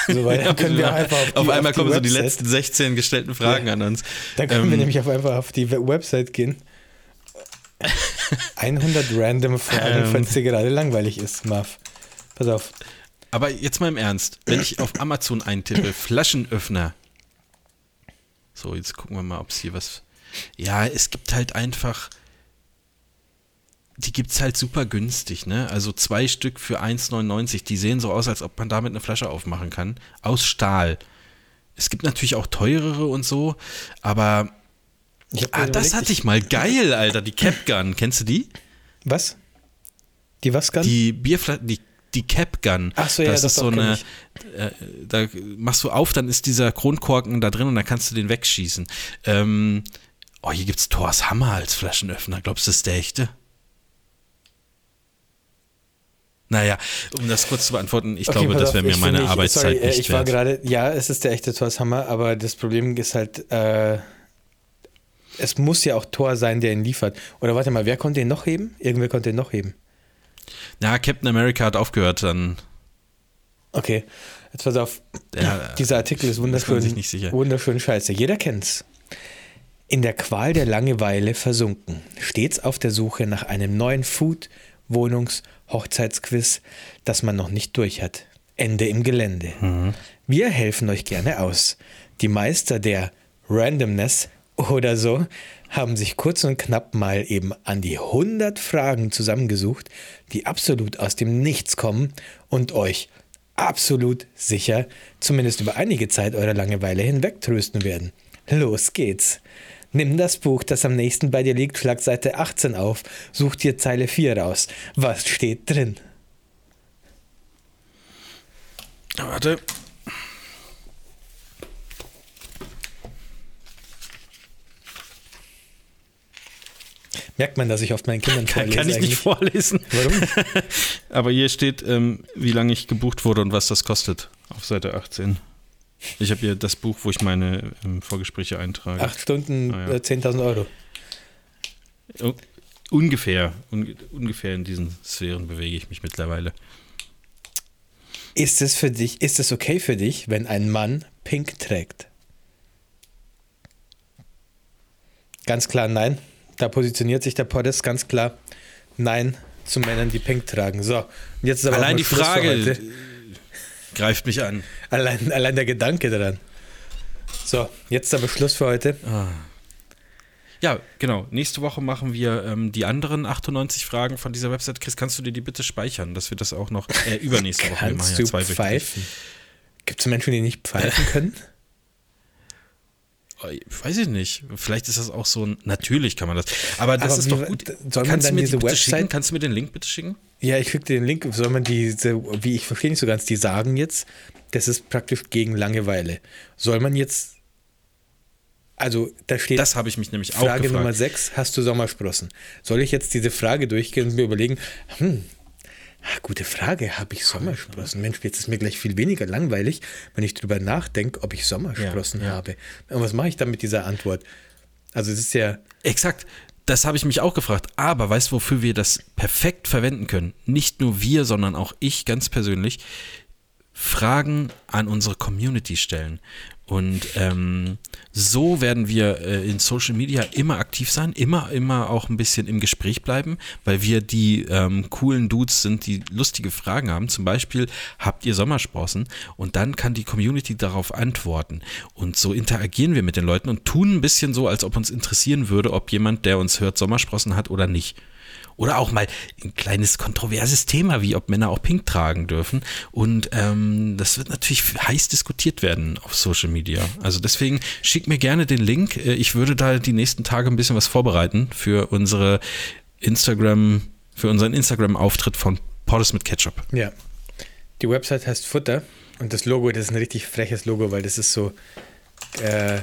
So, weil dann können wir einfach auf, die, auf einmal die kommen so die Website- letzten 16 gestellten Fragen Ja. an uns. Dann können wir Ähm, nämlich auf einfach auf die We- Website gehen. 100 random Fragen, Ähm. falls dir gerade langweilig ist, Marv. Pass auf. Aber jetzt mal im Ernst, wenn ich auf Amazon eintippe, Flaschenöffner. So, jetzt gucken wir mal, ob es hier was. Ja, es gibt halt einfach. Die gibt es halt super günstig, ne? Also zwei Stück für 1,99. Die sehen so aus, als ob man damit eine Flasche aufmachen kann. Aus Stahl. Es gibt natürlich auch teurere und so, aber. Ah, das hatte ich mal geil, Alter. Die Cap Gun. Kennst du die? Was? Die was kann? Die Bierflasche, die, die Cap Gun. Ach so, ja, das doch, ist so eine. Äh, da machst du auf, dann ist dieser Kronkorken da drin und dann kannst du den wegschießen. Ähm, oh, hier gibt's Thors Hammer als Flaschenöffner. Glaubst du, das ist der echte? Naja, um das kurz zu beantworten, ich Okay, glaube, das wäre mir ich meine ich- Arbeitszeit sorry, äh, nicht Ich war wert. gerade, ja, es ist der echte Thors Hammer, aber das Problem ist halt, äh, es muss ja auch Thor sein, der ihn liefert. Oder warte mal, wer konnte ihn noch heben? Irgendwer konnte ihn noch heben. Na, Captain America hat aufgehört, dann. Okay, jetzt pass auf. Der, Dieser Artikel ist wunderschön, sich nicht sicher. wunderschön scheiße. Jeder kennt's. In der Qual der Langeweile versunken, stets auf der Suche nach einem neuen Food, Wohnungs-, Hochzeitsquiz, das man noch nicht durch hat. Ende im Gelände. Mhm. Wir helfen euch gerne aus. Die Meister der Randomness oder so haben sich kurz und knapp mal eben an die 100 Fragen zusammengesucht, die absolut aus dem Nichts kommen und euch absolut sicher zumindest über einige Zeit eurer Langeweile hinwegtrösten werden. Los geht's. Nimm das Buch, das am nächsten bei dir liegt, schlag Seite 18 auf, such dir Zeile 4 raus. Was steht drin? Warte. Merkt man, dass ich oft meinen Kindern Kann, vorlese kann ich nicht eigentlich? vorlesen. Warum? Aber hier steht, ähm, wie lange ich gebucht wurde und was das kostet. Auf Seite 18. Ich habe hier das Buch, wo ich meine ähm, Vorgespräche eintrage. Acht Stunden, Ah, ja. äh, 10.000 Euro. Oh, ungefähr, un, ungefähr in diesen Sphären bewege ich mich mittlerweile. Ist es für dich, ist es okay für dich, wenn ein Mann pink trägt? Ganz klar nein. Da positioniert sich der Podest ganz klar nein zu Männern, die pink tragen. So, jetzt ist aber Allein die Frage greift mich an. Allein, allein der Gedanke daran. So, jetzt aber Schluss für heute. Ah. Ja, genau. Nächste Woche machen wir ähm, die anderen 98 Fragen von dieser Website. Chris, kannst du dir die bitte speichern, dass wir das auch noch äh, übernächste Woche wir machen? Ja, zwei pfeifen? Gibt es Menschen, die nicht pfeifen können? Äh, weiß ich nicht. Vielleicht ist das auch so ein. Natürlich kann man das. Aber das Aber ist wie, doch gut. Soll Kannst du mir diese Website schicken? Kannst du mir den Link bitte schicken? Ja, ich schicke dir den Link. Soll man diese, wie ich verstehe nicht so ganz, die sagen jetzt, das ist praktisch gegen Langeweile. Soll man jetzt also da steht. Das habe ich mich nämlich Frage auch Frage Nummer 6, hast du Sommersprossen? Soll ich jetzt diese Frage durchgehen und mir überlegen, hm, gute Frage, habe ich Sommersprossen? Mensch, jetzt ist mir gleich viel weniger langweilig, wenn ich darüber nachdenke, ob ich Sommersprossen ja, ja. habe. Und was mache ich dann mit dieser Antwort? Also es ist ja. Exakt. Das habe ich mich auch gefragt. Aber weißt du, wofür wir das perfekt verwenden können? Nicht nur wir, sondern auch ich ganz persönlich. Fragen an unsere Community stellen. Und ähm, so werden wir äh, in Social Media immer aktiv sein, immer, immer auch ein bisschen im Gespräch bleiben, weil wir die ähm, coolen Dudes sind, die lustige Fragen haben. Zum Beispiel, habt ihr Sommersprossen? Und dann kann die Community darauf antworten. Und so interagieren wir mit den Leuten und tun ein bisschen so, als ob uns interessieren würde, ob jemand, der uns hört, Sommersprossen hat oder nicht. Oder auch mal ein kleines kontroverses Thema, wie ob Männer auch Pink tragen dürfen. Und ähm, das wird natürlich heiß diskutiert werden auf Social Media. Also deswegen schick mir gerne den Link. Äh, ich würde da die nächsten Tage ein bisschen was vorbereiten für unsere Instagram, für unseren Instagram-Auftritt von Portis mit Ketchup. Ja. Die Website heißt Futter und das Logo, das ist ein richtig freches Logo, weil das ist so. Äh,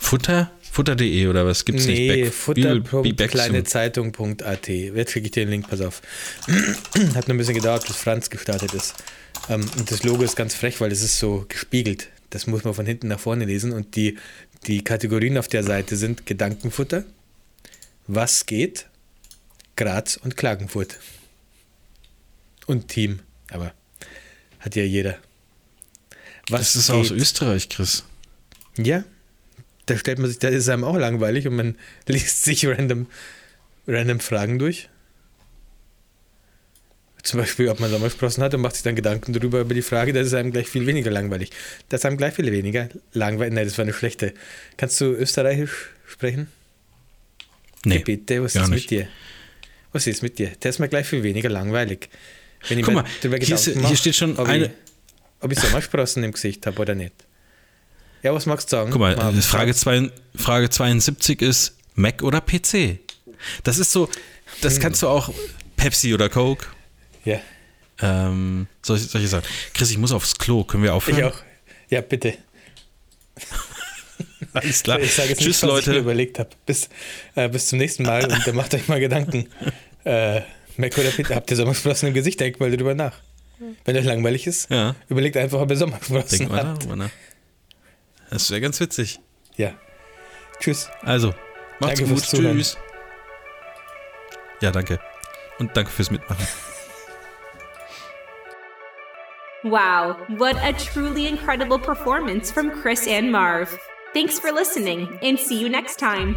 Futter? Futter.de oder was gibt es nee, nicht? Nee, futter.kleinezeitung.at. Jetzt kriege ich dir den Link, pass auf. Hat nur ein bisschen gedauert, bis Franz gestartet ist. Ähm, und das Logo ist ganz frech, weil es ist so gespiegelt. Das muss man von hinten nach vorne lesen. Und die, die Kategorien auf der Seite sind Gedankenfutter, Was geht, Graz und Klagenfurt. Und Team. Aber hat ja jeder. Was das ist geht? aus Österreich, Chris. Ja, da stellt man sich, da ist es einem auch langweilig und man liest sich random, random Fragen durch. Zum Beispiel, ob man Sommersprossen hat und macht sich dann Gedanken darüber, über die Frage, das ist einem gleich viel weniger langweilig. Das ist einem gleich viel weniger langweilig. Nein, das war eine schlechte. Kannst du Österreichisch sprechen? Nee. Bitte, was ist mit dir? Was ist mit dir? Der ist mir gleich viel weniger langweilig. Wenn ich Guck mal, hier, hier steht schon ob eine. Ich, ob ich Sommersprossen im Gesicht habe oder nicht. Ja, was magst du sagen? Guck mal, mal Frage, zwei, Frage 72 ist Mac oder PC? Das ist so, das hm. kannst du auch Pepsi oder Coke. Ja. Ähm, soll, ich, soll ich sagen? Chris, ich muss aufs Klo. Können wir aufhören? Ich auch. Ja, bitte. Alles klar. Ich sage jetzt Tschüss, nicht, was Leute. ich mir überlegt habe. Bis, äh, bis zum nächsten Mal und dann macht euch mal Gedanken. Äh, Mac oder PC, habt ihr Sommersprossen im Gesicht? Denkt mal darüber nach. Wenn euch langweilig ist, ja. überlegt einfach, ob ihr Sommersprossen Denk habt. Mal nach. Das wäre ganz witzig. Ja. Tschüss. Also, macht's danke gut. Tschüss. Ja, danke. Und danke fürs Mitmachen. Wow, what a truly incredible performance from Chris and Marv. Thanks for listening and see you next time.